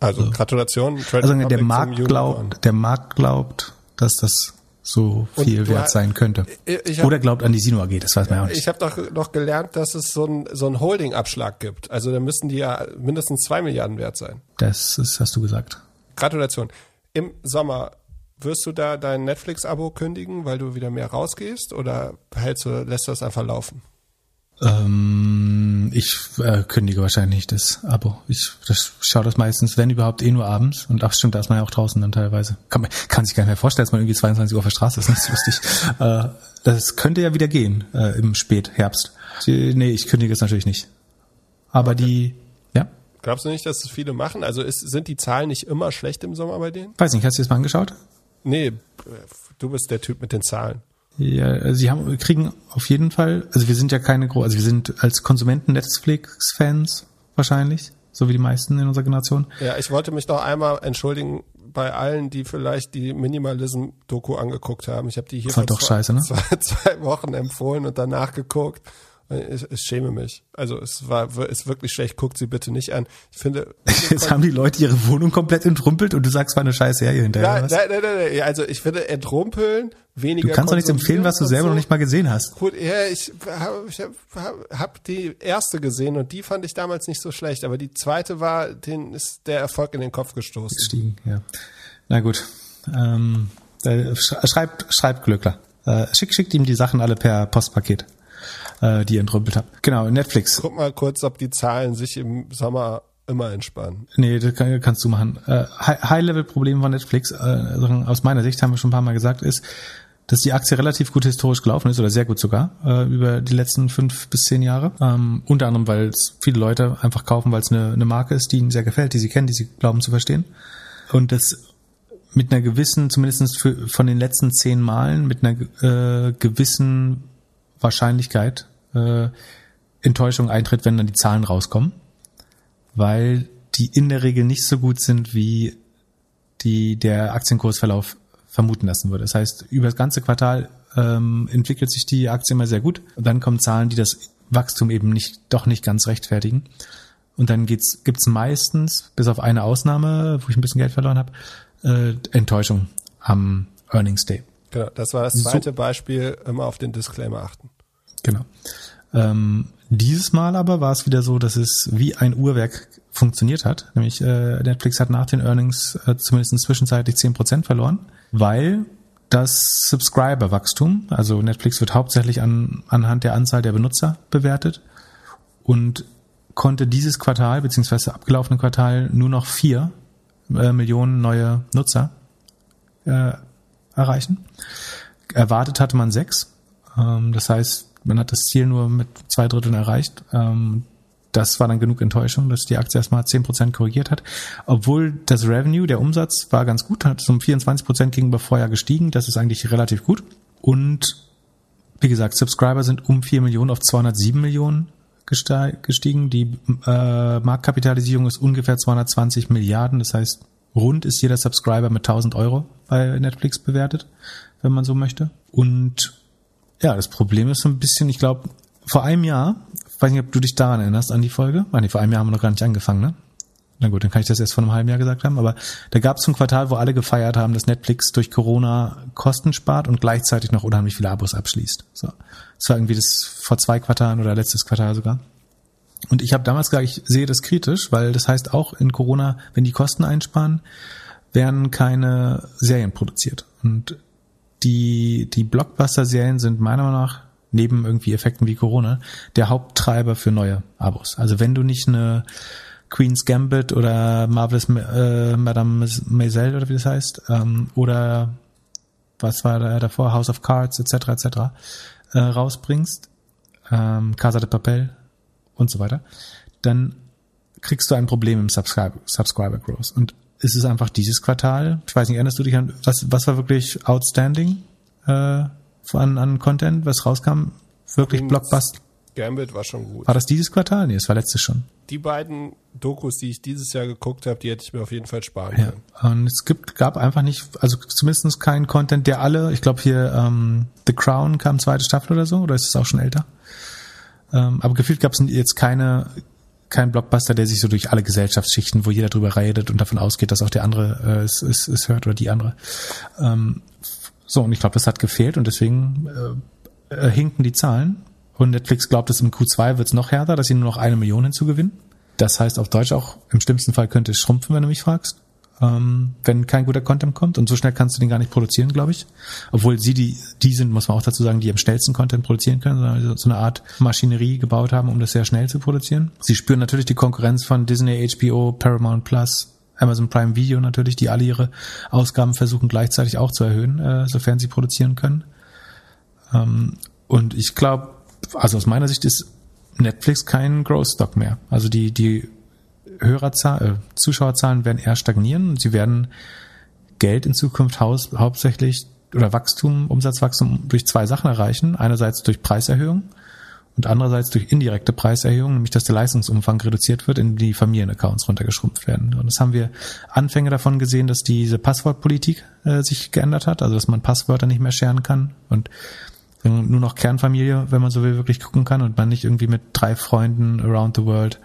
Also, also Gratulation. Trade also der Markt glaubt, der Markt glaubt, dass das so viel wert sein könnte. Hab, Oder glaubt an die Sino AG, das weiß man ja auch nicht. Ich habe doch noch gelernt, dass es so einen so Holding-Abschlag gibt. Also da müssten die ja mindestens zwei Milliarden wert sein. Das ist, hast du gesagt. Gratulation. Im Sommer wirst du da dein Netflix-Abo kündigen, weil du wieder mehr rausgehst oder hältst du, lässt du das einfach laufen? Ähm, ich äh, kündige wahrscheinlich das Abo. Ich das, schaue das meistens, wenn überhaupt, eh nur abends. Und ach stimmt, da ist man ja auch draußen dann teilweise. Kann, man, kann sich gar nicht mehr vorstellen, dass man irgendwie 22 Uhr auf der Straße ist. Das ist lustig. äh, das könnte ja wieder gehen äh, im Spätherbst. Nee, ich kündige es natürlich nicht. Aber okay. die, ja. Glaubst du nicht, dass es viele machen? Also ist, sind die Zahlen nicht immer schlecht im Sommer bei denen? Weiß nicht, hast du das mal angeschaut? Nee, du bist der Typ mit den Zahlen. Ja, sie haben, kriegen auf jeden Fall, also wir sind ja keine, gro- also wir sind als Konsumenten Netflix-Fans wahrscheinlich, so wie die meisten in unserer Generation. Ja, ich wollte mich noch einmal entschuldigen bei allen, die vielleicht die Minimalism-Doku angeguckt haben. Ich habe die hier vor doch zwei, scheiße, ne? zwei, zwei Wochen empfohlen und danach geguckt. Ich, ich schäme mich. Also es war ist wirklich schlecht. Guckt sie bitte nicht an. Ich finde. Jetzt haben die Leute ihre Wohnung komplett entrümpelt und du sagst, war eine scheiß Serie hinterher. Nein, nein, nein, nein, nein. Also ich finde entrumpeln weniger. Du kannst doch nichts empfehlen, was du selber und noch so. nicht mal gesehen hast. Gut, ja, ich habe ich hab, hab, die erste gesehen und die fand ich damals nicht so schlecht, aber die zweite war, den ist der Erfolg in den Kopf gestoßen. Gestiegen, ja. Na gut. Ähm, äh, sch- schreibt, schreibt Glückler. Äh, schick, schickt ihm die Sachen alle per Postpaket, äh, die ihr entrümpelt habt. Genau, Netflix. Guck mal kurz, ob die Zahlen sich im Sommer immer entspannen. Nee, das kann, kannst du machen. Äh, High- High-Level-Problem von Netflix, äh, also aus meiner Sicht, haben wir schon ein paar Mal gesagt, ist, dass die Aktie relativ gut historisch gelaufen ist oder sehr gut sogar äh, über die letzten fünf bis zehn Jahre. Ähm, unter anderem, weil es viele Leute einfach kaufen, weil es eine, eine Marke ist, die ihnen sehr gefällt, die sie kennen, die sie glauben zu verstehen. Und das mit einer gewissen, zumindest für, von den letzten zehn Malen, mit einer äh, gewissen Wahrscheinlichkeit äh, Enttäuschung eintritt, wenn dann die Zahlen rauskommen, weil die in der Regel nicht so gut sind, wie die der Aktienkursverlauf vermuten lassen würde. Das heißt, über das ganze Quartal ähm, entwickelt sich die Aktie immer sehr gut. Und dann kommen Zahlen, die das Wachstum eben nicht, doch nicht ganz rechtfertigen. Und dann geht's, gibt's meistens, bis auf eine Ausnahme, wo ich ein bisschen Geld verloren habe, äh, Enttäuschung am Earnings Day. Genau, das war das zweite Beispiel, immer auf den Disclaimer achten. Genau. Ähm, dieses Mal aber war es wieder so, dass es wie ein Uhrwerk funktioniert hat. Nämlich äh, Netflix hat nach den Earnings äh, zumindest zwischenzeitlich 10% verloren, weil das Subscriber-Wachstum, also Netflix wird hauptsächlich an, anhand der Anzahl der Benutzer bewertet und konnte dieses Quartal beziehungsweise abgelaufene Quartal nur noch vier äh, Millionen neue Nutzer äh, erreichen. Erwartet hatte man sechs. Ähm, das heißt, man hat das Ziel nur mit zwei Dritteln erreicht. Ähm, das war dann genug Enttäuschung, dass die Aktie erstmal 10% korrigiert hat. Obwohl das Revenue, der Umsatz war ganz gut, hat um 24% gegenüber Vorjahr gestiegen. Das ist eigentlich relativ gut. Und wie gesagt, Subscriber sind um 4 Millionen auf 207 Millionen gestiegen. Die äh, Marktkapitalisierung ist ungefähr 220 Milliarden. Das heißt, rund ist jeder Subscriber mit 1000 Euro bei Netflix bewertet, wenn man so möchte. Und ja, das Problem ist so ein bisschen, ich glaube, vor einem Jahr, weiß nicht, ob du dich daran erinnerst, an die Folge. Ah, nee, vor einem Jahr haben wir noch gar nicht angefangen, ne? Na gut, dann kann ich das erst vor einem halben Jahr gesagt haben. Aber da gab es so ein Quartal, wo alle gefeiert haben, dass Netflix durch Corona Kosten spart und gleichzeitig noch unheimlich viele Abos abschließt. So, das war irgendwie das vor zwei Quartalen oder letztes Quartal sogar. Und ich habe damals gesagt, ich sehe das kritisch, weil das heißt auch in Corona, wenn die Kosten einsparen, werden keine Serien produziert. Und die, die Blockbuster-Serien sind meiner Meinung nach, neben irgendwie Effekten wie Corona, der Haupttreiber für neue Abos. Also wenn du nicht eine Queen's Gambit oder Marvelous äh, Madame Maisel oder wie das heißt, ähm, oder was war da davor, House of Cards etc. etc. Äh, rausbringst, ähm, Casa de Papel und so weiter, dann kriegst du ein Problem im Subscriber, Subscriber Growth. Und es ist einfach dieses Quartal, ich weiß nicht, erinnerst du dich an, was, was war wirklich outstanding äh, an, an Content, was rauskam? Wirklich Queen's- Blockbuster? Gambit war schon gut. War das dieses Quartal? Nee, es war letztes schon. Die beiden Dokus, die ich dieses Jahr geguckt habe, die hätte ich mir auf jeden Fall sparen Ja. können. Und es gibt, gab einfach nicht, also zumindest keinen Content, der alle, ich glaube hier ähm, The Crown kam zweite Staffel oder so, oder ist es auch schon älter? Ähm, aber gefühlt gab es jetzt keine, kein Blockbuster, der sich so durch alle Gesellschaftsschichten, wo jeder drüber redet und davon ausgeht, dass auch der andere äh, es, es, es hört oder die andere. Ähm, so, und ich glaube, das hat gefehlt und deswegen äh, hinken die Zahlen. Und Netflix glaubt, dass im Q2 wird es noch härter, dass sie nur noch eine Million hinzugewinnen. Das heißt auf Deutsch auch, im schlimmsten Fall könnte es schrumpfen, wenn du mich fragst, ähm, wenn kein guter Content kommt. Und so schnell kannst du den gar nicht produzieren, glaube ich. Obwohl sie die, die sind, muss man auch dazu sagen, die am schnellsten Content produzieren können, sondern so eine Art Maschinerie gebaut haben, um das sehr schnell zu produzieren. Sie spüren natürlich die Konkurrenz von Disney, HBO, Paramount Plus, Amazon Prime Video natürlich, die alle ihre Ausgaben versuchen gleichzeitig auch zu erhöhen, äh, sofern sie produzieren können. Ähm, und ich glaube, also aus meiner Sicht ist Netflix kein Growth Stock mehr. Also die, die Hörerzahl, äh, Zuschauerzahlen werden eher stagnieren sie werden Geld in Zukunft haus, hauptsächlich oder Wachstum, Umsatzwachstum durch zwei Sachen erreichen. Einerseits durch Preiserhöhung und andererseits durch indirekte Preiserhöhung, nämlich dass der Leistungsumfang reduziert wird, in die Familienaccounts runtergeschrumpft werden. Und das haben wir Anfänge davon gesehen, dass diese Passwortpolitik äh, sich geändert hat, also dass man Passwörter nicht mehr scheren kann und nur noch Kernfamilie, wenn man so will, wirklich gucken kann und man nicht irgendwie mit drei Freunden around the world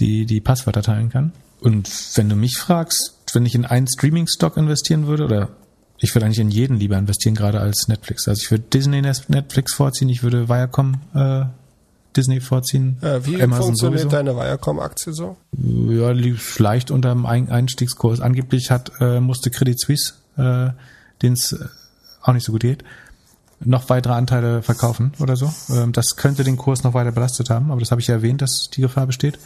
die, die Passwörter teilen kann. Und wenn du mich fragst, wenn ich in einen Streaming-Stock investieren würde, oder ich würde eigentlich in jeden lieber investieren, gerade als Netflix. Also ich würde Disney Netflix vorziehen, ich würde Viacom äh, Disney vorziehen. Ja, wie Amazon funktioniert sowieso. deine Viacom-Aktie so? Ja, lief leicht unter dem Einstiegskurs. Angeblich hat äh, musste Credit Suisse, äh, den es äh, auch nicht so gut geht, noch weitere Anteile verkaufen oder so. Ähm, das könnte den Kurs noch weiter belastet haben, aber das habe ich ja erwähnt, dass die Gefahr besteht.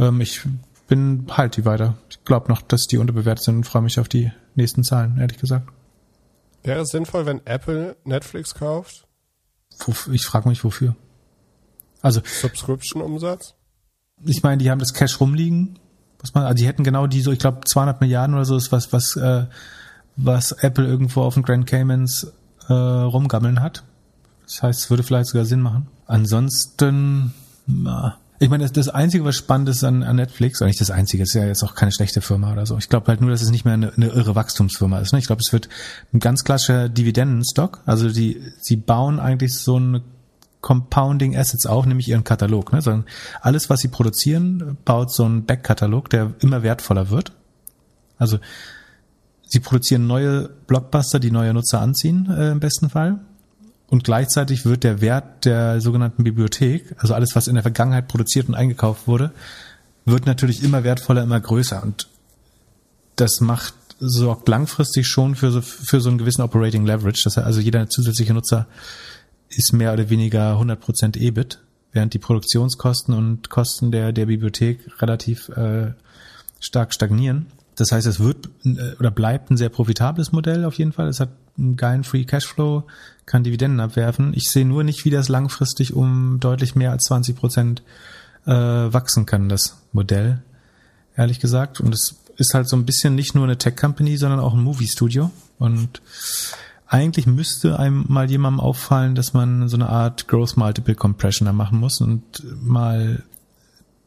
Ähm, ich bin halt die weiter. Ich glaube noch, dass die unterbewertet sind und freue mich auf die nächsten Zahlen, ehrlich gesagt. Wäre es sinnvoll, wenn Apple Netflix kauft? Ich frage mich, wofür. Also Subscription-Umsatz? Ich meine, die haben das Cash rumliegen. Was man, also die hätten genau die so, ich glaube 200 Milliarden oder so ist was, was, äh, was Apple irgendwo auf den Grand Caymans äh, rumgammeln hat. Das heißt, es würde vielleicht sogar Sinn machen. Ansonsten, na, ich meine, das, das Einzige, was spannend ist an, an Netflix, oder nicht das Einzige, ist ja jetzt auch keine schlechte Firma oder so. Ich glaube halt nur, dass es nicht mehr eine, eine irre Wachstumsfirma ist. Ne? Ich glaube, es wird ein ganz klassischer Dividendenstock. Also die, sie bauen eigentlich so eine Compounding Assets auf, nämlich ihren Katalog. Ne? Sondern alles, was sie produzieren, baut so einen Backkatalog, der immer wertvoller wird. Also sie produzieren neue Blockbuster, die neue Nutzer anziehen, äh, im besten Fall. Und gleichzeitig wird der Wert der sogenannten Bibliothek, also alles, was in der Vergangenheit produziert und eingekauft wurde, wird natürlich immer wertvoller, immer größer. Und das macht, sorgt langfristig schon für so, für so einen gewissen Operating Leverage. Das heißt, also jeder zusätzliche Nutzer ist mehr oder weniger 100% EBIT, während die Produktionskosten und Kosten der, der Bibliothek relativ äh, stark stagnieren. Das heißt, es wird äh, oder bleibt ein sehr profitables Modell auf jeden Fall. Es hat einen geilen Free Cashflow, kann Dividenden abwerfen. Ich sehe nur nicht, wie das langfristig um deutlich mehr als 20 Prozent äh, wachsen kann, das Modell, ehrlich gesagt. Und es ist halt so ein bisschen nicht nur eine Tech-Company, sondern auch ein Movie-Studio. Und eigentlich müsste einem mal jemandem auffallen, dass man so eine Art Growth Multiple Compression da machen muss und mal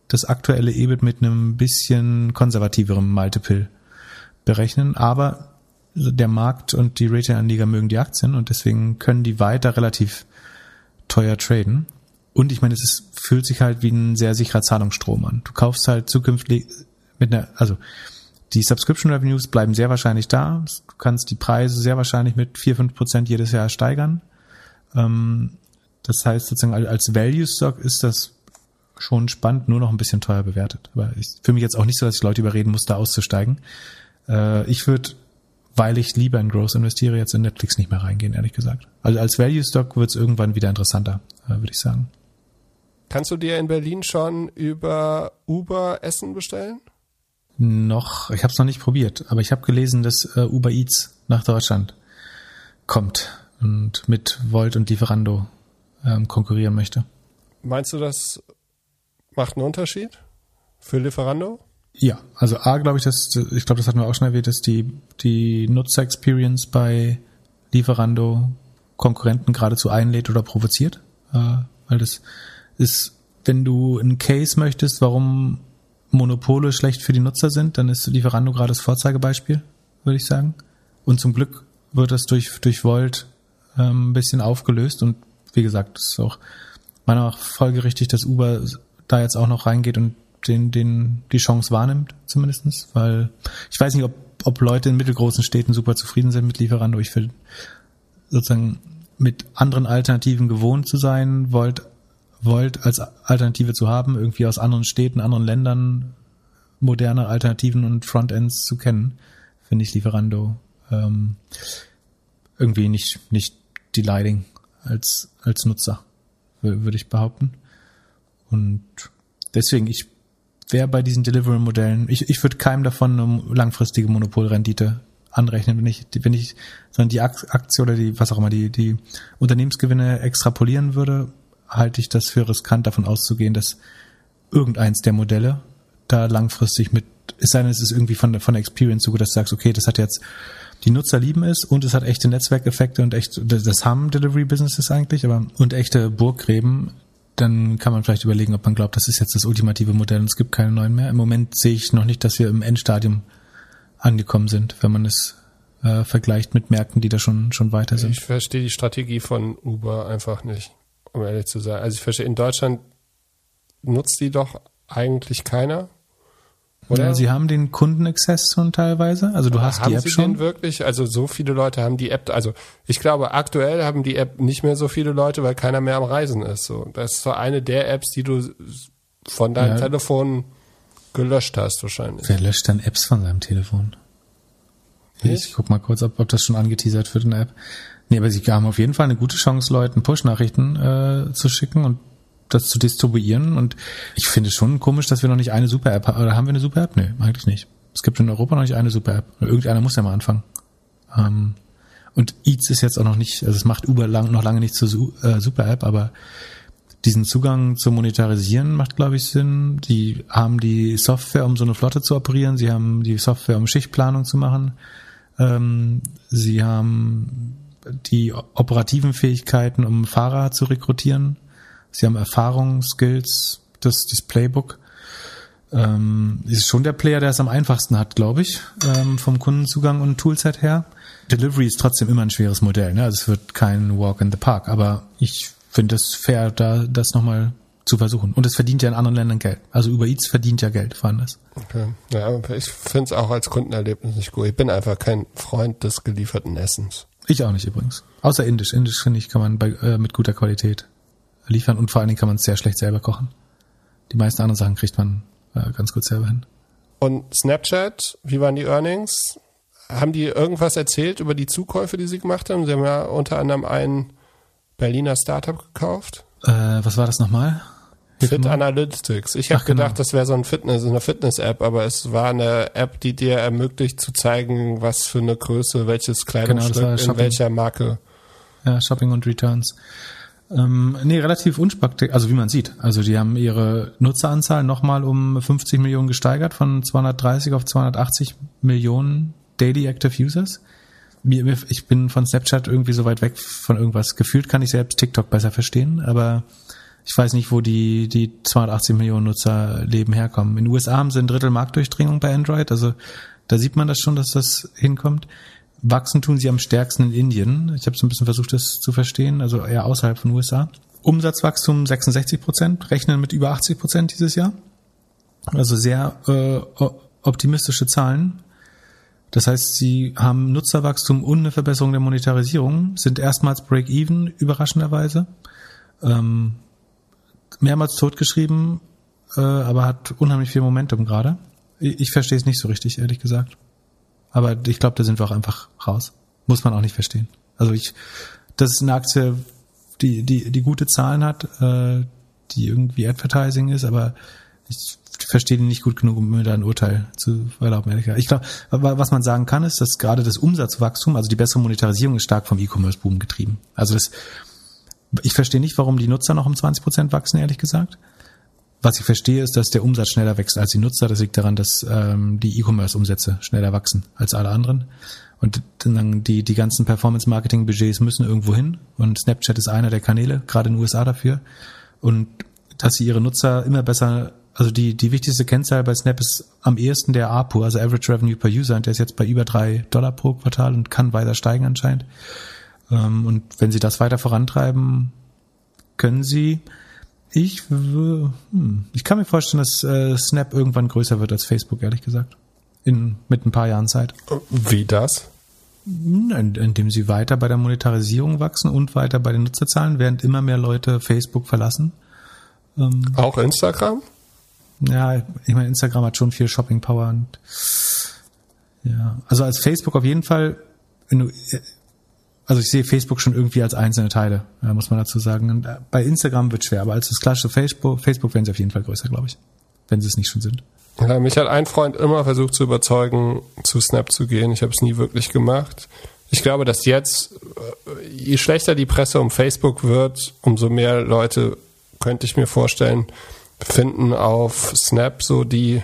das aktuelle EBIT mit einem bisschen konservativeren Multiple berechnen. Aber der Markt und die Retail-Anleger mögen die Aktien und deswegen können die weiter relativ teuer traden. Und ich meine, es ist, fühlt sich halt wie ein sehr sicherer Zahlungsstrom an. Du kaufst halt zukünftig mit einer, also die Subscription Revenues bleiben sehr wahrscheinlich da. Du kannst die Preise sehr wahrscheinlich mit vier fünf Prozent jedes Jahr steigern. Ähm, das heißt sozusagen als Value Stock ist das schon spannend, nur noch ein bisschen teuer bewertet. Aber ich fühle mich jetzt auch nicht so, dass ich Leute überreden muss, da auszusteigen. Äh, ich würde, weil ich lieber in Growth investiere, jetzt in Netflix nicht mehr reingehen, ehrlich gesagt. Also als Value Stock wird es irgendwann wieder interessanter, äh, würde ich sagen. Kannst du dir in Berlin schon über Uber Essen bestellen? Noch, ich habe es noch nicht probiert, aber ich habe gelesen, dass äh, Uber Eats nach Deutschland kommt und mit Volt und Lieferando ähm, konkurrieren möchte. Meinst du, das macht einen Unterschied für Lieferando? Ja, also A, glaube ich, dass, ich glaube, das hatten wir auch schon erwähnt, dass die, die Nutzer-Experience bei Lieferando Konkurrenten geradezu einlädt oder provoziert. Äh, weil das ist, wenn du einen Case möchtest, warum Monopole schlecht für die Nutzer sind, dann ist Lieferando gerade das Vorzeigebeispiel, würde ich sagen. Und zum Glück wird das durch, durch Volt ähm, ein bisschen aufgelöst und wie gesagt, es ist auch meiner Meinung nach folgerichtig, dass Uber da jetzt auch noch reingeht und den, den, die Chance wahrnimmt, zumindestens, weil ich weiß nicht, ob, ob Leute in mittelgroßen Städten super zufrieden sind mit Lieferando. Ich will sozusagen mit anderen Alternativen gewohnt zu sein, wollt, wollt als Alternative zu haben, irgendwie aus anderen Städten, anderen Ländern moderne Alternativen und Frontends zu kennen, finde ich Lieferando ähm, irgendwie nicht, nicht delighting als, als Nutzer, würde ich behaupten. Und deswegen, ich wäre bei diesen Delivery-Modellen, ich, ich würde keinem davon eine langfristige Monopolrendite anrechnen, wenn ich, wenn ich, sondern die Aktie oder die, was auch immer, die, die Unternehmensgewinne extrapolieren würde, halte ich das für riskant, davon auszugehen, dass irgendeins der Modelle da langfristig mit, es sei denn, es ist irgendwie von der, von der Experience so gut, dass du sagst, okay, das hat jetzt die Nutzer lieben es und es hat echte Netzwerkeffekte und echt, das haben Delivery Businesses eigentlich, aber und echte Burggräben, dann kann man vielleicht überlegen, ob man glaubt, das ist jetzt das ultimative Modell und es gibt keine neuen mehr. Im Moment sehe ich noch nicht, dass wir im Endstadium angekommen sind, wenn man es äh, vergleicht mit Märkten, die da schon, schon weiter sind. Ich verstehe die Strategie von Uber einfach nicht, um ehrlich zu sein. Also ich verstehe, in Deutschland nutzt die doch eigentlich keiner. Oder? Ja, sie haben den Kundenaccess schon teilweise. Also du hast haben die App sie schon. Den wirklich? Also so viele Leute haben die App. Also ich glaube, aktuell haben die App nicht mehr so viele Leute, weil keiner mehr am Reisen ist. So, das ist so eine der Apps, die du von deinem ja. Telefon gelöscht hast wahrscheinlich. Wer löscht dann Apps von seinem Telefon? Ich, ich guck mal kurz, ob, ob das schon angeteasert wird in der App. Nee, aber sie haben auf jeden Fall eine gute Chance, Leuten Push-Nachrichten äh, zu schicken und das zu distribuieren. Und ich finde schon komisch, dass wir noch nicht eine Super-App haben. Oder haben wir eine Super-App? Nee, eigentlich nicht. Es gibt in Europa noch nicht eine Super-App. Irgendeiner muss ja mal anfangen. Ähm, und Eats ist jetzt auch noch nicht, also es macht Uber lang, noch lange nicht zur äh, Super-App, aber diesen Zugang zu monetarisieren macht, glaube ich, Sinn. Die haben die Software, um so eine Flotte zu operieren. Sie haben die Software, um Schichtplanung zu machen. Ähm, sie haben die operativen Fähigkeiten, um Fahrer zu rekrutieren. Sie haben Erfahrung, Skills, das, das Playbook. Ähm, ist schon der Player, der es am einfachsten hat, glaube ich, ähm, vom Kundenzugang und Toolset her. Delivery ist trotzdem immer ein schweres Modell. Ne? Also es wird kein Walk in the Park, aber ich finde es fair, da das nochmal zu versuchen. Und es verdient ja in anderen Ländern Geld. Also Uber Eats verdient ja Geld, vor allem Okay. Ja, ich finde es auch als Kundenerlebnis nicht gut. Ich bin einfach kein Freund des gelieferten Essens. Ich auch nicht übrigens. Außer Indisch. Indisch finde ich, kann man bei, äh, mit guter Qualität liefern und vor allen Dingen kann man es sehr schlecht selber kochen. Die meisten anderen Sachen kriegt man äh, ganz gut selber hin. Und Snapchat, wie waren die Earnings? Haben die irgendwas erzählt über die Zukäufe, die sie gemacht haben? Sie haben ja unter anderem ein Berliner Startup gekauft. Äh, was war das nochmal? Fit Analytics. Ich habe gedacht, genau. das wäre so ein Fitness, eine Fitness-App, aber es war eine App, die dir ermöglicht zu zeigen, was für eine Größe, welches Kleidungsstück genau, in welcher Marke. Ja, Shopping und Returns. Ähm, nee, relativ unspektakulär, also wie man sieht. Also die haben ihre Nutzeranzahl nochmal um 50 Millionen gesteigert, von 230 auf 280 Millionen Daily Active Users. Ich bin von Snapchat irgendwie so weit weg von irgendwas. Gefühlt kann ich selbst TikTok besser verstehen, aber ich weiß nicht, wo die, die 280 Millionen Nutzerleben herkommen. In den USA haben sie ein Drittel Marktdurchdringung bei Android, also da sieht man das schon, dass das hinkommt. Wachsen tun sie am stärksten in Indien. Ich habe so ein bisschen versucht, das zu verstehen, also eher außerhalb von USA. Umsatzwachstum 66 Prozent, rechnen mit über 80 Prozent dieses Jahr. Also sehr äh, optimistische Zahlen. Das heißt, sie haben Nutzerwachstum und eine Verbesserung der Monetarisierung, sind erstmals Break-Even, überraschenderweise. Ähm, mehrmals totgeschrieben, äh, aber hat unheimlich viel Momentum gerade. Ich, ich verstehe es nicht so richtig, ehrlich gesagt. Aber ich glaube, da sind wir auch einfach raus. Muss man auch nicht verstehen. Also ich, das ist eine Aktie, die, die, die gute Zahlen hat, äh, die irgendwie Advertising ist, aber ich verstehe die nicht gut genug, um mir da ein Urteil zu erlauben, ehrlich gesagt. Ich glaube, was man sagen kann, ist, dass gerade das Umsatzwachstum, also die bessere Monetarisierung ist stark vom E-Commerce-Boom getrieben. Also das, ich verstehe nicht, warum die Nutzer noch um 20 Prozent wachsen, ehrlich gesagt. Was ich verstehe, ist, dass der Umsatz schneller wächst als die Nutzer. Das liegt daran, dass ähm, die E-Commerce-Umsätze schneller wachsen als alle anderen. Und dann die, die ganzen Performance-Marketing-Budgets müssen irgendwo hin. Und Snapchat ist einer der Kanäle, gerade in den USA dafür. Und dass sie ihre Nutzer immer besser, also die, die wichtigste Kennzahl bei Snap ist am ehesten der APU, also Average Revenue per User. Und der ist jetzt bei über drei Dollar pro Quartal und kann weiter steigen anscheinend. Ähm, und wenn sie das weiter vorantreiben, können sie ich, hm, ich kann mir vorstellen, dass äh, Snap irgendwann größer wird als Facebook, ehrlich gesagt. In, mit ein paar Jahren Zeit. Wie das? Indem sie weiter bei der Monetarisierung wachsen und weiter bei den Nutzerzahlen, während immer mehr Leute Facebook verlassen. Ähm, Auch Instagram? Ja, ich meine, Instagram hat schon viel Shopping Power und ja, also als Facebook auf jeden Fall, wenn du also ich sehe Facebook schon irgendwie als einzelne Teile, muss man dazu sagen. Und äh, bei Instagram wird schwer, aber als das klassische Facebook, Facebook werden sie auf jeden Fall größer, glaube ich. Wenn sie es nicht schon sind. Ja, mich hat ein Freund immer versucht zu überzeugen, zu Snap zu gehen. Ich habe es nie wirklich gemacht. Ich glaube, dass jetzt, äh, je schlechter die Presse um Facebook wird, umso mehr Leute, könnte ich mir vorstellen, finden auf Snap so die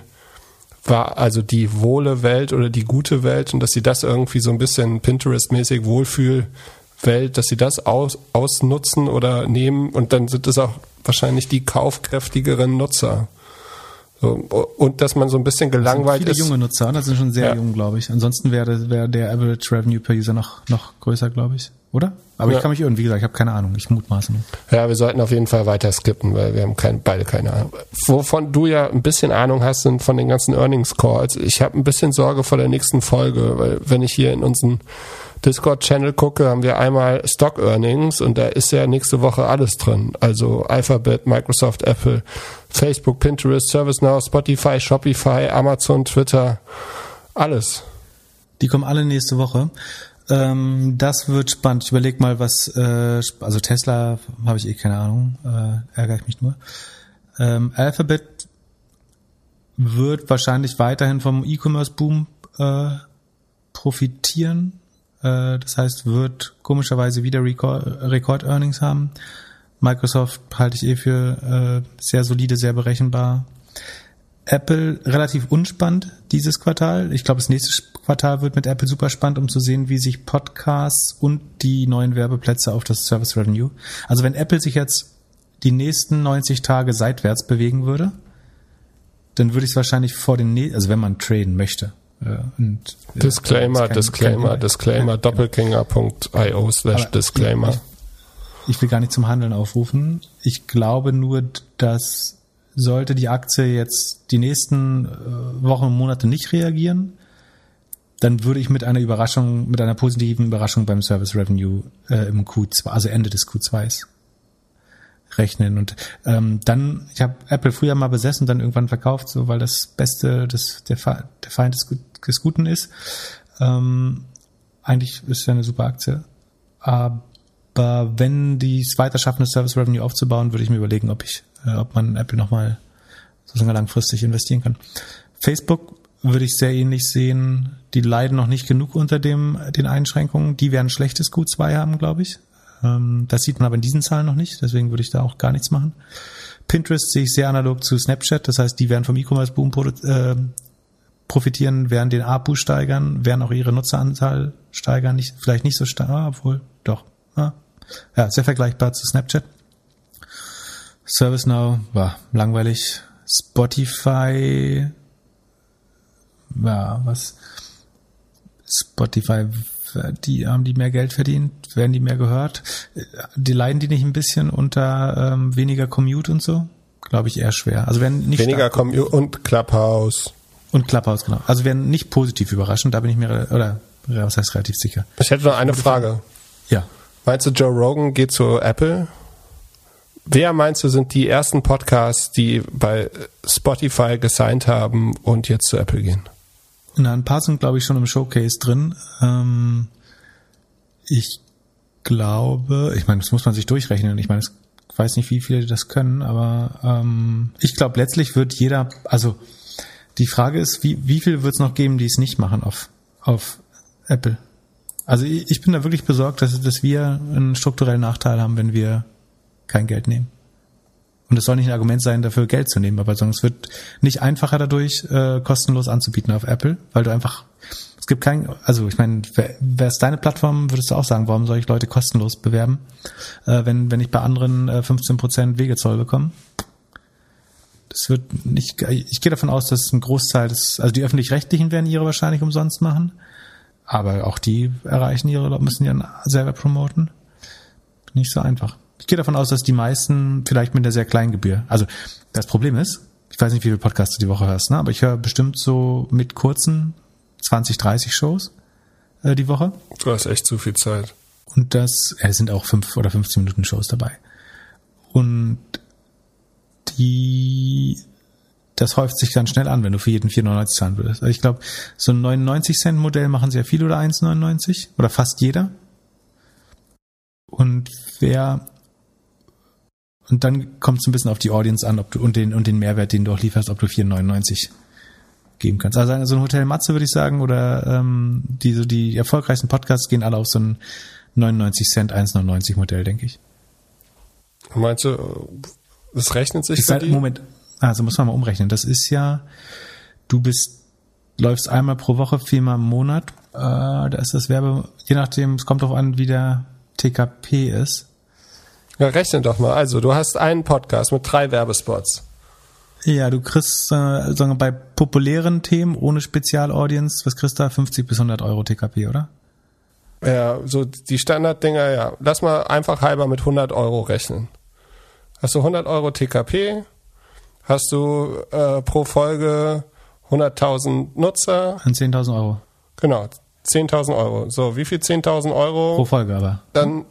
war also die wohle Welt oder die gute Welt und dass sie das irgendwie so ein bisschen Pinterest-mäßig Wohlfühlwelt, dass sie das aus, ausnutzen oder nehmen und dann sind es auch wahrscheinlich die kaufkräftigeren Nutzer. So, und dass man so ein bisschen gelangweilt viele ist. junge Nutzer, das sind schon sehr Ja. jung, glaube ich. Ansonsten wäre wäre der Average Revenue per User noch noch größer, glaube ich, oder? Aber Ja. ich kann mich irren, wie gesagt, ich habe keine Ahnung, ich mutmaße nur. Ja, wir sollten auf jeden Fall weiter skippen, weil wir haben kein, beide keine Ahnung. Wovon du ja ein bisschen Ahnung hast, sind von den ganzen Earnings Calls. Ich habe ein bisschen Sorge vor der nächsten Folge, weil wenn ich hier in unseren Discord-Channel gucke, haben wir einmal Stock Earnings und da ist ja nächste Woche alles drin. Also Alphabet, Microsoft, Apple, Facebook, Pinterest, ServiceNow, Spotify, Shopify, Amazon, Twitter, alles. Die kommen alle nächste Woche. Ähm, das wird spannend. Ich überleg mal, was, äh, also Tesla habe ich eh keine Ahnung, äh, ärgere ich mich nur. Ähm, Alphabet wird wahrscheinlich weiterhin vom E-Commerce-Boom äh, profitieren. Äh, das heißt, wird komischerweise wieder Rekord- Rekord-Earnings haben. Microsoft halte ich eh für äh, sehr solide, sehr berechenbar. Apple relativ unspannend dieses Quartal. Ich glaube, das nächste Quartal wird mit Apple super spannend, um zu sehen, wie sich Podcasts und die neuen Werbeplätze auf das Service Revenue. Also wenn Apple sich jetzt die nächsten 90 Tage seitwärts bewegen würde, dann würde ich es wahrscheinlich vor den, nä- also wenn man traden möchte. äh, Und, äh, Disclaimer, kein- Disclaimer, kein- Disclaimer, doppelgänger.io slash Disclaimer. Ich, ich will gar nicht zum Handeln aufrufen. Ich glaube nur, dass sollte die Aktie jetzt die nächsten äh, Wochen und Monate nicht reagieren, dann würde ich mit einer Überraschung, mit einer positiven Überraschung beim Service Revenue äh, im Q2, also Ende des Q2s rechnen. Und ähm, dann, ich habe Apple früher mal besessen, dann irgendwann verkauft, so weil das Beste, das der, der Feind des, des Guten ist. Ähm, eigentlich ist ja eine super Aktie. Aber wenn die es weiter schaffen, das Service Revenue aufzubauen, würde ich mir überlegen, ob ich, äh, ob man Apple nochmal sozusagen langfristig investieren kann. Facebook würde ich sehr ähnlich sehen. Die leiden noch nicht genug unter dem, den Einschränkungen. Die werden schlechtes Q2 haben, glaube ich. Ähm, das sieht man aber in diesen Zahlen noch nicht. Deswegen würde ich da auch gar nichts machen. Pinterest sehe ich sehr analog zu Snapchat. Das heißt, die werden vom E-Commerce-Boom äh, profitieren, werden den APU steigern, werden auch ihre Nutzeranzahl steigern. Nicht, vielleicht nicht so stark, obwohl, Ah. Ja, sehr vergleichbar zu Snapchat. ServiceNow war langweilig. Spotify ja, was Spotify, die haben die mehr Geld verdient, werden die mehr gehört. Die leiden die nicht ein bisschen unter ähm, weniger Commute und so? Glaube ich eher schwer. Also werden nicht Weniger stark- Commu und Clubhouse. und Clubhouse genau. Also werden nicht positiv überraschend. Da bin ich mir oder ja, was heißt relativ sicher. Ich hätte noch eine Frage. Ja, Meinst du, Joe Rogan geht zu Apple? Wer meinst du, sind die ersten Podcasts, die bei Spotify gesigned haben und jetzt zu Apple gehen? Na, ein paar sind, glaube ich, schon im Showcase drin. Ähm, ich glaube, ich meine, das muss man sich durchrechnen. Ich meine, ich weiß nicht, wie viele das können, aber ähm, ich glaube, letztlich wird jeder, also die Frage ist, wie, wie viel wird es noch geben, die es nicht machen auf, auf Apple? Also ich, bin da wirklich besorgt, dass, dass wir einen strukturellen Nachteil haben, wenn wir kein Geld nehmen. Und es soll nicht ein Argument sein, dafür Geld zu nehmen, aber es wird nicht einfacher dadurch, äh, kostenlos anzubieten auf Apple, weil du einfach, es gibt kein, also ich meine, wäre es deine Plattform, würdest du auch sagen, warum soll ich Leute kostenlos bewerben, äh, wenn, wenn ich bei anderen äh, 15% Wegezoll bekomme? Das wird nicht, ich gehe davon aus, dass ein Großteil des, also die Öffentlich-Rechtlichen werden ihre wahrscheinlich umsonst machen, aber auch die erreichen ihre, müssen ja selber promoten. Nicht so einfach. Ich gehe davon aus, dass die meisten vielleicht mit einer sehr kleinen Gebühr. Also das Problem ist, ich weiß nicht, wie viele Podcasts du die Woche hörst, ne? aber ich höre bestimmt so mit kurzen 20, 30 Shows äh, die Woche. Du hast echt zu viel Zeit. Und das, äh, es sind auch fünf oder 15 Minuten Shows dabei. Und die, das häuft sich ganz schnell an, wenn du für jeden 4,99 zahlen würdest. Also ich glaube, so ein 99 Cent Modell machen sehr viele oder 1,99 oder fast jeder. Und wer und dann kommt es ein bisschen auf die Audience an, ob du und den und den Mehrwert, den du auch lieferst, ob du 4,99 geben kannst. Also so ein Hotel Matze würde ich sagen oder ähm, die so die erfolgreichsten Podcasts gehen alle auf so ein 99 Cent 1,99 Modell, denke ich. Meinst du, das rechnet sich Ist für halt, die? Moment, also muss man mal umrechnen. Das ist ja du bist, läufst einmal pro Woche, viermal im Monat. Äh, da ist das Werbe, je nachdem, es kommt drauf an, wie der TKP ist. Ja, rechne doch mal. Also, du hast einen Podcast mit drei Werbespots. Ja, du kriegst, äh, sagen wir, bei populären Themen ohne Spezialaudience, was kriegst du da? 50 bis 100 Euro TKP, oder? Ja, so die Standarddinger, ja. Lass mal einfach halber mit 100 Euro rechnen. Hast du 100 Euro TKP, hast du äh, pro Folge 100.000 Nutzer. An 10.000 Euro. Genau, 10.000 Euro. So, wie viel 10.000 Euro? Pro Folge aber. Dann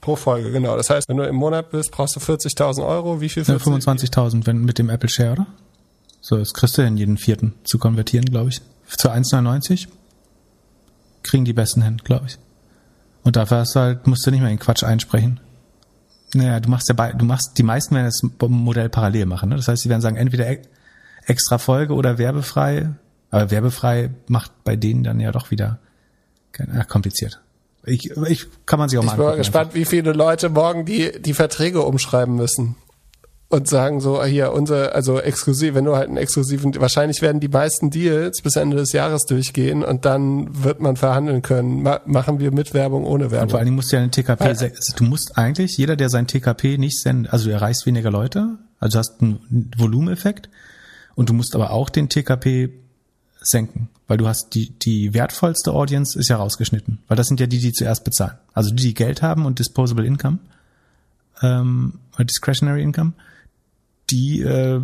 pro Folge, genau. Das heißt, wenn du im Monat bist, brauchst du 40.000 Euro. Wie viel? Ja, 25.000, wenn mit dem Apple Share, oder? So, das kriegst du in jeden vierten zu konvertieren, glaube ich. Zu 1,99 kriegen die Besten hin, glaube ich. Und dafür hast du halt, musst du nicht mehr den Quatsch einsprechen. Naja, du machst ja bei, du machst, die meisten werden das Modell parallel machen. Ne? Das heißt, sie werden sagen, entweder e- extra Folge oder werbefrei. Aber werbefrei macht bei denen dann ja doch wieder ach, kompliziert. Ich, ich kann man sich auch mal Ich bin mal gespannt, wie viele Leute morgen die, die Verträge umschreiben müssen. Und sagen so, ah, hier, unser, also exklusiv, wenn du halt einen exklusiven, wahrscheinlich werden die meisten Deals bis Ende des Jahres durchgehen und dann wird man verhandeln können. Ma machen wir mit Werbung, ohne Und vor allen Werbung. Dingen musst du ja einen TKP, se- du musst eigentlich, jeder, der sein TKP nicht sendet, also du erreichst weniger Leute, also du hast einen Volumeneffekt und du musst aber auch den TKP senken, weil du hast die, die wertvollste Audience ist ja rausgeschnitten, weil das sind ja die, die zuerst bezahlen. Also die, die Geld haben und Disposable Income, ähm, Discretionary Income, die äh,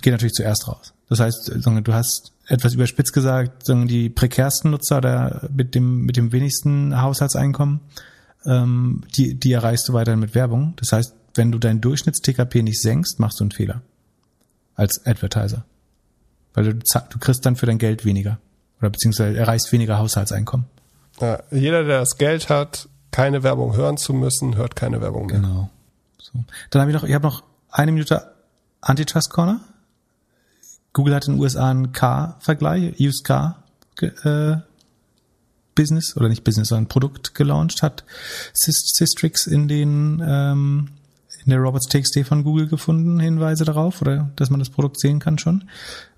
gehen natürlich zuerst raus. Das heißt, sagen, du hast etwas überspitzt gesagt, die prekärsten Nutzer oder mit dem mit dem wenigsten Haushaltseinkommen, ähm, die die erreichst du weiterhin mit Werbung. Das heißt, wenn du dein Durchschnitts-TKP nicht senkst, machst du einen Fehler als Advertiser, weil du du kriegst dann für dein Geld weniger oder beziehungsweise erreichst weniger Haushaltseinkommen. Ja, jeder, der das Geld hat, keine Werbung hören zu müssen, hört keine Werbung mehr. Genau. So. Dann habe ich noch, ich habe noch eine Minute Antitrust Corner. Google hat in den USA einen Car-Vergleich, Used Car äh, Business oder nicht Business, sondern Produkt gelauncht, hat Sys- Systrix in den ähm, in der Robots TXT von Google gefunden, Hinweise darauf, oder dass man das Produkt sehen kann schon.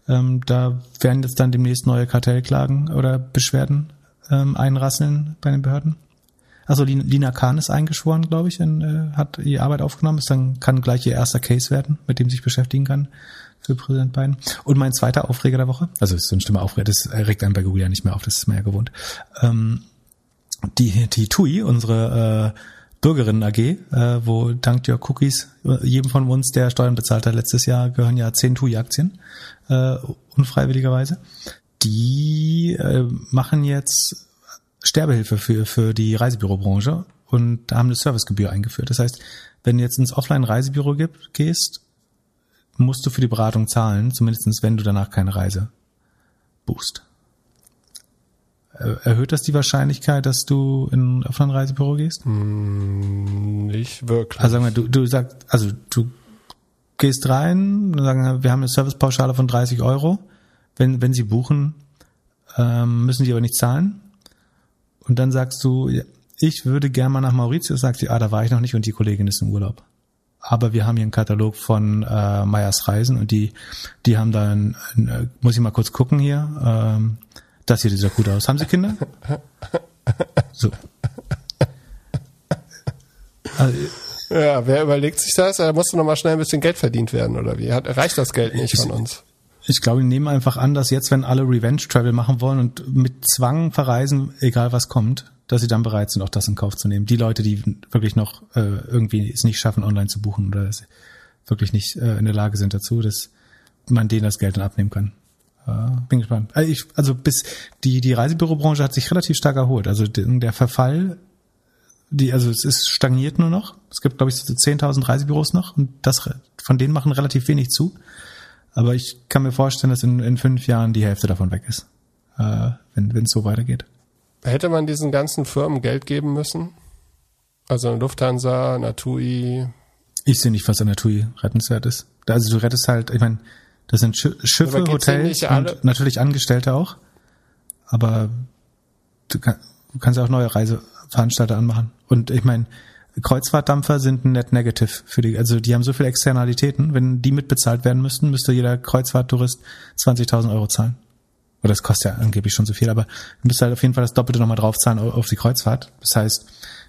Ähm, da werden jetzt dann demnächst neue Kartellklagen oder Beschwerden ähm, einrasseln bei den Behörden. Also Lin- Lina Kahn ist eingeschworen, glaube ich, und, äh, hat die Arbeit aufgenommen. Ist dann kann gleich ihr erster Case werden, mit dem sie sich beschäftigen kann für Präsident Biden. Und mein zweiter Aufreger der Woche, also ist so ein Stimme Aufreger, das regt einen bei Google ja nicht mehr auf, das ist man ja gewohnt. Ähm, die, die TUI, unsere äh, Bürgerinnen AG, äh, wo dank der Cookies äh, jedem von uns, der Steuern bezahlt hat letztes Jahr, gehören ja zehn TUI-Aktien, äh, unfreiwilligerweise. Die äh, machen jetzt Sterbehilfe für, für die Reisebürobranche und haben eine Servicegebühr eingeführt. Das heißt, wenn du jetzt ins Offline-Reisebüro gehst, musst du für die Beratung zahlen, zumindestens wenn du danach keine Reise buchst. Erhöht das die Wahrscheinlichkeit, dass du in ein Offline-Reisebüro gehst? Nicht wirklich. Also sagen wir, du, du sagst, also du gehst rein, sagen, wir haben eine Servicepauschale von 30 Euro. Wenn, wenn sie buchen, ähm, müssen sie aber nicht zahlen. Und dann sagst du, ich würde gerne mal nach Mauritius, sagt sie, ah, da war ich noch nicht und die Kollegin ist im Urlaub. Aber wir haben hier einen Katalog von äh, Meyers Reisen und die, die haben da, ein, ein, äh, muss ich mal kurz gucken hier, ähm, das hier sieht ja gut aus. Haben Sie Kinder? So. Also, ja, wer überlegt sich das? Da musste noch mal schnell ein bisschen Geld verdient werden, oder wie? Hat, reicht das Geld nicht von uns? Ich glaube, die nehmen einfach an, dass jetzt, wenn alle Revenge Travel machen wollen und mit Zwang verreisen, egal was kommt, dass sie dann bereit sind, auch das in Kauf zu nehmen. Die Leute, die wirklich noch äh, irgendwie es nicht schaffen, online zu buchen oder wirklich nicht äh, in der Lage sind dazu, dass man denen das Geld dann abnehmen kann. Äh, bin gespannt. Also, ich, also bis die die Reisebürobranche hat sich relativ stark erholt. Also der der Verfall, die also es ist stagniert nur noch. Es gibt glaube ich so 10.000 Reisebüros noch und das von denen machen relativ wenig zu. Aber ich kann mir vorstellen, dass in, in fünf Jahren die Hälfte davon weg ist, äh, wenn es so weitergeht. Hätte man diesen ganzen Firmen Geld geben müssen? Also eine Lufthansa, eine TUI. Ich sehe nicht, was an TUI rettenswert ist. Also du rettest halt, ich meine, das sind Schi Schiffe, Hotels und natürlich Angestellte auch. Aber du, kann, du kannst ja auch neue Reiseveranstalter anmachen. Und ich meine, Kreuzfahrtdampfer sind ein Net Negative für die, also die haben so viele Externalitäten, wenn die mitbezahlt werden müssten, müsste jeder Kreuzfahrttourist 20.000 Euro zahlen. Oder das kostet ja angeblich schon so viel, aber du müsst halt auf jeden Fall das Doppelte nochmal draufzahlen auf die Kreuzfahrt. Das heißt,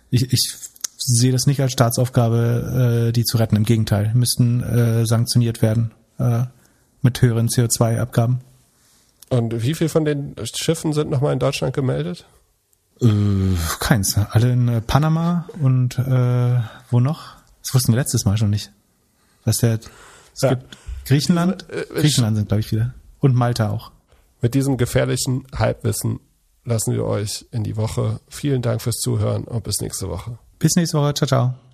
ich, ich sehe das nicht als Staatsaufgabe, äh, die zu retten. Im Gegenteil, müssten äh, sanktioniert werden äh, mit höheren CO2-Abgaben. Und wie viel von den Schiffen sind nochmal in Deutschland gemeldet? Äh, keins. Alle in äh, Panama und äh, wo noch? Das wussten wir letztes Mal schon nicht. Was der es ja. gibt Griechenland. Äh, Griechenland sind, glaube ich, wieder. Und Malta auch. Mit diesem gefährlichen Halbwissen lassen wir euch in die Woche. Vielen Dank fürs Zuhören und bis nächste Woche. Bis nächste Woche. Ciao, ciao.